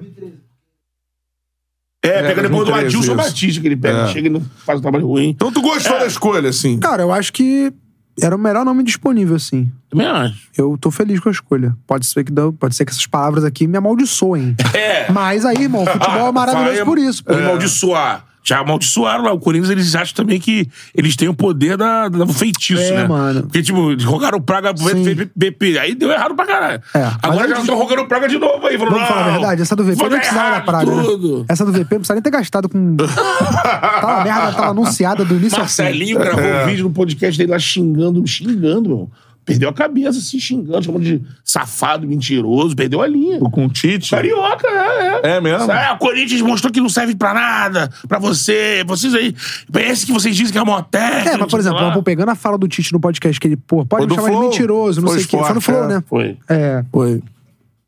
É, pega depois do 2013, Adilson isso. Batista, que ele pega, É. chega e não faz um trabalho ruim. Então tu gostou É. da escolha, assim? Cara, eu acho que era o melhor nome disponível, assim. Também acho. Eu tô feliz com a escolha. Pode ser que, dão- pode ser que essas palavras aqui me amaldiçoem. É. Mas aí, irmão, o futebol é maravilhoso Vai por isso. pô. Amaldiçoar. Já amaldiçoaram lá. O Corinthians, eles acham também que eles têm o poder da, da- do feitiço, É, né? mano. Porque, tipo, eles rogaram praga. BP. Aí deu errado pra caralho. É, Agora já estão rogando praga de novo aí. Falou, Vamos falar a verdade, essa do VP não precisava da praga. né? Essa do VP não precisa nem ter gastado com. [LAUGHS] tava merda, tava anunciada do início ao fim. Marcelinho gravou um vídeo no podcast dele lá xingando, xingando, meu. Perdeu a cabeça, assim, xingando, chamando de safado, mentiroso, perdeu a linha. Com o Tite? Carioca, é, é. É mesmo? É, o Corinthians mostrou que não serve pra nada, pra você. Vocês aí. Parece que vocês dizem que é mó técnico. É, mas, por exemplo, pô, pegando a fala do Tite no podcast, que ele, pô, pode Foi me chamar de mentiroso, não Foi sei o quê. Foi no Flow, é. né? Foi. É. Foi.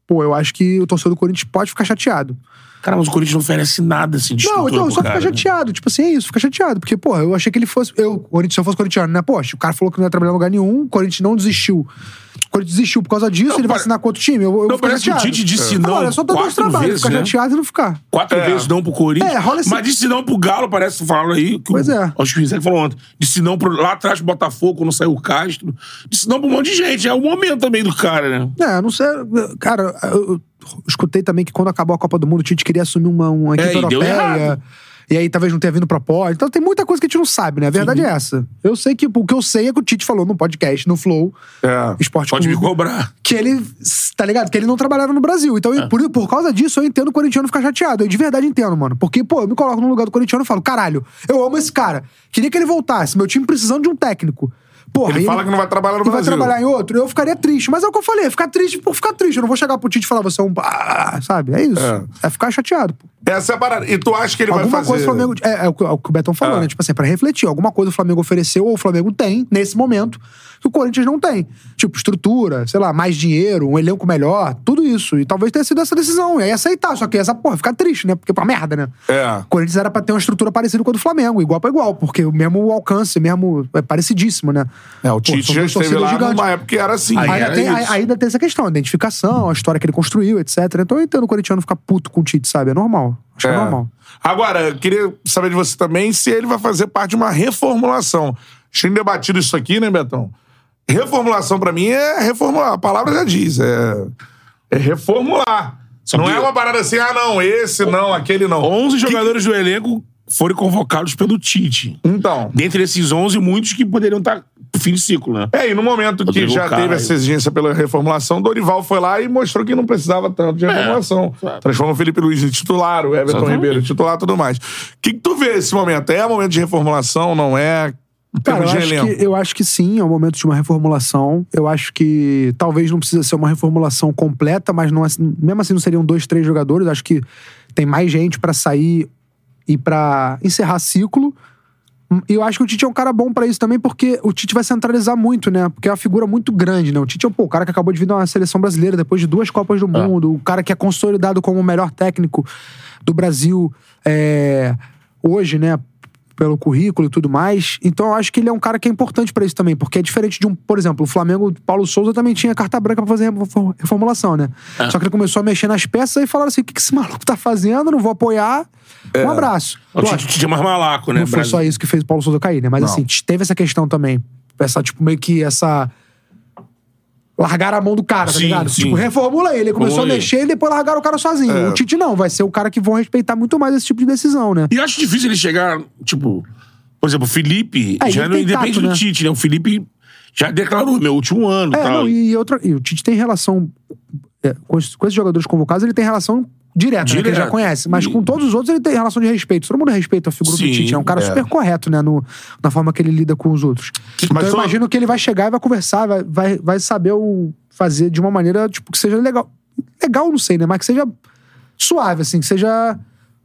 Pô, eu acho que o torcedor do Corinthians pode ficar chateado. Cara, mas o Corinthians não oferece nada assim de Não, então só cara, fica né? chateado. Tipo assim, é isso, fica chateado. Porque, pô, eu achei que ele fosse. Eu, Corinthians, se eu fosse corintiano, né? Poxa, o cara falou que não ia trabalhar em lugar nenhum, o Corinthians não desistiu. O Corinthians desistiu por causa disso, Não, ele vai pare- assinar com outro time. Eu, eu Não, parece que o chateado. Tite disse É. não Agora, é só todo esse quatro trabalho, vezes, ficar né? chateado e não ficar. Quatro É. vezes não pro Corinthians. É, rola esse- Mas disse não pro Galo, parece que falaram aí. Que Pois o, é. Acho que o Rizek falou ontem. Disse não pro, lá atrás pro Botafogo, quando saiu o Castro. Disse não pra um monte de gente. É o momento também do cara, né? É, não sei. Cara, eu escutei também que quando acabou a Copa do Mundo, o Tite queria assumir uma, uma equipe É, e europeia. E aí talvez não tenha vindo propósito. Então tem muita coisa que a gente não sabe, né? A verdade é essa. Eu sei que o que eu sei é que o Tite falou no podcast, no Flow, É. Esporte Pode me cobrar. que ele, tá ligado? Que ele não trabalhava no Brasil. Então, É. por, por causa disso, eu entendo o corintiano ficar chateado. Eu de verdade entendo, mano. Porque, pô, eu me coloco no lugar do corintiano e falo, caralho, eu amo esse cara. Queria que ele voltasse. Meu time precisando de um técnico. Porra, Ele e fala que não vai trabalhar no e vai Brasil. trabalhar em outro, eu ficaria triste. Mas é o que eu falei, ficar triste por ficar triste. Eu não vou chegar pro Tite e falar, você é um. Ah, sabe? É isso. É. É, ficar chateado, pô. Essa é a parada. E tu acha que ele Alguma vai fazer... coisa o Flamengo. É, é o que é o que o Betão falou, Ah. né? Tipo assim, pra refletir. Alguma coisa o Flamengo ofereceu ou o Flamengo tem, nesse momento, que o Corinthians não tem. Tipo, estrutura, sei lá, mais dinheiro, um elenco melhor, tudo isso. E talvez tenha sido essa decisão. E aí aceitar. Só que essa, porra, ficar triste, né? Porque, pô, merda, né? É. O Corinthians era pra ter uma estrutura parecida com a do Flamengo, igual pra igual, porque o mesmo alcance, mesmo. É parecidíssimo, né? É, o Tite já esteve lá gigantes. numa época que era assim. Aí Ainda era tem, ainda tem essa questão, a identificação, a história que ele construiu, etc. Então eu entendo o corintiano ficar puto com o Tite, sabe? É normal. Acho que é É. normal. Agora, eu queria saber de você também se ele vai fazer parte de uma reformulação. Tinha debatido isso aqui, né, Betão? Reformulação, pra mim, é reformular. A palavra já diz. É, é reformular. Só não que- é uma parada assim, ah, não, esse não, aquele não. 11 jogadores do elenco foram convocados pelo Tite. Então. Dentre esses 11, muitos que poderiam estar fim de ciclo, né? É, e no momento que Rodrigo já Caio. teve essa exigência pela reformulação, Dorival foi lá e mostrou que não precisava tanto de reformulação. exato. Transforma o Felipe Luiz em titular, o Everton Exatamente. Ribeiro em titular e tudo mais. O que, que tu vê esse momento? É momento de reformulação, não é? Cara, eu acho, que, eu acho que sim, é o momento de uma reformulação. Eu acho que talvez não precisa ser uma reformulação completa, mas não, é- mesmo assim não seriam dois, três jogadores. Acho que tem mais gente pra sair e pra encerrar ciclo. E eu acho que o Tite é um cara bom pra isso também, porque o Tite vai centralizar muito, né? Porque é uma figura muito grande, né? O Tite é pô, o cara que acabou de vir da seleção brasileira depois de duas Copas do Mundo, o cara que é consolidado como o melhor técnico do Brasil é, hoje, né? Pelo currículo e tudo mais. Então eu acho que ele é um cara que é importante pra isso também, porque é diferente de um, por exemplo, o Flamengo, o Paulo Souza também tinha carta branca pra fazer refor- reformulação, né? Só que ele começou a mexer nas peças e falaram assim: o que que esse maluco tá fazendo? Não vou apoiar. Um abraço. O é mais malaco, né? não foi só isso que fez o Paulo Souza cair, né? Mas Não. assim, teve essa questão também. Essa, tipo, meio que essa. Largar a mão do cara, tá Sim, ligado? sim. Tipo, reformula ele. Ele começou a mexer e depois largaram o cara sozinho. É. O Tite não, vai ser o cara que vão respeitar muito mais esse tipo de decisão, né? E acho difícil ele chegar, tipo... Por exemplo, o Felipe É, já não depende tato, do né? Tite, né? O Felipe já declarou, meu último ano É, tal. não, e, outra, e o Tite tem relação. é, com, esses, com esses jogadores convocados, ele tem relação né, que ele Direto. já conhece. Mas E- com todos os outros, ele tem relação de respeito. Todo mundo respeita a figura Sim, do Tite. É um cara é. super correto, né? No, na forma que ele lida com os outros. Então Mas eu só- imagino que ele vai chegar e vai conversar, vai, vai, vai saber o, fazer de uma maneira, tipo, que seja legal. Legal, não sei, né? Mas que seja suave, assim, que seja.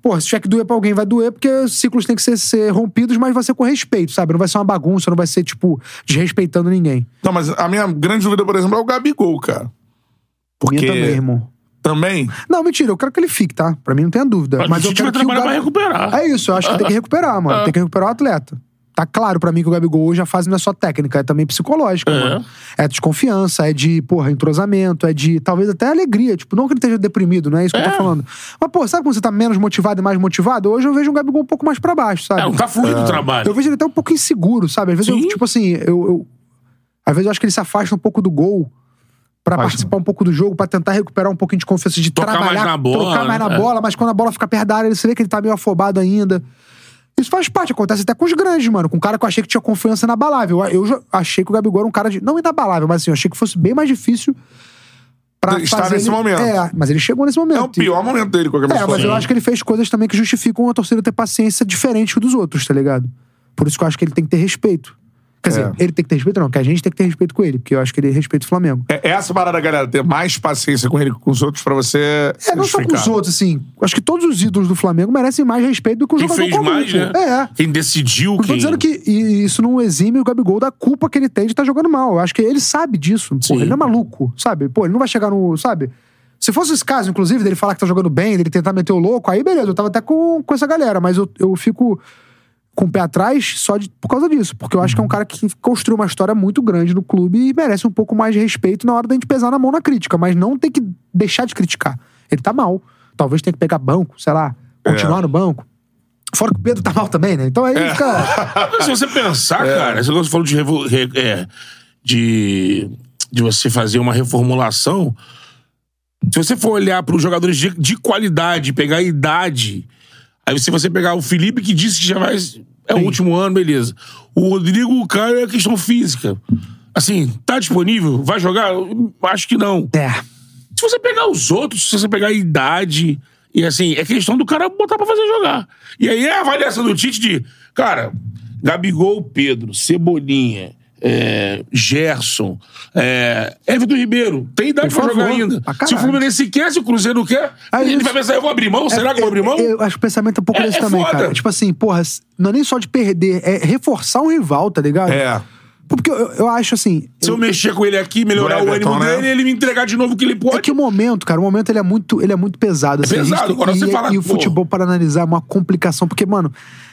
Pô, se tiver que doer pra alguém, vai doer, porque ciclos têm que ser, ser rompidos, mas vai ser com respeito, sabe? Não vai ser uma bagunça, não vai ser, tipo, desrespeitando ninguém. Não, mas a minha grande dúvida, por exemplo, é o Gabigol, cara. Porque Minha também, irmão. Também Não, mentira, eu quero que ele fique, tá? Pra mim não tem dúvida. Mas Mas o eu quero que o trabalhar Gabi... pra recuperar. É isso, eu acho que tem que recuperar, mano. Ah. Tem que recuperar o atleta. Tá claro pra mim que o Gabigol hoje a fase não é só técnica, é também psicológica, É. mano. É desconfiança, é de, porra, entrosamento, é de talvez até alegria. Tipo, não que ele esteja deprimido, não é isso que eu É. tô falando. Mas, pô, sabe quando você tá menos motivado e mais motivado? Hoje eu vejo um Gabigol um pouco mais pra baixo, sabe? É, não tá fluindo o trabalho. Eu vejo ele até um pouco inseguro, sabe? Às vezes, eu, Sim. tipo assim, eu, eu- Às vezes eu acho que ele se afasta um pouco do gol pra Faz, participar um pouco do jogo, pra tentar recuperar um pouquinho de confiança, de Tocar mais trabalhar, na bola, trocar mais na né? bola, mas quando a bola fica perto da área, você vê que ele tá meio afobado ainda. Isso faz parte, acontece até com os grandes, mano. Com um cara que eu achei que tinha confiança inabalável. Eu, eu achei que o Gabigol era um cara de. Não inabalável, mas assim, eu achei que fosse bem mais difícil pra Estar nesse ele- momento. É, mas ele chegou nesse momento. é o pior momento dele camisa É, mas eu Flamengo. acho que ele fez coisas também que justificam a torcida ter paciência diferente dos outros, tá ligado? Por isso que eu acho que ele tem que ter respeito. Quer dizer, É. ele tem que ter respeito, não, que a gente tem que ter respeito com ele, porque eu acho que ele respeita o Flamengo. É essa parada, galera, ter mais paciência com ele que com os outros pra você. É, não só com os outros, assim. Acho que todos os ídolos do Flamengo merecem mais respeito do que o Quem jogador fez comum, mais, pô. né? É. Quem decidiu, Não tô quem... dizendo que isso não exime o Gabigol da culpa que ele tem de estar jogando mal. Eu acho que ele sabe disso. Pô, ele não é maluco, sabe? Pô, ele não vai chegar no. Sabe? Se fosse esse caso, inclusive, dele falar que tá jogando bem, dele tentar meter o louco, aí beleza, eu tava até com, com essa galera, mas eu, eu fico com o pé atrás só de- por causa disso. Porque eu acho que é um cara que construiu uma história muito grande no clube e merece um pouco mais de respeito na hora da gente pesar na mão na crítica, mas não tem que deixar de criticar. Ele tá mal. Talvez tenha que pegar banco, sei lá, continuar É. no banco. Fora que o Pedro tá mal também, né? Então aí fica. [LAUGHS] Mas Se você pensar, É. cara, esse negócio falou de, revo- re- é, de, de você fazer uma reformulação. Se você for olhar para os jogadores de, de qualidade, pegar a idade. Aí se você pegar o Felipe, que disse que já vai. É o último ano, beleza. O Rodrigo Caio é questão física. Assim, tá disponível? Vai jogar? Eu Acho que não. É. Se você pegar os outros, se você pegar a idade, e assim, é questão do cara botar pra fazer jogar. E aí é a avaliação do Tite de, cara, Gabigol, Pedro, Cebolinha, é, Gerson, é, Everton Ribeiro. Tem idade Por pra jogar ainda. pra Se o. Fluminense quer, se o Cruzeiro não quer, É ele isso. vai pensar, eu vou abrir mão? Será que eu vou abrir mão? Eu acho que o pensamento é um pouco É- desse é também, foda. cara. Tipo assim, porra, não é nem só de perder, é reforçar um rival, tá ligado? É. Porque eu, eu acho assim. Se eu mexer com ele aqui, melhorar Do o Everton, ânimo né? dele, ele me entregar de novo o que ele pode. É que o momento, cara, o momento ele é muito, ele é muito pesado. assim, pesado, tem- agora e, você fala, e o pô. futebol, para analisar, é uma complicação. Porque, mano,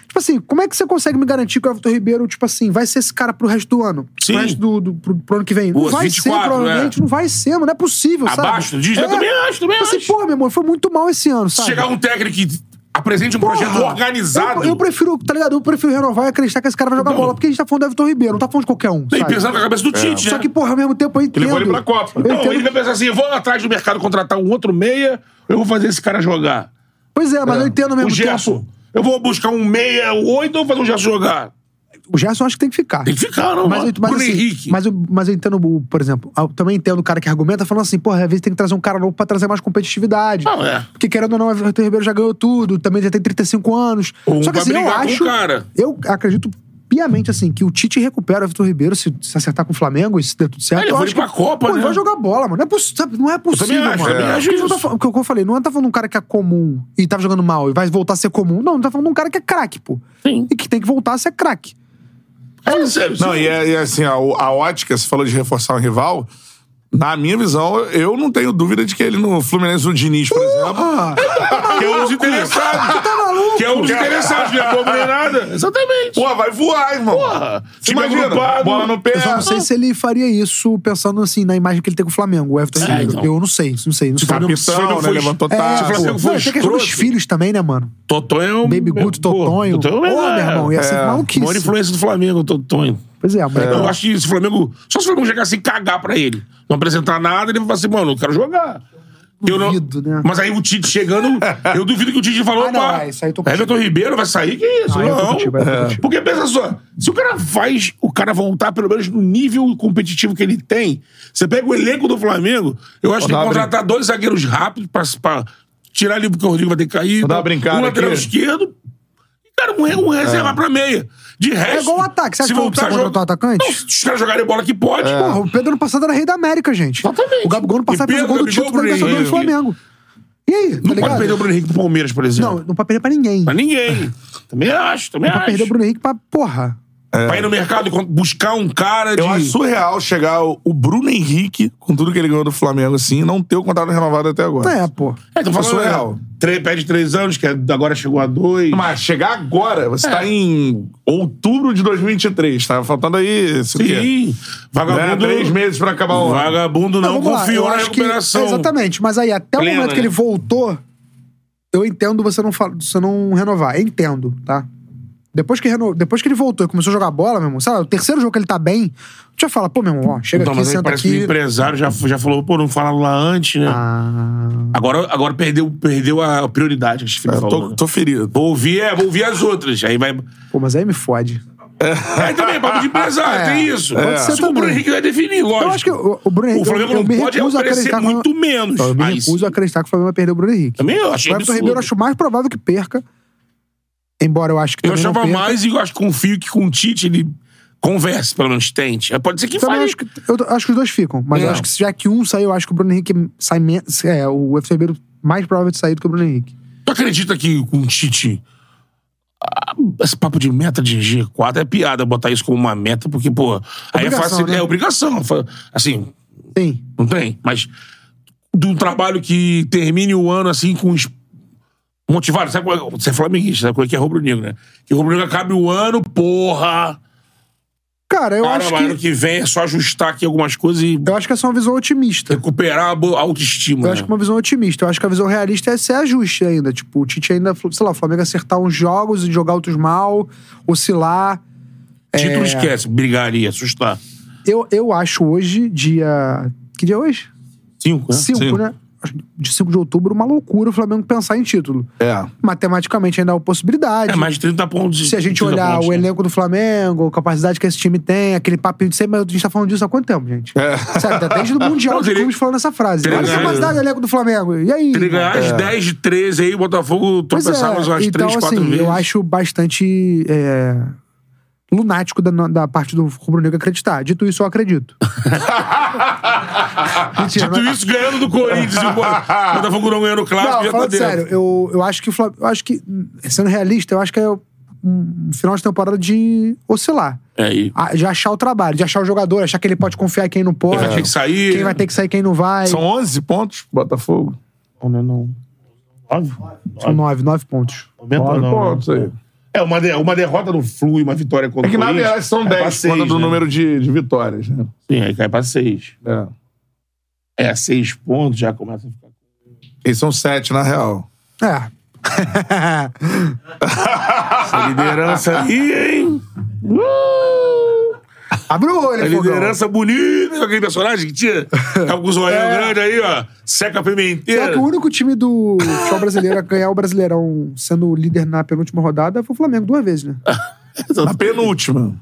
tipo assim, como é que você consegue me garantir que o Everton Ribeiro, tipo assim, vai ser esse cara pro resto do ano? Sim. Pro resto do, do pro, pro ano que vem? Não Pô, vai 24, ser, provavelmente, né? não vai ser, mano, não é possível, sabe? Abaixo do dígito? Eu também acho, também Tipo assim, acho. pô, meu irmão, foi muito mal esse ano, sabe? chegar um técnico que apresente um projeto Porra, organizado. Eu, eu prefiro, tá ligado? Eu prefiro renovar e acreditar que esse cara vai jogar Não. bola. Porque a gente tá falando do Everton Ribeiro, não tá falando de qualquer um. Sabe? pensando com a cabeça do Tite, né? Só que, porra, ao mesmo tempo eu entendo. levou ele pra Copa. Eu Não, entendo- ele vai pensar assim: eu vou atrás do mercado contratar um outro meia, eu vou fazer esse cara jogar. Pois é, mas eu entendo ao O mesmo Gerson. tempo. Eu vou buscar um meia, oito, ou vou fazer o Gerson jogar. O Gerson acho que tem que ficar. Tem que ficar, não. Mas, eu- mas, Bruno assim, Henrique. mas, eu, mas eu entendo, por exemplo, eu também entendo o cara que argumenta falando assim, porra, às vezes tem que trazer um cara novo pra trazer mais competitividade. Não, é. Porque querendo ou não, o Everton Ribeiro já ganhou tudo, também já tem 35 anos. Ou Só que assim, eu acho. cara. Eu acredito piamente assim, que o Tite recupera o Everton Ribeiro se, se acertar com o Flamengo e se der tudo certo. É, ele eu foi acho pra que, Copa, pô, né? Ele vai jogar bola, mano. Não é, poss- não é possível, acho, mano. também acho não tá isso. falando- o que eu falei, não tá falando de um cara que é comum e tava jogando mal e vai voltar a ser comum. Não, não tá falando de um cara que é craque, pô. Sim. E que tem que voltar a ser craque. É sério. Não, e, é, e é assim, a, a ótica, você falou de reforçar um rival. Na minha visão, eu não tenho dúvida de que ele no Fluminense do Diniz, por exemplo. Que é um dos interessados. Tá maluco? Que é um dos interessados, não é bobo nem nada. Exatamente. Pô, vai voar, irmão. Porra. Você Time imagina, agrupado. bola no pé. Eu só não sei se ele faria isso pensando assim na imagem que ele tem com o Flamengo, o Everton Ribeiro. então. Eu não sei, não sei, não sei. Se Capitão, Flamengo né? foi- Levantou É, taça. Se o Flamengo for não, tem questão dos escroto. filhos também, né, mano? Totonho é um. Baby Guto, Totonho. Totonho Pô, é, meu irmão, ia ser é, maluquice. Maior influência do Flamengo, Totonho. Pois é, mas Eu acho que se o Flamengo. Só se o Flamengo chegar assim e cagar pra ele, não apresentar nada, ele vai falar assim, mano, eu quero jogar. Eu não- Duvido, né? Mas aí o Tite chegando, [LAUGHS] eu duvido que o Tite falou, Ah, não, pá, é, isso aí eu tô. Everton Ribeiro vai sair, que isso? Ah, não. contigo, tô contigo. Porque pensa só, se o cara faz o cara voltar pelo menos no nível competitivo que ele tem, você pega o elenco do Flamengo, eu acho que tem que contratar dois zagueiros rápidos pra, pra tirar ali porque o Rodrigo vai ter que cair. Vou dar uma brincada um lateral aqui. esquerdo. E, cara, um, um reserva pra meia. De resto. É igual o ataque. Você acha se que não voltar precisa contratar o atacante? Não, se os caras jogarem bola que pode, Porra, o Pedro ano passado era rei da América, gente. Exatamente. O Gabigol ano passado fez o gol do título da Libertadores do Flamengo. E aí, tá Não pode ligado? perder o Bruno Henrique pro Palmeiras, por exemplo. Não, não pode perder pra ninguém. Pra ninguém. [LAUGHS] Também acho, também Não pode acho. perder o Bruno Henrique pra, porra. Pra ir no mercado e buscar um cara de... Eu acho surreal chegar o Bruno Henrique, com tudo que ele ganhou do Flamengo, assim, e não ter o contrato renovado até agora. É, pô. É, tô É falando, surreal. né? Três, pede três anos, que agora chegou a dois. Mas chegar agora, você tá em outubro de 2023, tá faltando aí, Sim. né, Vagabundo... três meses pra acabar o ano. Vagabundo não, lá, confiou na acho que- recuperação. exatamente, mas aí até Plena, o momento que né? ele voltou, eu entendo você não, fa- você não renovar. Entendo, tá? Depois que, reno... Depois que ele voltou e começou a jogar bola, meu irmão, lá, o terceiro jogo que ele tá bem, já fala, pô, meu irmão, ó, chega Então, aqui, mas aí senta parece que o aqui. empresário já, já falou, pô, não falaram lá antes, né? Ah, Agora, agora perdeu, perdeu a prioridade, acho que o falou. tô, né? tô ferido. Vou ouvir, é, vou ouvir as outras. Aí vai. pô, mas aí me fode. Aí também, é papo de empresário, É, tem isso. pode ser Isso que o Bruno. Henrique vai definir, lógico. Eu acho que o, o Bruno Henrique. O Flamengo não pode recuso a oferecer acreditar que- muito menos. Eu me recuso a acreditar que o Flamengo vai perder o Bruno Henrique. Também eu achei o Everton. Ribeiro eu acho mais provável que perca. Embora eu acho que Eu achava mais e eu acho que confio que com o Tite ele converse, pelo menos tente. É, Pode ser que Também fale. acho que, eu acho que os dois ficam. Mas eu É. acho que já que um saiu, eu acho que o Bruno Henrique sai menos. É, o Everton Ribeiro mais provável de sair do que o Bruno Henrique. Tu acredita que com o Tite. ah, Esse papo de meta de G4 é piada botar isso como uma meta, porque, pô, aí é Obrigação, fácil. né? É obrigação. Assim, Sim. não tem? Mas de um trabalho que termine o ano assim com. Motivado, sabe qual é? Você é flamenguista, sabe qual é que é rubro-negro, né? Que rubro-negro acabe o ano, porra! Cara, eu Cara, acho ano que. que vem é só ajustar aqui algumas coisas e Eu acho que é uma visão otimista. recuperar a autoestima. Eu né? acho que é uma visão otimista. Eu acho que a visão realista é ser ajuste ainda. Tipo, o Tite ainda, sei lá, o Flamengo acertar uns jogos e jogar outros mal, oscilar. Título É. esquece, brigaria, assustar. Eu, eu acho hoje, dia. Que dia é hoje? Cinco, né? 5, Cinco. né? De 5 de outubro, uma loucura o Flamengo pensar em título. É. Matematicamente ainda há possibilidade. É mais de 30 pontos. Se a gente 30 olhar pontos, o né? elenco do Flamengo, a capacidade que esse time tem, aquele papinho de sempre, mas a gente tá falando disso há quanto tempo, gente? É. Sério, desde o [LAUGHS] Mundial Não, de teria- Clubes falando essa frase. teria Olha a capacidade do elenco do Flamengo. E aí? Ele ganhar as 10 de 13 aí, o Botafogo é, tropeçar mais umas então, 3, 4 assim, vezes. eu acho bastante. é, lunático da, da parte do rubro-negro acreditar. Dito isso, eu acredito. [LAUGHS] Mentira, Dito mas- isso, ganhando do Corinthians. e o Botafogo não ganhando o clássico, Não, já tá dentro. sério, eu, eu acho que o Flam- eu acho que, sendo realista, eu acho que é um final de temporada de oscilar. É, e Ah, De achar o trabalho, de achar o jogador, achar que ele pode confiar em quem não pode. Quem vai ter que sair. Quem vai ter que sair, quem não vai. São 11 pontos, Botafogo. Não, não, não. Nove? São nove, nove pontos. Aumenta, 9 não, pontos aí. É, uma, de- uma derrota no Flu e uma vitória contra É que o na Corinthians. verdade são cai pra 10 seis, quando do né? número de, de vitórias, né? Sim, aí cai pra seis. É. É, seis pontos já começa a ficar. Eles são 7 na real. É. [LAUGHS] Essa liderança aí, hein? Abre o olho, A Fogão. liderança bonita, com aquele personagem que tinha. Tava com os olhos grandes aí, ó. Seca a pimenteira. que o único time do futebol brasileiro a ganhar o Brasileirão sendo líder na penúltima rodada foi o Flamengo duas vezes, né? [LAUGHS] Na penúltima.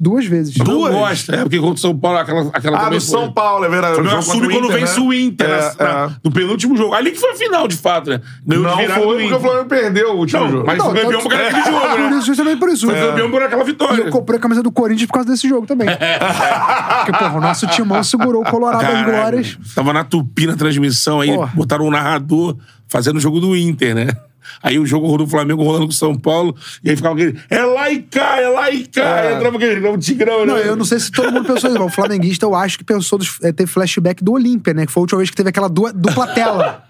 Duas vezes. Duas? gosta, é porque contra o São Paulo, aquela, aquela Ah, do São foi. Paulo, é verdade. O Flamengo jogo assume quando Inter, vence né? o Inter É, na- na- é. no penúltimo jogo. Ali que foi a final, de fato, né? Não foi porque o. Flamengo perdeu o último Não, jogo. mas Não, foi campeão por causa daquele jogo, [LAUGHS] Por né? isso, justamente por isso. Foi campeão por aquela E vitória. eu comprei a camisa do Corinthians por causa desse jogo também. [LAUGHS] Porque, porra, o nosso timão segurou o Colorado Caralho, glórias. Tava na tupi na transmissão, aí Porra. botaram um narrador fazendo o jogo do Inter, né? Aí o jogo do Flamengo rolando com o São Paulo, e aí ficava aquele, é lá e cá, é lá e cá. Aí entrava aquele, não, tigrão, Não, né? eu não sei se todo mundo pensou isso, mas o flamenguista eu acho que pensou, dos, é, teve flashback do Olímpia, né? Que foi a última vez que teve aquela dupla tela.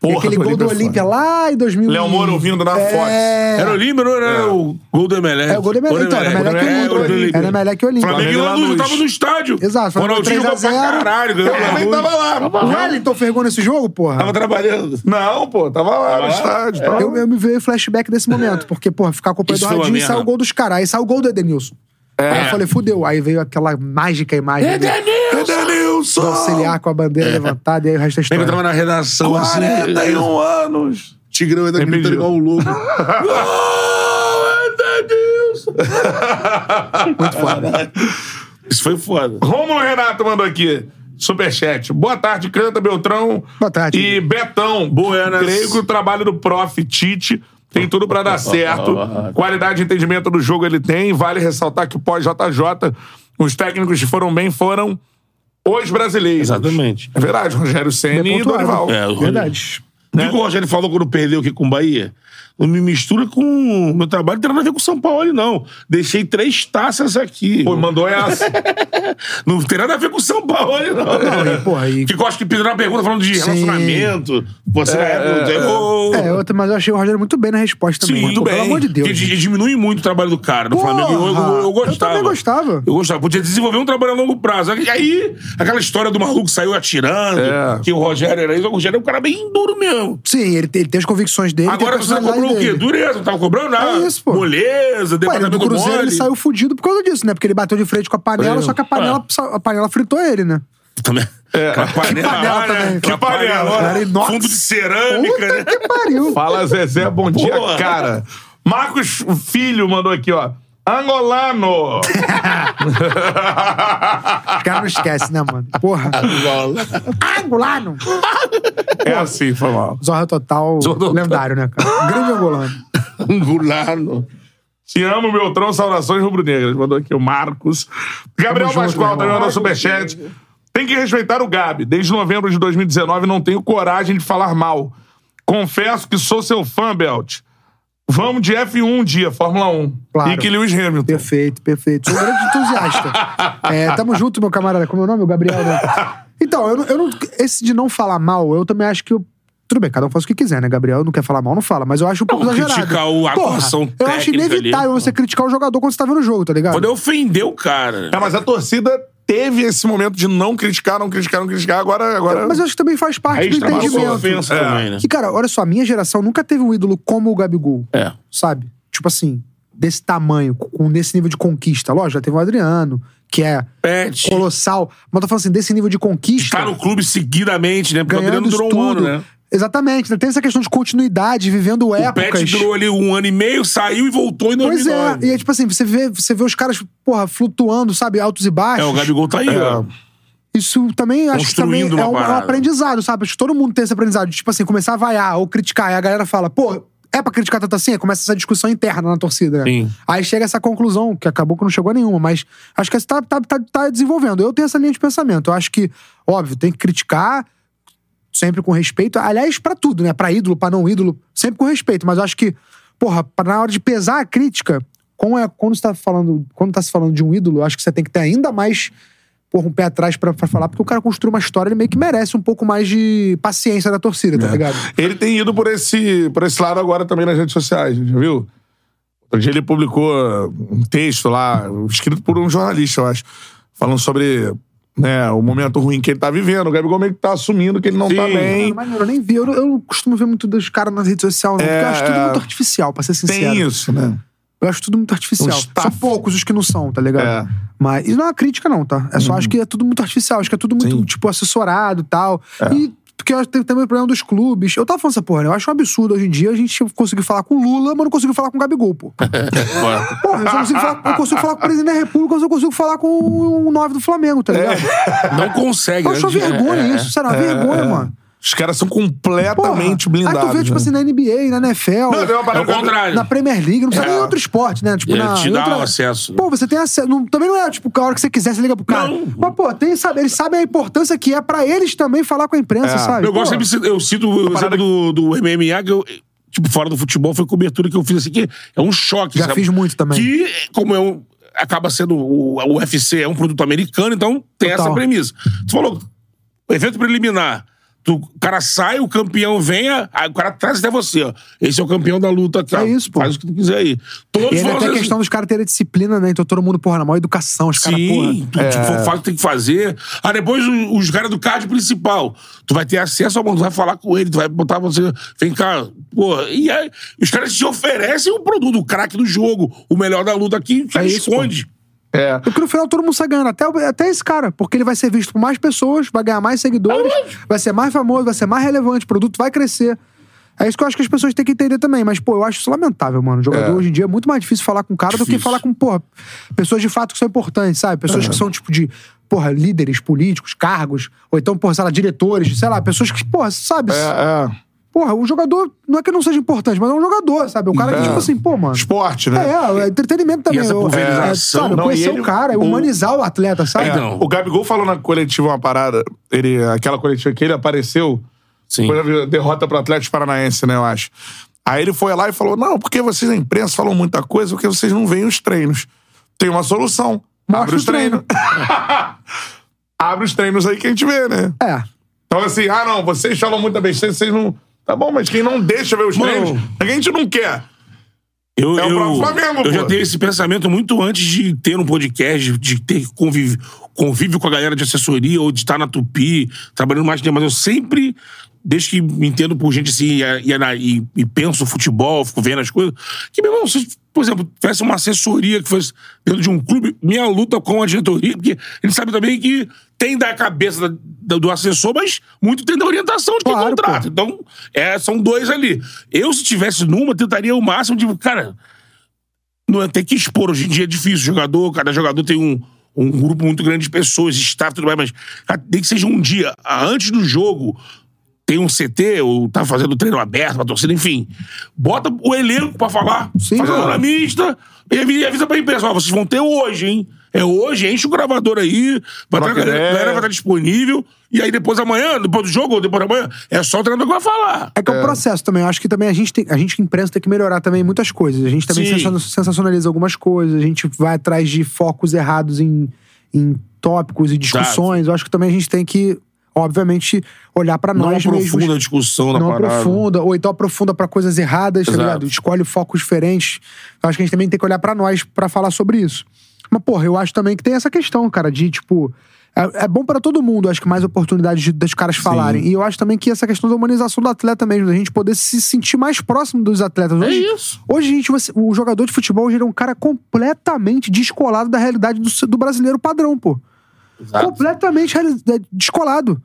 Porra, E aquele gol do Olímpia Olímpia lá em 2000. Léo Moura ouvindo na Fox. é... Era o Olímpia, não era o gol do Emelec? É, o gol do Emelec, então, era que o É, Olímpia. Era melhor que o Olímpia. Flamengo Flamengo no, no- tava no estádio. Exato, Flamengo Ronaldinho jogou 3 a 0. pra caralho. ganhou também bagulho. tava lá. O Wellington pegou nesse jogo, porra? Tava trabalhando. Não, pô, tava lá no estádio. tava- Eu, me veio flashback desse momento, porque, porra, ficar acompanhando o Radinho e saiu o gol dos caras. Aí saiu o gol do Edenilson. Aí eu falei, fudeu. Aí veio aquela mágica imagem do, Do auxiliar com a bandeira levantada e aí o resto é Lembra, história. tava na redação assim. 41 anos! Tigrão ainda gritando pediu. igual um louco. Gol, [LAUGHS] Edenilson! Muito foda. Isso foi foda. Rômulo Renato mandou aqui. Superchat. Boa tarde, Canta Beltrão. Boa tarde. E Betão. Buenas. Creio que o trabalho do prof. Tite tem tudo pra dar certo. Qualidade e entendimento do jogo ele tem. Vale ressaltar que o pós-JJ, os técnicos que foram bem foram os brasileiros. Exatamente. É verdade, Rogério Senna e. Dorival. É, o Verdade. O que o Rogério falou quando perdeu aqui com o Bahia? Não me mistura com meu trabalho, não tem nada a ver com o São Paulo, não. Deixei três taças aqui. Pô, mandou essa. [LAUGHS] Não tem nada a ver com o São Paulo, não. Não, e, porra, e- Que gosta que pediu uma pergunta falando de Sim. relacionamento. Você na época. eu- É, outra, mas eu achei o Rogério muito bem na resposta também. Sim, muito Pô, bem. Pelo amor de Deus. Que gente. di- diminui muito o trabalho do cara no Porra! Flamengo. Eu, eu, eu gostava. Eu também gostava. Eu gostava. Podia desenvolver um trabalho a longo prazo. E aí, aquela história do maluco que saiu atirando, É. que o Rogério era isso. O Rogério é um cara bem duro mesmo. Sim, ele, tem- ele tem as convicções dele. Agora você personalidade o quê? Dureza, não tava cobrando nada. É isso, pô. Moleza, departamento do Cruzeiro mole. ele saiu fudido por causa disso, né? Porque ele bateu de frente com a panela, É. só que a panela, a panela fritou ele, né? Também. Aquela [LAUGHS] panela, panela lá, né? também. Aquela Que panela? panela, fundo de cerâmica, Puta né? que pariu. Fala, Zezé, bom dia, Porra. cara. Marcos Filho mandou aqui, ó. Angolano! Os caras não esquecem, né, mano? Porra. Angolano. é assim, foi mal. Zorra total Zorra total. lendário, né, cara? Grande angolano. Angulano. Te amo, Beltrão. Saudações rubro-negras. Mandou aqui o Marcos. Gabriel Tamo Pascoal também mandou superchat. Tem que respeitar o Gabi. Desde novembro de 2019 não tenho coragem de falar mal. Confesso que sou seu fã, Belt. Vamos de F1 um dia, Fórmula 1. Claro. E que Lewis Hamilton. Perfeito, perfeito. Sou um grande entusiasta. [LAUGHS] É, tamo junto, meu camarada. Como é o nome? O Gabriel, né? [LAUGHS] Então, eu, eu não. Esse de não falar mal, eu também acho que. Eu, tudo bem, cada um faz o que quiser, né? Gabriel não quer falar mal, não fala. Mas eu acho um pouco Não, exagerado. criticar o- a Porra, Eu acho técnica inevitável ali. você criticar o jogador quando você tá vendo o jogo, tá ligado? Poder ofender o cara. É, mas a torcida teve esse momento de não criticar, não criticar, não criticar. Agora. agora... Mas eu acho que também faz parte Aí do a entendimento. ofensa É. também, né? Que, cara, olha só, a minha geração nunca teve um ídolo como o Gabigol. É. sabe? Tipo assim, desse tamanho, com nesse nível de conquista. Lógico, já teve o Adriano, que é Pet. colossal. Mas eu tô falando assim, desse nível de conquista. Tá no clube seguidamente, né? Porque o ganhando Adriano isso durou um tudo. ano, né? Exatamente, né? tem essa questão de continuidade, vivendo O épocas. Pet durou ali um ano e meio, saiu e voltou em Pois 2009. é, e é tipo assim, você vê, você vê os caras, porra, flutuando, sabe, altos e baixos. É, o Gabigol tá aí, ó. Isso também acho que também é um, é um aprendizado, sabe? Acho que todo mundo tem esse aprendizado. de, Tipo assim, começar a vaiar ou criticar. E a galera fala, pô, é pra criticar tanto assim? Aí começa essa discussão interna na torcida, né? Sim. Aí chega essa conclusão, que acabou que não chegou a nenhuma, mas acho que tá, tá, tá, tá desenvolvendo. Eu tenho essa linha de pensamento. Eu acho que, óbvio, tem que criticar sempre com respeito. Aliás, pra tudo, né? Pra ídolo, pra não ídolo, sempre com respeito. Mas eu acho que, porra, na hora de pesar a crítica, é, quando você tá falando, quando tá se falando de um ídolo, eu acho que você tem que ter ainda mais porra, um pé atrás pra, pra falar, porque o cara construiu uma história, ele meio que merece um pouco mais de paciência da torcida, tá ligado? Ele tem ido por esse, por esse lado agora também nas redes sociais, já viu? Outro dia ele publicou um texto lá, escrito por um jornalista, eu acho, falando sobre né, o momento ruim que ele tá vivendo. O Gabigol meio que tá assumindo que ele não tá Sim. bem. Mano, maneiro, eu nem vi. Eu, não- eu não costumo ver muito dos caras nas redes sociais, não. porque eu acho tudo É, muito artificial, pra ser sincero. Tem isso, né? Eu acho tudo muito artificial. São poucos os que não são, tá ligado? É. Mas isso não é uma crítica, não, tá? É só acho que é tudo muito artificial. Acho que é tudo muito, Sim. É. tipo, assessorado e tal. Porque eu acho que tem também o problema dos clubes. Eu tava falando essa porra, né? Eu acho um absurdo hoje em dia a gente conseguir falar com o Lula, mas não conseguir falar com o Gabigol, pô. [LAUGHS] Porra, eu só consigo falar, eu consigo falar com o presidente da República, eu só consigo falar com o 9 do Flamengo, tá ligado? Não consegue. Eu acho uma né? vergonha É, isso, sério, uma vergonha, mano. Os caras são Porra. completamente Aí blindados. tu vê, tipo né? assim, na NBA, na NFL. Não, É o contrário. Na Premier League, não precisa É. nem em outro esporte, né? Tipo, Ele na, te dá outra- o acesso. Pô, você tem acesso. não- também não é, tipo, a hora que você quiser, você liga pro cara. Não. Mas, pô, tem, sabe, eles sabem a importância que é pra eles também falar com a imprensa, É. sabe? Eu gosto sempre, eu cito o parada exemplo do, do MMA, que eu, tipo, fora do futebol, foi cobertura que eu fiz assim, que é um choque. Já sabe? fiz muito também. Que, como é um, acaba sendo, o, o UFC é um produto americano, então tem Total. essa premissa. Tu falou, evento preliminar, tu, o cara sai, o campeão venha, aí o cara traz até você, ó. Esse é o campeão da luta ó. É isso, pô. Faz o que tu quiser aí. Todos E ainda tem a questão dos caras terem disciplina, né? Então todo mundo, porra, na maior educação, os caras, porra. Sim, tu, tipo, faz o que tem que fazer. Aí depois o- os caras do card principal, tu vai ter acesso ao mundo, tu vai falar com ele, tu vai botar você. Vem cá, pô. E aí, os caras te oferecem o produto, o craque do jogo, o melhor da luta aqui, já É isso, esconde. É. Porque no final todo mundo sai ganhando, até, o- até esse cara. Porque ele vai ser visto por mais pessoas, vai ganhar mais seguidores, vai ser mais famoso, vai ser mais relevante, o produto vai crescer. É isso que eu acho que as pessoas têm que entender também. Mas, pô, eu acho isso lamentável, mano. O jogador É. hoje em dia é muito mais difícil falar com um cara do que Difícil. falar com, porra, pessoas de fato que são importantes, sabe? Pessoas que são, tipo, de, porra, líderes políticos, cargos, ou então, porra, sei lá, diretores, sei lá, pessoas que, porra, sabe? É, é. Porra, o jogador não é que não seja importante, mas é um jogador, sabe? O cara que, É. tipo assim, pô, mano. Esporte, né? É, é entretenimento também. essa Eu- pulverização. é, sabe, Não, conhecer e ele- o cara, o- humanizar o atleta, sabe? É, Então. O Gabigol falou na coletiva uma parada. Ele, aquela coletiva que ele apareceu. Sim. Foi a derrota pro Atlético Paranaense, né, eu acho. Aí ele foi lá e falou: Não, porque vocês, a imprensa, falam muita coisa, porque vocês não veem os treinos. Tem uma solução. Mostra Abre os o treino. treinos. [LAUGHS] Abre os treinos aí que a gente vê, né? É. Então, assim, ah, não, vocês falam muita besteira, vocês não. Tá bom, mas quem não deixa ver os Mano. treinos, a gente não quer. Eu, É o eu, próprio Flamengo, eu já tenho esse pensamento muito antes de ter um podcast, de ter convívio, convívio com a galera de assessoria ou de estar na Tupi, trabalhando mais tempo. Mas eu sempre, desde que me entendo por gente assim e, e, e, penso futebol, fico vendo as coisas, que, meu irmão, se, por exemplo, tivesse uma assessoria que fosse dentro de um clube, minha luta com a diretoria, porque a gente sabe também que tem da cabeça da- da- do assessor, mas muito tem da orientação de quem Claro, contrata. Então, é, são dois ali. Eu, se tivesse numa, tentaria o máximo de. Cara, não é ter que expor. Hoje em dia é difícil. Jogador, cada jogador tem um, um grupo muito grande de pessoas, staff e tudo mais, mas tem que seja um dia antes do jogo. Tem um CT, ou tá fazendo treino aberto pra torcida, enfim. Bota o elenco pra falar. Sim, faz a hora mista. E avisa, pra imprensa: ó, vocês vão ter hoje, hein? É hoje, enche o gravador aí. Vai Troca tá, a galera vai estar disponível. E aí depois amanhã, depois do jogo, ou depois da manhã, é só o treinador que vai falar. É que é um processo também. Eu acho que também a gente, tem, a gente, imprensa, tem que melhorar também muitas coisas. A gente também Sim. sensa- sensacionaliza algumas coisas. A gente vai atrás de focos errados em, em tópicos e discussões. Eu acho que também a gente tem que, obviamente, olhar pra Não nós aprofunda mesmos. a discussão na não parada. aprofunda, ou então aprofunda pra coisas erradas, tá Exato. ligado? Escolhe focos diferentes. Eu acho que a gente também tem que olhar pra nós pra falar sobre isso. Mas, porra, eu acho também que tem essa questão, cara, de, tipo. É, é bom pra todo mundo, acho que mais oportunidades de, das caras falarem. E eu acho também que essa questão da humanização do atleta mesmo, da gente poder se sentir mais próximo dos atletas. Hoje, isso. Hoje, a gente, o jogador de futebol hoje é um cara completamente descolado da realidade do, do brasileiro padrão, pô Exato. completamente descolado.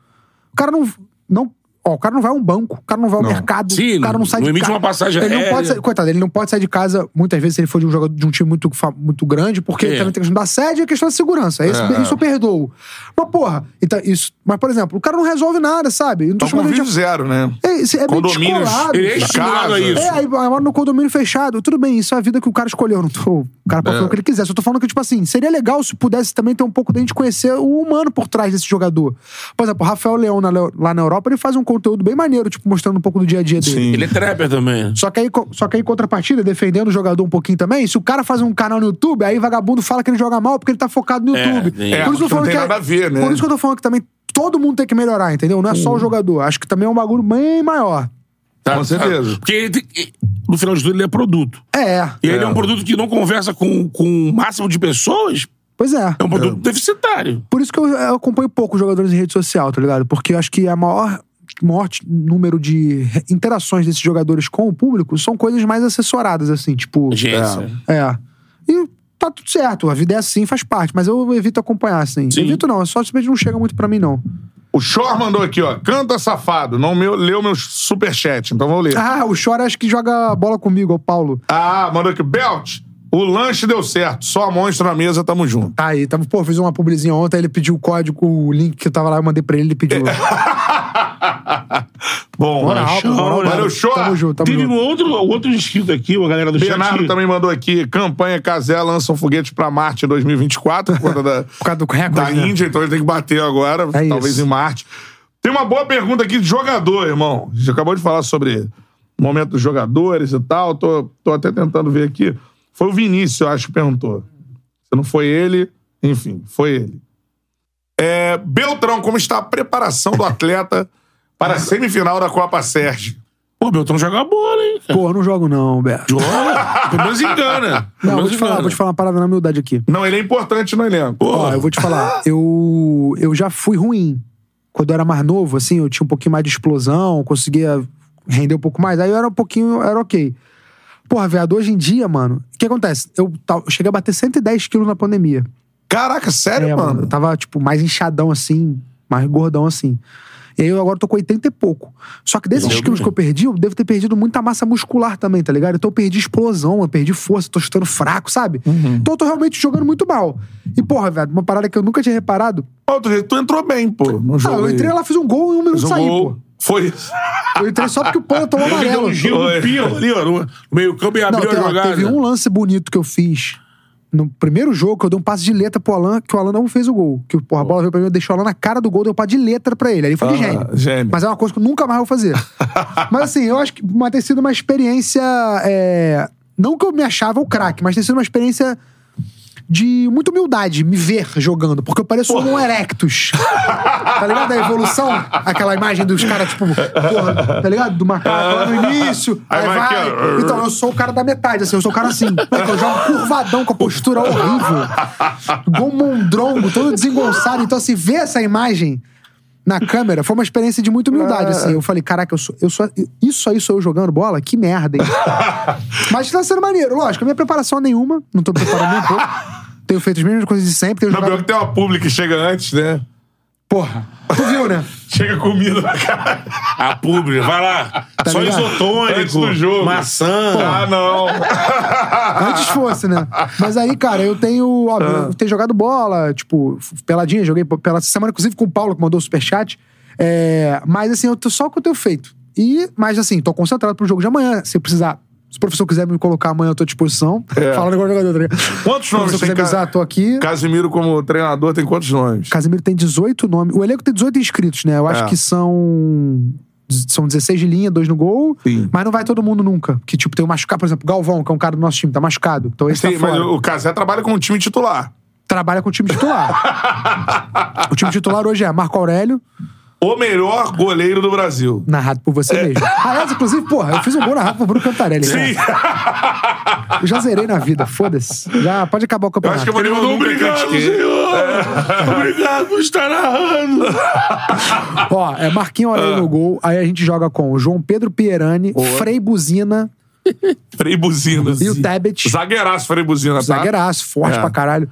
O cara não. não Ó, o cara não vai a um banco, o cara não vai ao Não. mercado, Sim, o cara não sai não de casa. uma passagem ele não pode sair, Coitado, ele não pode sair de casa, muitas vezes, se ele for de um, jogador, de um time muito, muito grande, porque É. também tem a questão da sede e a questão da segurança. Isso, É. isso eu perdoo. Mas, porra, então, isso. Mas, por exemplo, o cara não resolve nada, sabe? Eu Não tô Então, chamando ele convívio de- zero, né? É, isso é Condomínios. descolado. Ele é estimulado a isso. É, aí mora no condomínio fechado. Tudo bem, isso é a vida que o cara escolheu. Não tô, o cara pode É. fazer o que ele quiser. Só tô falando que, tipo assim, seria legal se pudesse também ter um pouco da gente conhecer o humano por trás desse jogador. Por exemplo, o Rafael Leão na- lá na Europa, ele faz um conteúdo bem maneiro, tipo, mostrando um pouco do dia a dia dele. Sim. Ele é trapper também. Só que, aí, só que aí, em contrapartida, defendendo o jogador um pouquinho também, se o cara faz um canal no YouTube, aí vagabundo fala que ele joga mal porque ele tá focado no É, YouTube. É, por isso que eu tô falando não tem que é- nada a ver, né? Por isso que eu tô falando que também todo mundo tem que melhorar, entendeu? Não é só o jogador. Acho que também é um bagulho bem maior. Tá? Com certeza. Porque ele tem- no final de tudo ele é produto. É, E ele é um produto que não conversa com, com o máximo de pessoas. pois é. É um produto deficitário. Por isso que eu, eu acompanho pouco os jogadores em rede social, tá ligado? Porque eu acho que a maior, maior t- número de interações desses jogadores com o público são coisas mais assessoradas, assim, tipo. Agência. É. E tá tudo certo, a vida é assim, faz parte, mas eu evito acompanhar, assim. Sim. Evito não, só simplesmente não chega muito pra mim, não. O Shor mandou aqui, ó. Canta safado. Não meu, leu meu superchat, então vou ler. Ah, o Chora acho que joga bola comigo, o Paulo. Ah, mandou aqui. Belt, o lanche deu certo. Só monstro na mesa, tamo junto. Tá aí, tava, pô, fiz uma publizinha ontem, ele pediu o código, o link que eu tava lá, eu mandei pra ele, ele pediu. [LAUGHS] [LAUGHS] Bom, Moral, Valeu. Shor. Tamo junto, tamo Teve junto. um outro, outro inscrito aqui, uma galera do Bernardo chat. também mandou aqui. Campanha Casé lança um foguete pra Marte em 2024, por conta da, [LAUGHS] Por causa do recorde, da né? Índia, então ele tem que bater agora, É talvez isso. em Marte. Tem uma boa pergunta aqui de jogador, irmão. A gente acabou de falar sobre o momento dos jogadores e tal. Tô, tô até tentando ver aqui. Foi o Vinícius, eu acho, que perguntou. Se não foi ele, enfim, foi ele. É, Beltrão, como está a preparação do atleta para a semifinal da Copa Sérgio? Pô, Beltrão joga bola, hein? Pô, eu não jogo não, Beto. Joga. [LAUGHS] Pelo menos engana. Pelo Não, vou menos te falar, engana. vou te falar uma parada na humildade aqui. Não, ele é importante no elenco. Ó, eu vou te falar, eu, eu já fui ruim. Quando eu era mais novo, assim, eu tinha um pouquinho mais de explosão, conseguia render um pouco mais. Aí eu era um pouquinho, era ok. Porra, viado, hoje em dia, mano, o que acontece? Eu, eu cheguei a bater 110 quilos na pandemia. Caraca, sério, É, mano? Eu tava, tipo, mais inchadão assim, mais gordão assim. E aí eu agora tô com 80 e pouco. Só que desses quilos que eu perdi, eu devo ter perdido muita massa muscular também, tá ligado? Então eu perdi explosão, eu perdi força, tô chutando fraco, sabe? Uhum. Então eu tô realmente jogando muito mal. E, porra, velho, uma parada que eu nunca tinha reparado. Outro jeito, tu entrou bem, pô, no Ah, jogo. eu entrei lá, fiz um gol e um minuto um saí, gol. pô. Foi isso. Eu entrei só porque o Panda tomou [LAUGHS] Ele deu amarelo. um giro Pirlo ali, ó, no meio campo e Não, abriu tem- a ó, jogada. teve um lance bonito que eu fiz no primeiro jogo, que eu dei um passe de letra pro Alan, que o Alan não fez o gol. Que porra, a bola veio pra mim, eu deixei o Alan na cara do gol, deu um passe de letra pra ele. Aí foi de Ah, gênio. gênio. Mas é uma coisa que eu nunca mais vou fazer. [LAUGHS] mas assim, eu acho que vai ter sido uma experiência. é, Não que eu me achava o craque, mas ter sido uma experiência de muita humildade me ver jogando, porque eu pareço um Erectus. [LAUGHS] tá ligado? A evolução, aquela imagem dos caras, tipo, porra, tá ligado? Do macaco lá no início. Aí vai. Então, eu sou o cara da metade, assim, eu sou o cara assim. Moleque, Eu jogo curvadão com a postura horrível. Igual um mondrongo, todo desengonçado. Então, assim, ver essa imagem na câmera foi uma experiência de muita humildade, assim. Eu falei, caraca, eu sou, eu sou. Isso aí sou eu jogando bola? Que merda, hein? [LAUGHS] Mas tá sendo maneiro. Lógico, a minha preparação é nenhuma. Não tô preparando nem um pouco. [LAUGHS] Tenho feito as mesmas coisas de sempre. Tenho Não, pior jogado... que tem uma publi que chega antes, né? Porra. Tu viu, né? [LAUGHS] Chega comida pra caralho. A pública, vai lá. Só ligado? isotônico, Antes do jogo. maçã. Ah, não. [LAUGHS] Antes fosse, né? Mas aí, cara, eu tenho, óbvio, eu tenho jogado bola, tipo, peladinha, joguei pela semana, inclusive com o Paulo, que mandou o superchat. É, mas assim, eu tô só o que eu tenho feito. E, mas assim, tô concentrado pro jogo de amanhã. Se precisar, se o professor quiser me colocar amanhã, eu tô à disposição. É. [LAUGHS] Agora do jogador, tá? Quantos Se nomes professor tem? quiser Ca- usar, tô aqui. Casimiro como treinador tem quantos nomes? Casemiro tem 18 nomes. O elenco tem 18 inscritos, né? Eu acho É. que são. São 16 de linha, dois no gol. Sim. Mas não vai todo mundo nunca. Que, tipo, tem o machucado, por exemplo, Galvão, que é um cara do nosso time, tá machucado. Então esse Sim, tá mas fora. o Casé trabalha com o time titular. Trabalha com o time titular. [LAUGHS] o time titular hoje é Marco Aurélio, O melhor goleiro do Brasil. narrado por você mesmo. Aliás, inclusive, porra, eu fiz um gol narrado por Bruno Cantarelli. cara. É. Sim. Eu já zerei na vida, foda-se. Já pode acabar o Eu campeonato. acho que eu eu mandou nunca obrigado, senhor. Obrigado por estar narrando. Ó, é Marquinho Aurélio no gol. Aí a gente joga com João Pedro Pierani, Frei Buzina Frei Buzina. e o Tebet. Zagueiraço, Frei Buzina, tá? Zagueiraço, forte É. pra caralho.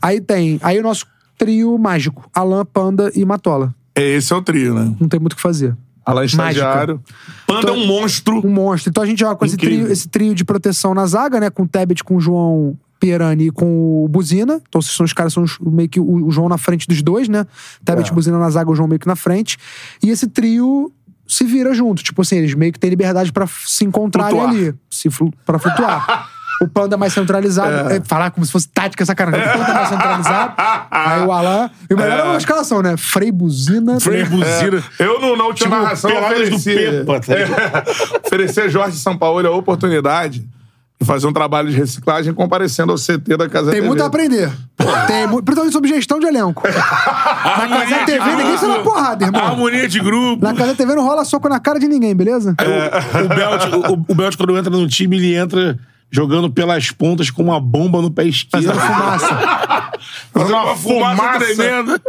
Aí tem. Aí o nosso trio mágico: Alan, Panda e Matola. É, Esse é o trio, né? Não tem muito o que fazer. Alan estagiário. Panda é um monstro. Um monstro. Então a gente joga com esse trio, esse trio de proteção na zaga, né? Com o Tebet, com o João Pierani e com o Buzina. Então esses são os caras, são os- meio que o, o João na frente dos dois, né? Tebet É. e Buzina na zaga, o João meio que na frente. E esse trio se vira junto. Tipo assim, eles meio que têm liberdade pra f- se encontrarem Flutuar. ali. Se flu, pra flutuar. [LAUGHS] O Panda mais centralizado. é, falar como se fosse tática essa cara. O Panda mais centralizado. Aí o Alan. E o melhor é a escalação, né? Frei Buzina. Frei Buzina. Eu, no, na última Tipo, narração, peladas do ofereci, Pepa, tá? É, ofereci a Jorge Sampaoli a oportunidade de fazer um trabalho de reciclagem comparecendo ao CT da Casa Tem TV. muito a aprender. Tem muito, principalmente sobre gestão de elenco. [LAUGHS] Na Casa TV, ninguém se dá porrada, irmão. Harmonia de grupo. Na Casa TV não rola soco na cara de ninguém, beleza? O Belt, o, o Belt, quando entra no time, ele entra jogando pelas pontas com uma bomba no pé esquerdo. Fazendo fumaça. [LAUGHS] Fazendo uma fumaça tremenda.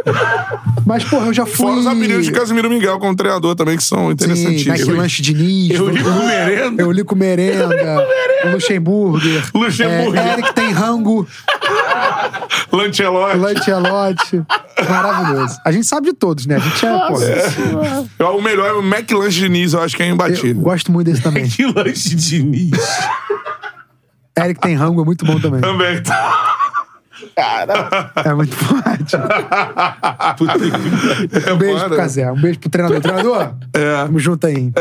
Mas, porra, eu já fui. Fora os apelidos de Casimiro Miguel como treinador também, que são Sim, interessantíssimos. McLanche Diniz. Eu li com merenda. Eurico Merenda. Luxemburger. Luxemburger. É, Eric Tenrango. [LAUGHS] Lancelotti. Lancelotti. Maravilhoso. A gente sabe de todos, né? A gente é, pô. O melhor é o McLanche Diniz, eu acho que é Eu imbatível. gosto muito desse também. Que lanche de Diniz. [LAUGHS] Eric Tenrango é muito bom também. Também. É muito forte. Um beijo pro foda. Casé. Um beijo pro treinador. Treinador, É. tamo junto aí.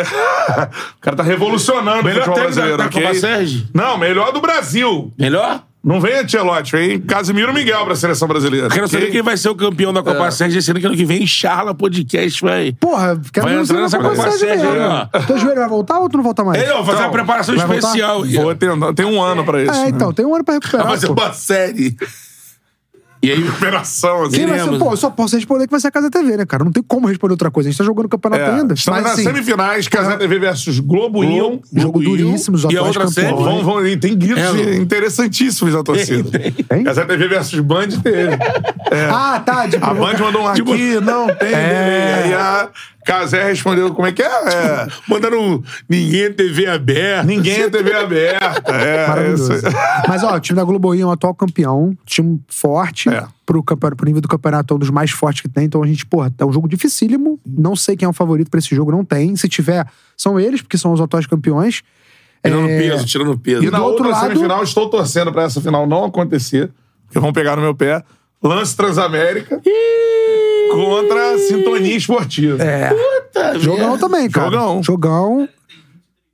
O cara tá revolucionando o Melhor futebol técnico da, brasileiro, da ok? Copa Sérgio. Não, melhor do Brasil. Melhor? Não vem Ancelotti, vem Casimiro Miguel pra seleção brasileira. Quero saber quem vai ser o campeão da Copa Sérgio esse ano, que ano que vem, Charla Podcast vai. Porra, quero Vai entrar nessa Copa Copa Sérgio ó. Teu joelho vai voltar ou tu não volta mais? Ele vai fazer Então, uma preparação vai voltar? especial. Vou tentar, tem um ano pra isso. É, né? então, tem um ano pra recuperar. Vai fazer pô. uma série. E aí, [LAUGHS] Recuperação, assim. Ser, Iremos. pô, eu só posso responder que vai ser a Casa TV, né, cara? Não tem como responder outra coisa. A gente tá jogando campeonato É, ainda. estamos Mas nas assim, semifinais, Casé TV versus Globo Ion. jogo Globo duríssimo, os E a outra série? Vão, vão, tem gritos É. interessantíssimos da torcida. [LAUGHS] Tem? Casé TV versus Band teve. Ah, tá. Tipo, A Band mandou um aqui, não tem. É. Aí a Casé respondeu, como é que é? é [LAUGHS] mandaram um Ninguém TV aberta. ninguém é TV aberta. É, Maravilhoso. isso- [LAUGHS] Mas, ó, o time da Globo é um atual campeão, time forte É. pro, campeonato, pro nível do campeonato, é um dos mais fortes que tem. Então a gente, porra, é um jogo dificílimo. Não sei quem é o favorito pra esse jogo, não tem. Se tiver, são eles, porque são os atuais campeões. Tirando É, peso, tirando peso. E na outra lado- semifinal, estou torcendo pra essa final não acontecer, porque vão pegar no meu pé. Lance Transamérica contra Sintonia Esportiva. É. Jogão também, cara. Jogão. Jogão.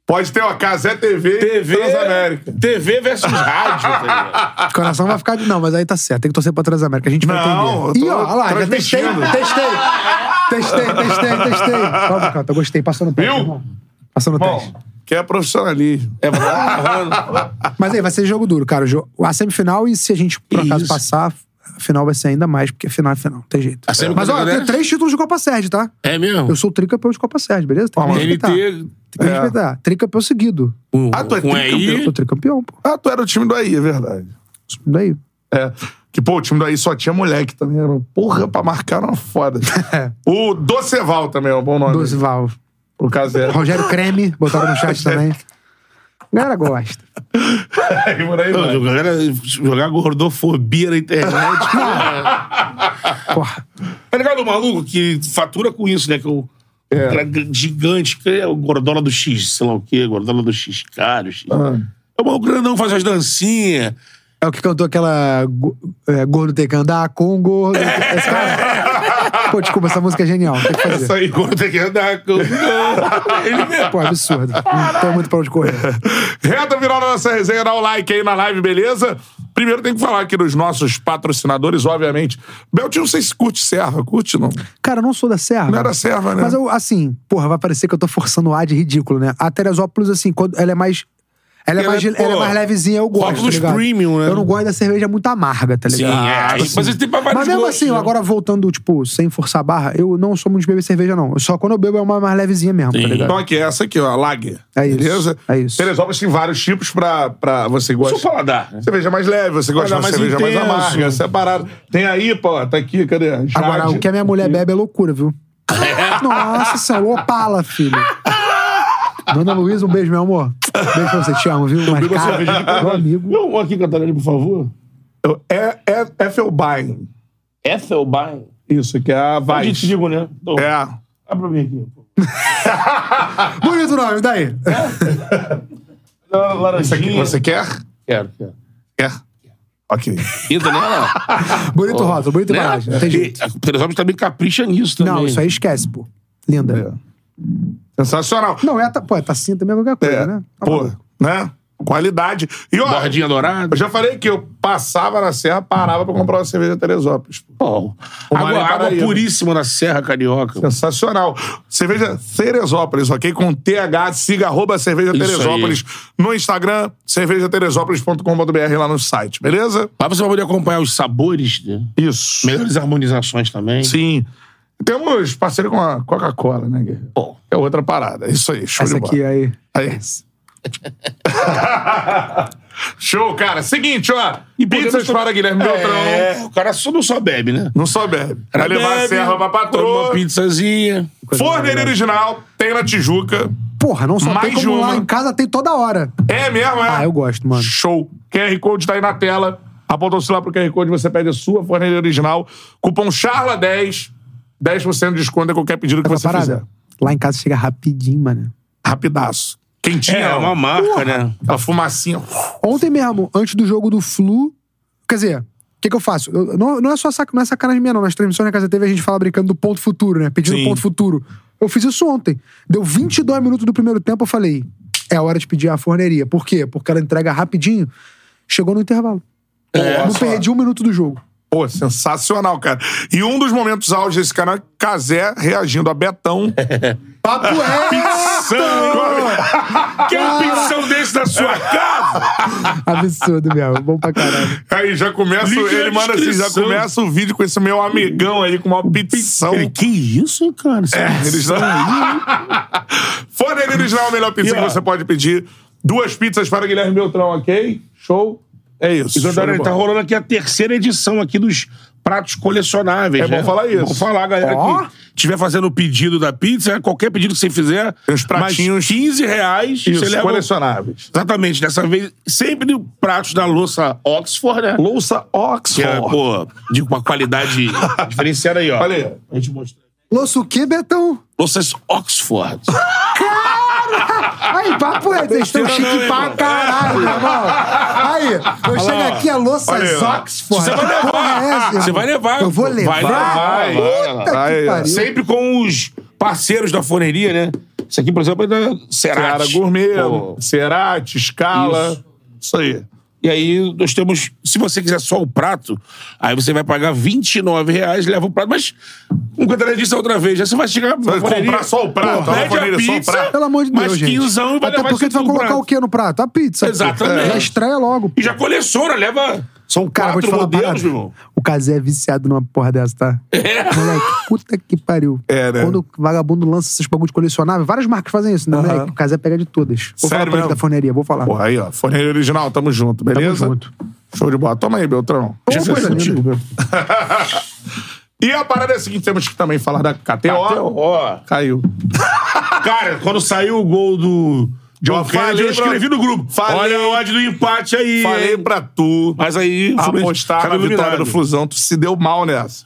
Pode ter, ó, Casé TV, TV, Transamérica. TV versus rádio. tá? O [LAUGHS] coração vai ficar de. Não, mas aí tá certo. Tem que torcer pra Transamérica. A gente vai Não, entender. eu Ih, tô ó, olha lá, já testei, testei. Testei, testei, testei. Calma, cara, eu gostei. Passou no teste, Viu? irmão. Passou no teste. Que é profissionalismo. É, agarrando. Mas aí, vai ser jogo duro, cara. O A semifinal, e se a gente, por acaso, Isso. passar, a final vai ser ainda mais, porque final é final, não tem jeito. A Mas, ó, eu tenho três títulos de Copa Sérgio, tá? É mesmo? Eu sou tricampeão de Copa Sérgio, beleza? Tem que respeitar. Tem NT que me respeitar. Tricampeão seguido. Ah, tu é com tricampeão? aí. Sou tricampeão, pô. Ah, tu era o time do aí, é verdade. Daí. É. Que, pô, o time do aí só tinha moleque também. Era, porra, pra marcar era uma foda. [LAUGHS] o Doceval também é um bom nome. Doze Val. Pro Casé. Rogério Creme, botaram no chat também. A galera gosta. Aí, por aí Não, vai. galera jogar gordofobia na internet. [LAUGHS] Porra. Tá ligado o maluco que fatura com isso, né? Que o É. cara gigante, que é o gordola do X, sei lá o quê, gordola do X caro. X. Ah. É o maluco grandão faz as dancinhas. É o que cantou aquela é, Gordo tem que andar com gordo. [LAUGHS] Esse cara... Pô, desculpa, essa música é genial. Tem que fazer. Isso aí. Gordo tem que andar com. Ele mesmo. [LAUGHS] Pô, absurdo. Não tem muito pra onde correr. Reta final da nossa resenha, dá o like aí na live, beleza? Primeiro tem que falar aqui dos nossos patrocinadores, obviamente. Beltinho, não sei se curte serva. Curte, não? Cara, eu não sou da Serra. Não era serva, né? Mas eu, assim, porra, vai parecer que eu tô forçando o ar de ridículo, né? A Teresópolis, assim, quando ela é mais. Ela é, mais, é, pô, ela é mais levezinha, eu gosto. rótulos tá premium, né? Eu não gosto da cerveja muito amarga, tá Sim, ligado? é. Tipo assim. Mas tem pra Mas mesmo gostos, assim, né? agora voltando, tipo, sem forçar a barra, eu não sou muito de beber cerveja, não. Só quando eu bebo é uma mais levezinha mesmo, Sim. tá ligado? Então aqui, essa aqui, ó, a Lager. É isso, Beleza? é isso. Teresópolis tem vários tipos pra, pra você Seu gosta. paladar. né? Cerveja mais leve, você gosta de uma mais cerveja mais intenso. amarga, separado. Tem aí, pô, tá aqui, cadê? Jade. Agora, o que a minha mulher bebe é loucura, viu? [LAUGHS] Nossa senhora, opala, filho. Dona Luísa, um beijo, meu amor. Beijo pra você, te amo, viu? Mas, cara, meu amigo. Não, aqui, Catarina, por favor. É, é Effelbein. Ethelbein. Isso, que é a Vai de Weiss. trigo, né? Então, É. Dá pra mim aqui. pô. [LAUGHS] Bonito nome, daí. Você, você quer? Quero, quero. Quer? Ok. Entra nela. [LAUGHS] Bonito rótulo, bonita né? embalagem. Não tem E jeito. A Teresópolis também capricha nisso também. Não, isso aí esquece, pô. Linda. Sensacional. Não, é, pô, é tacinha também é qualquer coisa, É, né? Tá pô, maluco. né? Qualidade. E ó, Bordinha dourada. eu já falei que eu passava na serra, parava pra comprar uma cerveja Teresópolis. pô. Água, água puríssima na Serra Carioca. Sensacional. Cerveja Teresópolis, ok? Com TH, siga arroba cerveja Isso Teresópolis no Instagram, cervejateresópolis.com.br lá no site, beleza? Lá você vai poder acompanhar os sabores, né? Isso. melhores harmonizações também. Sim. Temos parceiro com a Coca-Cola, né, Guerreiro? Pô, É outra parada. É Isso aí, show Essa de bola. aqui aí. Aí. [LAUGHS] Show, cara. Seguinte, ó. E Pizzas podemos- para Guilherme Beltrão. É, o cara só não só bebe, né? Não só bebe. Vai Bebe, levar a serra pra patroa. Uma pizzazinha. Forneira original, tem na Tijuca. Porra, não só Mais tem como uma. lá em casa, tem toda hora. É mesmo, é? Ah, eu gosto, mano. Show. QR Code tá aí na tela. Apontou-se lá pro QR Code, você pede a sua forneira original. Cupom CHARLA10. 10% de desconto em qualquer pedido que Essa você parada. fizer. Lá em casa chega rapidinho, mano. Rapidaço. Quentinha. É, ó. uma marca, né? Aquela fumacinha. Ontem mesmo, antes do jogo do Flu. Quer dizer, o que, que eu faço? Eu- não, não é só sac, não é sacanagem minha, não. Nas transmissões na Casa TV a gente fala brincando do ponto futuro, né? Pedindo Sim. ponto futuro. Eu fiz isso ontem. Deu 22 minutos do primeiro tempo, eu falei: é hora de pedir a forneria. Por quê? Porque ela entrega rapidinho. Chegou no intervalo. É, não só. perdi um minuto do jogo. Pô, sensacional, cara. E um dos momentos auge desse canal é Casé reagindo a Betão. [LAUGHS] Papo é! Quer um pizzão desse na sua casa? Absurdo mesmo. Bom pra caralho. Aí já começa, ele manda assim, já começa o vídeo com esse meu amigão aí, com uma pizzação. Ele, que isso, hein, cara? Essa É, eles não... [LAUGHS] Forneira original é a melhor pizza E, que você pode pedir. Duas pizzas para Guilherme Beltrão, ok? Show? É isso. Então, show de tá rolando aqui a terceira edição aqui dos pratos colecionáveis. É bom né? falar isso. Vamos falar, galera, Ó. que estiver fazendo o pedido da pizza, qualquer pedido que você fizer, Tem os pratinhos. mais 15 reais, Isso, você leva... colecionáveis. Exatamente, dessa vez, sempre pratos da louça Oxford, né? Louça Que Oxford. é, pô, de uma qualidade [LAUGHS] diferenciada aí, ó. Olha aí. A gente mostra. Louço o quê, Betão? Louças Oxford. Aí, papo é, vocês estão chique pra caralho, irmão. Aí, eu chego aqui, a louça Olha aí, ó. Oxford. Você vai Que levar. porra é essa, Você irmão? vai levar. Eu vou Vai levar. levar, vai, Puta vai. que Aí, ó. pariu. Sempre com os parceiros da forneria, né? Isso aqui, por exemplo, é da Seara Cerati. Gourmet, Pô. Cerati, Scala. Isso. Isso aí. E aí nós temos, se você quiser só o prato, aí você vai pagar 29 reais, leva o prato. Mas, como eu disse outra vez, já você vai chegar vai comprar só o prato, pede a forneria só o pizza, prato. Pelo amor de Deus, mais gente. 15 e vai Até levar porque tu vai colocar prato. o quê no prato? A pizza. pô. Exatamente. Já estreia logo. E já coleciona, leva... São Cara, vou te quatro falar modelos, meu irmão. O Kazé é viciado numa porra dessa, tá? [LAUGHS] É. Moleque, puta que pariu. É, né? Quando o vagabundo lança esses bagulhos colecionáveis, várias marcas fazem isso, né, Aham. moleque? O Kazé pega de todas. Vou falar Sério pra ele mesmo? da forneria, vou falar. Porra, aí, ó. Forneira original, tamo junto, beleza? junto. Show de bola. Toma aí, Beltrão. Pô, Já coisa fez linda. [LAUGHS] E a parada é a seguinte: temos que também falar da KTO. Ó, Caiu. cara, quando saiu o gol do John Eu Kennedy, falei eu escrevi pra- no grupo. Falei- Olha a odd do empate aí. Falei pra tu Mas aí... apostar na vitória do Flusão. Tu se deu mal nessa.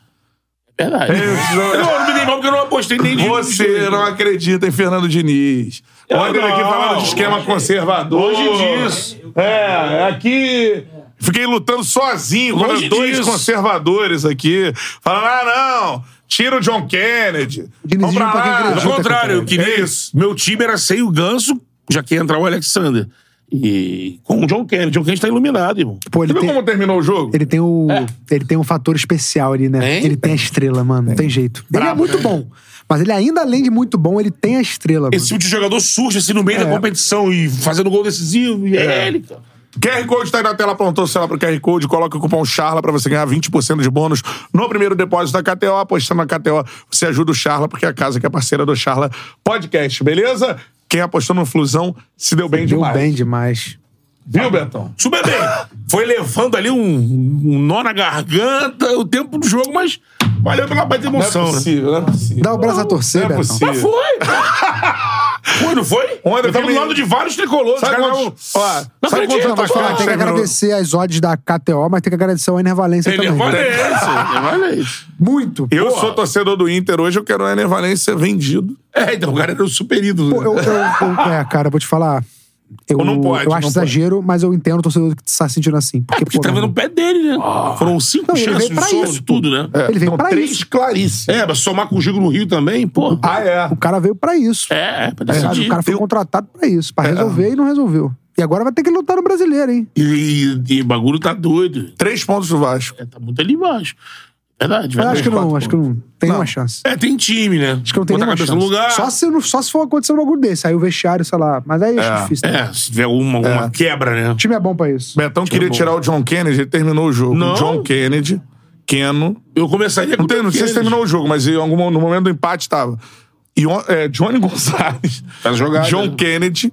Verdade. [LAUGHS] Eu não me dei mal porque eu não apostei nem de Você não acredita em Fernando Diniz. Eu Ontem aqui falando de esquema conservador. Longe disso. É, aqui. Fiquei lutando sozinho contra Longe dois disso. conservadores aqui. Falando, ah, não, tira o John Kennedy. Vamos pra lá. Pelo contrário, eu queria. É isso. Meu time era sem o Ganso, já que ia entrar o Alexander. E com o John Kennedy. John Kennedy tá iluminado, irmão. Pô, ele Você viu tem, como terminou o jogo? ele tem o. Ele tem um fator especial ali, né? Tem? Ele tem a estrela, mano. Não tem jeito. Ele é muito bom. Mas ele, ainda além de muito bom, ele tem a estrela, mano. Esse tipo de jogador surge assim no meio É. da competição e fazendo gol decisivo. E é, ele, cara. QR Code tá aí na tela, apontou o celular pro QR Code, coloca o cupom CHARLA pra você ganhar 20% de bônus no primeiro depósito da KTO. Apostando na KTO, você ajuda o Charla, porque é a casa que é parceira do Charla Podcast, beleza? Quem apostou no Flusão se deu bem Deu demais. bem demais. Viu, Betão? Super bem. Foi levando ali um, um nó na garganta o tempo do jogo, mas valeu pela parte de Não é emoção, né? possível, não é possível. Dá o braço a torcer, Não é Betão. possível. Mas foi. [LAUGHS] Foi, não foi? Ontem eu tava do lado de vários tricolores. Sabe quantos- tavam- ó, Não sabe acredito, quantos Tem que agradecer as odds da KTO, mas tem que agradecer ao Ener Valência Ele também. Valência, [LAUGHS] Valência. Muito. Eu sou torcedor do Inter, hoje eu quero o Ener Valência vendido. É, então o cara era o super ídolo. Pô, eu, eu- eu- é, cara, vou te falar. Eu, Ou não pode, eu acho exagero, mas eu entendo o torcedor que tá se sentindo assim. Porque, Porque pô, tava no pé dele, né? Foram cinco Não, ele chances veio de solo, isso, tudo, né? Ele veio Não, pra três isso. claríssimas. É, mas somar com o Gigo no Rio também, pô. Ah, é. O cara veio pra isso. É, é, pra Sabe? decidir. O cara foi Eu- contratado pra isso, pra resolver e não resolveu. E agora vai ter que lutar no brasileiro, hein? E, e, e o bagulho tá doido. Três pontos do Vasco. É, tá muito ali embaixo. Verdade, verdade. acho que não, acho que não tem Não. nenhuma chance. É, tem time, né? Acho que não tem Bota a nenhuma cabeça chance. no lugar. Só se, não- só se for acontecer um bagulho desse. Aí o vestiário, sei lá. Mas aí acho difícil. né? É, se tiver uma, uma quebra, né? O time é bom pra isso. Betão queria bom. tirar o John Kennedy, ele terminou o jogo. Não. John Kennedy, Keno. Eu começaria com Não, tem, não sei se terminou o jogo, mas em algum, no momento do empate tava. E, é, Johnny [LAUGHS] Gonçalves, Tá jogado, John né? Kennedy,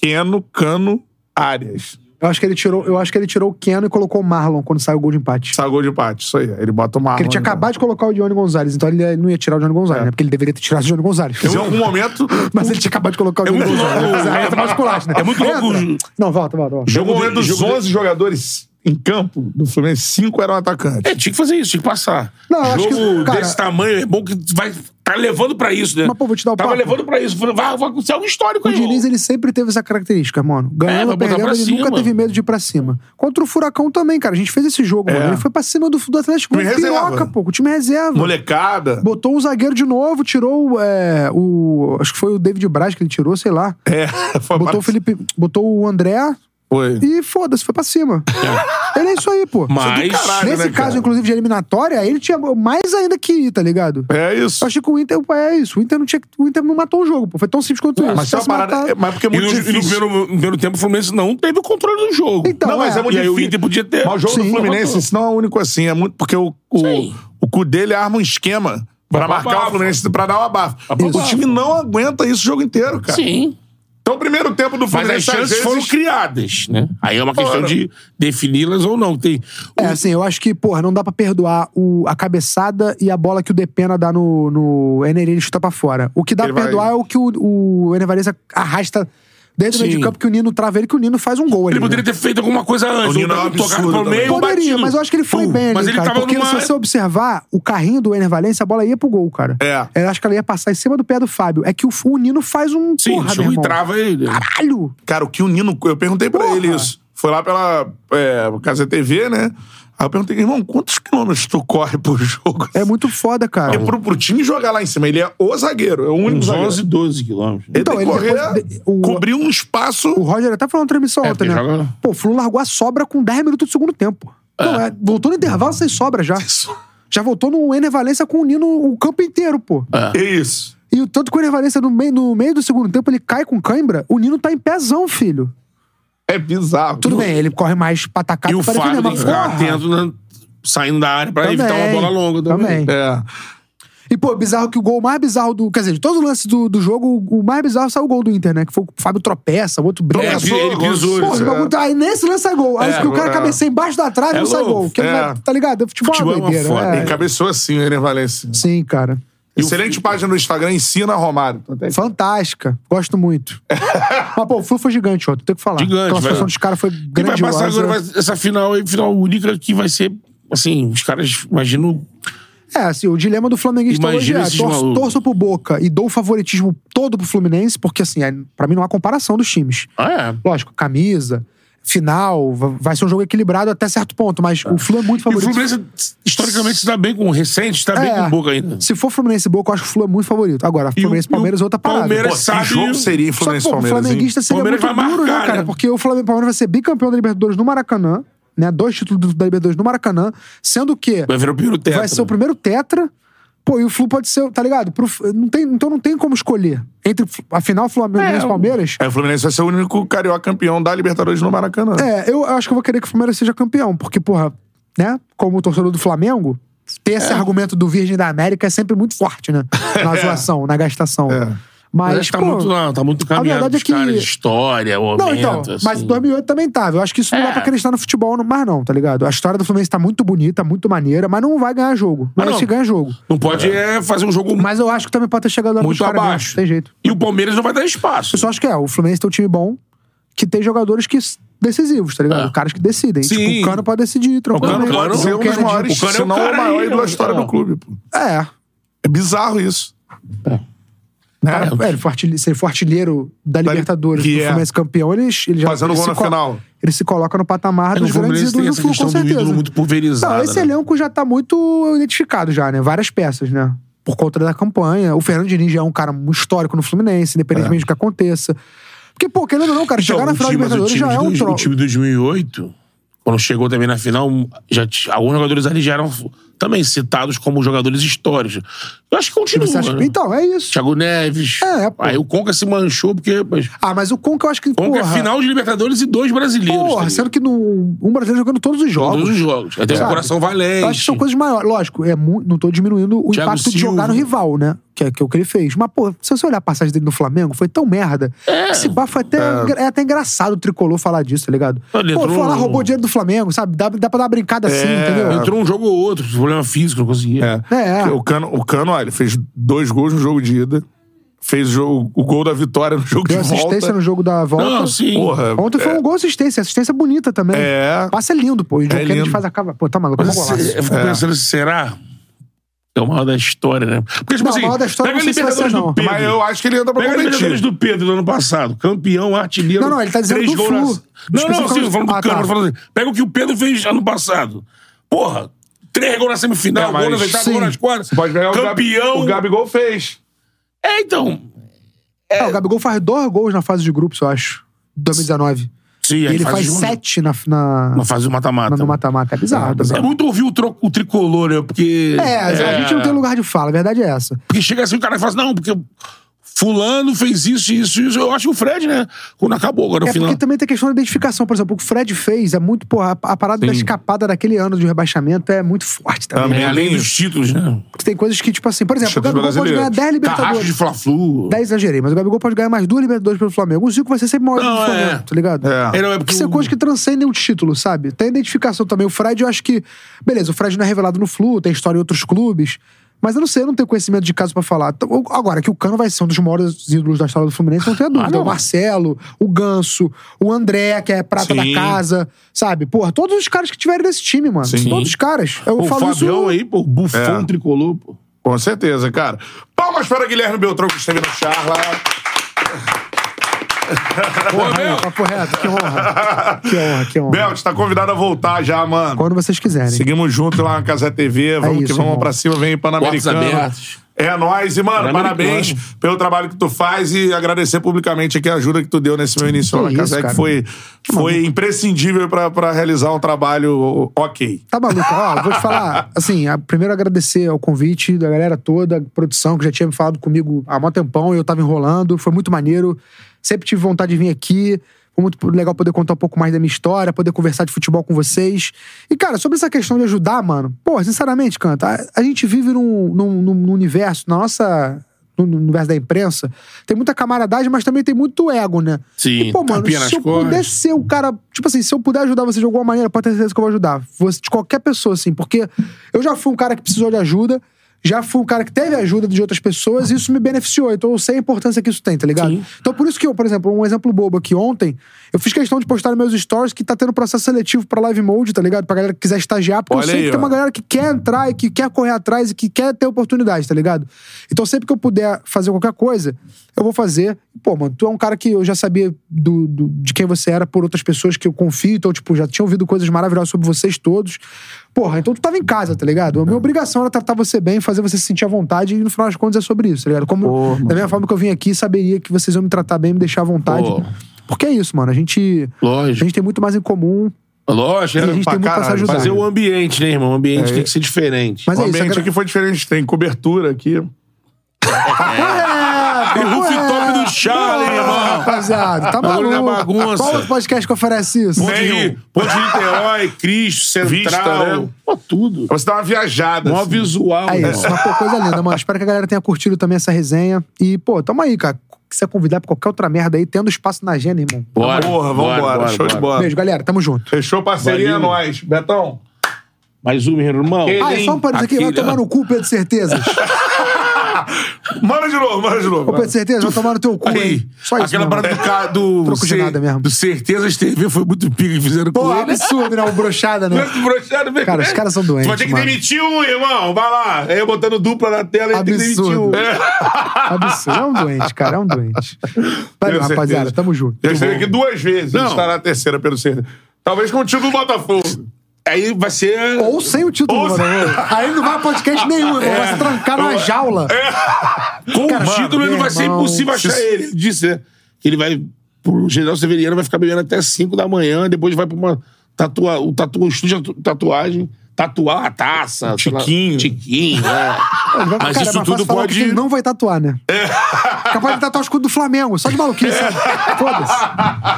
Keno, Cano, Arias. Eu acho que ele tirou, eu acho que ele tirou o Keno e colocou o Marlon quando saiu o gol de empate. Saiu gol de empate, isso aí. Ele bota o Marlon. Porque ele tinha então. acabado de colocar o Johnny Gonzalez, então ele não ia tirar o Johnny Gonzalez, né? Porque ele deveria ter tirado o Johnny Gonzalez. Em algum momento, [LAUGHS] Mas ele tinha acabado de colocar o É Johnny Gonzalez. louco. Entra mais culacho, né? É muito louco. Não, volta, volta, volta. em algum Jogo momento de- dos jogo de- 11 jogadores em campo do Fluminense, 5 eram atacantes. É, tinha que fazer isso, tinha que passar. Não, eu acho Jogo que, cara- desse tamanho é bom que vai. Tá levando pra isso, né? Mas, pô, vou te dar o Tava papo. levando pra isso. Vai, vai acontecer algo histórico O aí. Diniz, ó. ele sempre teve essa característica, mano. Ganhando, É, vai perdendo, ele cima. nunca teve medo de ir pra cima. Contra o Furacão também, cara. A gente fez esse jogo, É. mano. Ele foi pra cima do, do Atlético com Time reserva. piroca, pô. O time reserva. Molecada. Botou um zagueiro de novo, tirou é, o. Acho que foi o David Braz que ele tirou, sei lá. É, [LAUGHS] foi Botou o Felipe. Botou o André Foi. e foda-se, foi pra cima. Ele é isso aí, pô. Mas. caralho. Nesse né, caso, cara? inclusive, de eliminatória, ele tinha mais ainda que ir, tá ligado? É isso. Eu achei que o Inter é isso. O Inter não tinha. O Inter não matou o jogo, pô. Foi tão simples quanto isso. Mas Se tem uma tivesse parada. é- Mas porque é E no, muito e no difícil. primeiro, no primeiro tempo, o Fluminense não teve o controle do jogo. Então, Não, mas é muito e aí o difícil. Inter podia ter. Mas o jogo Sim. do Fluminense, isso não é único assim. É muito porque o, o, Sim. o cu dele arma um esquema pra Pra marcar abafa. o Fluminense, pra dar uma abafa. Abafa. O time não aguenta isso o jogo inteiro, cara. Sim. Então o primeiro tempo do Mas Fluminense, as chances vezes, foram criadas, né? Aí é uma questão Foram. de defini-las ou não. Tem. É, assim, eu acho que, porra, não dá pra perdoar o, a cabeçada e a bola que o Depena dá no, no Ener ele chuta pra fora. O que dá Ele pra vai- perdoar é o que o, o Ener Valencia arrasta dentro do meio de campo, que o Nino trava ele, que o Nino faz um gol ali. Ele poderia né? ter feito alguma coisa antes. O Nino é um tocado absurdo pro meio, Poderia, batido. mas eu acho que ele foi Pum. bem ali, Mas ele cara. tava Porque numa... se você observar, o carrinho do Ener Valencia, a bola ia pro gol, cara. É. Eu acho que ela ia passar em cima do pé do Fábio. É que o, o Nino faz um Sim, porra, meu e irmão. trava ele. Caralho! Cara, o que o Nino. Eu perguntei pra Porra. ele isso. Foi lá pela é, Casa TV, né? Aí eu perguntei, irmão, quantos quilômetros tu corre por jogo? É muito foda, cara. Porque pro, pro time jogar lá em cima, ele é o zagueiro, é o único Uns zagueiro. 11, 12 quilômetros. Ele Então, tem que ele correr, de- o- cobrir um espaço. O Roger até falou na transmissão É, ontem, né? joga- Pô, o Flu largou a sobra com 10 minutos do segundo tempo. Não, é, voltou no intervalo sem sobra já. Já voltou no Ener Valência com o Nino o campo inteiro, pô. É isso. E o tanto que o Ener Valência, no meio, no meio do segundo tempo, ele cai com cãibra, o Nino tá em pezão, filho. É bizarro. Tudo bem, ele corre mais pra atacar E o Fábio tem que ficar atento né, saindo da área pra Também, evitar uma bola longa também. também. É. E, pô, bizarro que o gol mais bizarro do. Quer dizer, de todos os lances do, do jogo, o mais bizarro saiu o gol do Inter, né? Que foi o Fábio tropeça, o outro brinca. É, Tropeçou, ele pisou. Porra, isso, bagulho tá- aí nesse lance sai gol. Aí É, que o cara é. cabeceia embaixo da trave e É não sai louco. gol. Que ele É. vai, tá ligado? Futebol, Futebol é é uma doideira. foda. é. Ele cabeçou assim, o Ener Valencia. Sim, cara. Excelente página no Instagram, ensina Romário. Então, Fantástica. Gosto muito. [LAUGHS] Mas, pô, o Flu foi gigante, ó. Tem que falar. Gigante, A classificação dos caras foi E vai grandiosa. passar agora vai- essa final aí, final única, que vai ser, assim, os caras, imagino... É, assim, o dilema do flamenguista hoje é torço, torço pro Boca e dou o favoritismo todo pro Fluminense, porque, assim, é, pra mim não há comparação dos times. Ah, é. Lógico, camisa, final, va- vai ser um jogo equilibrado até certo ponto, mas o Flu é muito E o favorito. Fluminense, historicamente, dá bem com o recente, se dá bem É. com o Boca ainda. Se for Fluminense e Boca, eu acho que o Flu é muito favorito. Agora, Fluminense e Palmeiras é outra parada. Palmeiras Pô, que sabe- jogo seria Só que, Fluminense pô, Palmeiras, hein? flamenguista seria Palmeiras muito vai duro, né, marcar, cara? né? Porque o Flamengo, Palmeiras vai ser bicampeão da Libertadores no Maracanã, né? Dois títulos do- da Libertadores no Maracanã, sendo que Vai vai ser o primeiro tetra. Pô, e o Flu pode ser, tá ligado? Pro- não tem, então não tem como escolher. Entre a final Flamengo É, e Palmeiras. Aí o Fluminense vai ser o único carioca campeão da Libertadores no Maracanã. É, eu acho que eu vou querer que o Palmeiras seja campeão, porque, porra, né? Como torcedor do Flamengo, ter É. esse argumento do Virgem da América é sempre muito forte, né? [LAUGHS] Na zoação, na gastação. É. Mas, Mas tá pô, muito, não, tá muito caminhado verdade é pros caras que- de história, o Não, momento, então, mas assim. em 2008 também tava. Eu acho que isso não É. dá pra acreditar no futebol no- mais não, tá ligado? A história do Fluminense tá muito bonita, muito maneira, mas não vai ganhar jogo. Não é não. que ganha jogo. Não pode é, fazer um jogo Mas eu acho que também pode ter chegado lá muito abaixo. mesmo, Tem jeito. E o Palmeiras não vai dar espaço. Eu só acho que é, o Fluminense tem um time bom que tem jogadores que decisivos, tá ligado? É. Caras que decidem. Sim. Tipo, o Cano pode decidir, tranquilamente. Cano- Pode ser um dos maiores, o Cano é se o não cara o maior aí, ídolo da história do clube. Pô. É. É bizarro isso. Cara, é, ele foi artilhe- se ele for artilheiro da Libertadores, que do é. Fluminense campeão, ele, ele já Fazendo ele gol na final. Ele se coloca no patamar É, dos grandes Fluminense ídolos do Flu, questão com do certeza. ídolo muito pulverizada. Não, esse né? elenco já tá muito identificado já, né? Várias peças, né? Por conta da campanha. O Fernando Diniz já é um cara histórico no Fluminense, independentemente do que aconteça. Porque, pô, querendo ou não, cara, Então, chegar na final da time- mas o Libertadores já é um troço. O time de 2008, quando chegou também na final, já alguns jogadores ali já eram também citados como jogadores históricos. Eu acho que continua. Você acha- né? Então, é isso. Thiago Neves. É, pô. Aí o Conca se manchou porque. Mas, Ah, mas o Conca eu acho que, Conca porra... é final de Libertadores e dois brasileiros. Porra, tá sendo que no, um brasileiro jogando todos os jogos. Todos os jogos. Aí tem o coração valente. Eu acho que são coisas maiores. Lógico, é mu- não tô diminuindo o Thiago impacto de Silva. jogar no rival, né? Que é, que é o que ele fez. Mas, pô, se você olhar a passagem dele no Flamengo, foi tão merda. É. Esse bafo é até, é. até engraçado o tricolor falar disso, tá ligado? Ele pô, entrou foi lá, roubou dinheiro do Flamengo, sabe? Dá, dá pra dar uma brincada assim, entendeu? Entrou um jogo ou outro, problema físico, não conseguia. É. É. O Cano, o Cano, olha, ele fez dois gols no jogo de ida. Fez o, jogo- o gol da vitória no jogo Deu de assistência volta. no jogo da volta. Não, sim. Porra. Ontem foi um gol assistência, assistência bonita também. É. Passe é lindo, pô. E o John É Kennedy lindo. faz a cava. Pô, tá maluco, é um Mas golaço. eu fico É. pensando, será? É o maior da história, né? Porque, tipo Não, assim, o maior da história pega não Libertadores ser, do não. Pedro. Mas eu acho que ele entra pra Pega Libertadores do Pedro do ano passado. Campeão, artilheiro. Não, não, ele tá dizendo três do gols Flu. na- Não, não, Especificamente- sim, tô falando do Ah, Cano. tá. tô falando assim, Pega o que o Pedro fez ano passado. Porra, três gols na semifinal, É, mas gol nas oitavas, sim. gol nas quartas. Você pode ganhar o Gabi- Campeão. O Gabigol fez. É, então. É, o Gabigol faz dois gols na fase de grupos, eu acho. 2019. Sim, E ele faz sete na, na, Na fase do mata-mata. no mata-mata. É bizarro. É também. muito ouvir o, tro- o tricolor, né? Porque. É, a gente não tem lugar de fala, a verdade é essa. Porque chega assim, o cara fala assim, não, porque fulano fez isso, isso, isso. Eu acho que o Fred, né? Quando acabou agora no É final. porque também tem questão da identificação. Por exemplo, o que o Fred fez é muito, porra, a parada da Sim. escapada daquele ano de rebaixamento é muito forte também. Também. É, além dos títulos, né? Porque tem coisas que, tipo assim, por exemplo, o Gabigol pode ganhar brasileiros. 10 Carrasco de Libertadores. Fla-Flu. 10 exagerei, mas o Gabigol pode ganhar mais duas Libertadores pelo Flamengo. O Zico vai ser sempre maior Não, do é. Flamengo, tá ligado? É. É, não, é porque Isso é coisa que transcendem o título, sabe? Tem identificação também. O Fred, eu acho que. Beleza, o Fred não é revelado no Flu, tem história em outros clubes. Mas eu não sei, eu não tenho conhecimento de caso pra falar. Então, Agora, que o Cano vai ser um dos maiores ídolos da história do Fluminense, não tenho dúvida. não. O Marcelo, o Ganso, o André, que é prata Sim. da casa, sabe? Porra, todos os caras que tiveram nesse time, mano. Sim. Todos os caras. Eu o falo Fabião isso... aí, pô, bufão É. tricolor, pô. Com certeza, cara. Palmas para Guilherme Beltrão, que esteve no Charla. Porra, Bel. aí, papo reto, que honra. [LAUGHS] Que honra, que honra. Belt, tá convidado a voltar já, mano. Quando vocês quiserem. Seguimos junto lá na Casé TV. Vamos É isso, que vamos irmão. pra cima, vem Pan-Americano. É nóis. E, mano, parabéns pelo trabalho que tu faz e agradecer publicamente aqui a ajuda que tu deu nesse meu início Que lá na isso, Casé, que foi, foi imprescindível pra, pra realizar um trabalho ok. Tá maluco? Ó, vou te falar, assim, a- primeiro agradecer ao convite da galera toda, a produção que já tinha falado comigo há mó tempão e eu tava enrolando, foi muito maneiro. Sempre tive vontade de vir aqui. Foi muito legal poder contar um pouco mais da minha história, poder conversar de futebol com vocês. E, cara, sobre essa questão de ajudar, mano, pô, sinceramente, Canta, a, a gente vive num, num, num universo, na nossa. No universo da imprensa, tem muita camaradagem, mas também tem muito ego, né? Sim, e, pô, mano, se eu costas. puder ser o cara. Tipo assim, se eu puder ajudar você de alguma maneira, pode ter certeza que eu vou ajudar. Você, de qualquer pessoa, assim. Porque eu já fui um cara que precisou de ajuda, já fui um cara que teve ajuda de outras pessoas e isso me beneficiou. Então eu sei a importância que isso tem, tá ligado? Sim. Então por isso que eu, por exemplo, um exemplo bobo aqui ontem, eu fiz questão de postar nos meus stories que tá tendo processo seletivo pra live mode, tá ligado? Pra galera que quiser estagiar, porque Olha eu sei aí, que tem ó. uma galera que quer entrar e que quer correr atrás e que quer ter oportunidade, tá ligado? Então sempre que eu puder fazer qualquer coisa, eu vou fazer. Pô, mano, tu é um cara que eu já sabia do, do- de quem você era por outras pessoas que eu confio, então, tipo, já tinha ouvido coisas maravilhosas sobre vocês todos. Porra, então tu tava em casa, tá ligado? A minha obrigação era tratar você bem, fazer você se sentir à vontade, e no final das contas é sobre isso, tá ligado? Como, Pô, da mesma forma que eu vim aqui, saberia que vocês iam me tratar bem, me deixar à vontade. Pô. Porque é isso, mano. A gente, a Lógico. gente tem muito mais em comum Lógico, a é. gente pra tem muito pra se caralho. ajudar. Fazer o ambiente, né, irmão? O ambiente É. tem que ser diferente. Mas o é isso, ambiente agra- aqui foi diferente. Tem cobertura aqui. [LAUGHS] É, Tem papo rooftop Charlie, irmão. rapaziada, tá Bagulho maluco. da bagunça. Qual outro podcast que oferece isso? Ponte de, Ponte de Niterói, Cristo, Central. Vista, né? Pô, tudo. Você dá uma viajada. Mó assim. visual. É isso, mas pô, coisa linda, mano. Espero que a galera tenha curtido também essa resenha. E, pô, tamo aí, cara. Se você convidar pra qualquer outra merda aí, tendo espaço na agenda, irmão. Bora, Porra, vambora. Show de bola. Beijo, galera. Tamo junto. Fechou parceria, Valeu. nós. Betão. Mais um, irmão. Ah, é só um parênteses aqui. Vai tomar no cu, Pedro Certezas. [LAUGHS] [LAUGHS] Manda de novo, manda de novo. Ô, Pedro Certezas, vai tomar no teu cu, Aí, hein? Só isso aquela parada do, ca- do, Troco de nada mesmo. do Certezas TV foi muito pica que fizeram Pô, com ele. absurdo, né? O brochada, né? [LAUGHS] Mesmo. Cara, os caras são doentes, Tu vai ter que mano. demitir um, irmão. Vai lá. Aí eu botando dupla na tela e tem que demitir um. Absurdo. [LAUGHS] Absurdo. É um doente, cara. É um doente. Valeu, rapaziada. certeza. Tamo junto. Já esteve aqui duas vezes. Não. Estará na terceira pelo certeza. Talvez com o Botafogo. Aí vai ser... Ou sem o título, Ou mano. Aí não vai podcast nenhum, irmão. [LAUGHS] Vai se trancar numa jaula. Com Cara, o título meu não vai ser irmão, impossível achar ele. Ele disse, né? Que ele vai... Pro General Severiano vai ficar bebendo até 5 da manhã, depois vai pra uma... Tatua, o tatu, estúdio de tatuagem, tatuar a taça. sei lá, Tiquinho. Tiquinho, é. Mas cara, é isso mais tudo pode- que ele não vai tatuar, né? Capaz de tatuar o escudo do Flamengo, só de maluquice. [LAUGHS] Foda-se.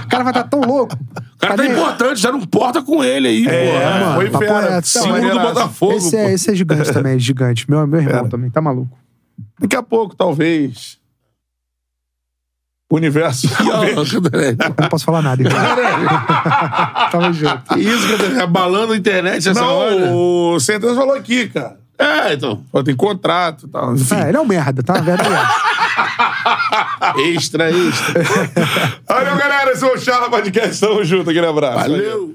O cara vai estar tão louco. O cara tá nem- importante, já não porta com ele aí, É, pô. mano, foi fera. reto. Símbolo do. Botafogo, Esse é, esse é gigante também, é gigante. Meu, meu irmão também, tá maluco. Daqui a pouco, talvez. Universo. [LAUGHS] não posso falar nada. Então. [LAUGHS] Tamo junto. Que isso? Abalando a internet essa hora. Não, o Central falou aqui, cara. É, então. Tem contrato e tal. Enfim. É, ele é um merda, tá? Verdade. [LAUGHS] Extra, extra. Valeu, galera. Esse é o Charla Podcast. Tamo junto. Aquele abraço. Valeu.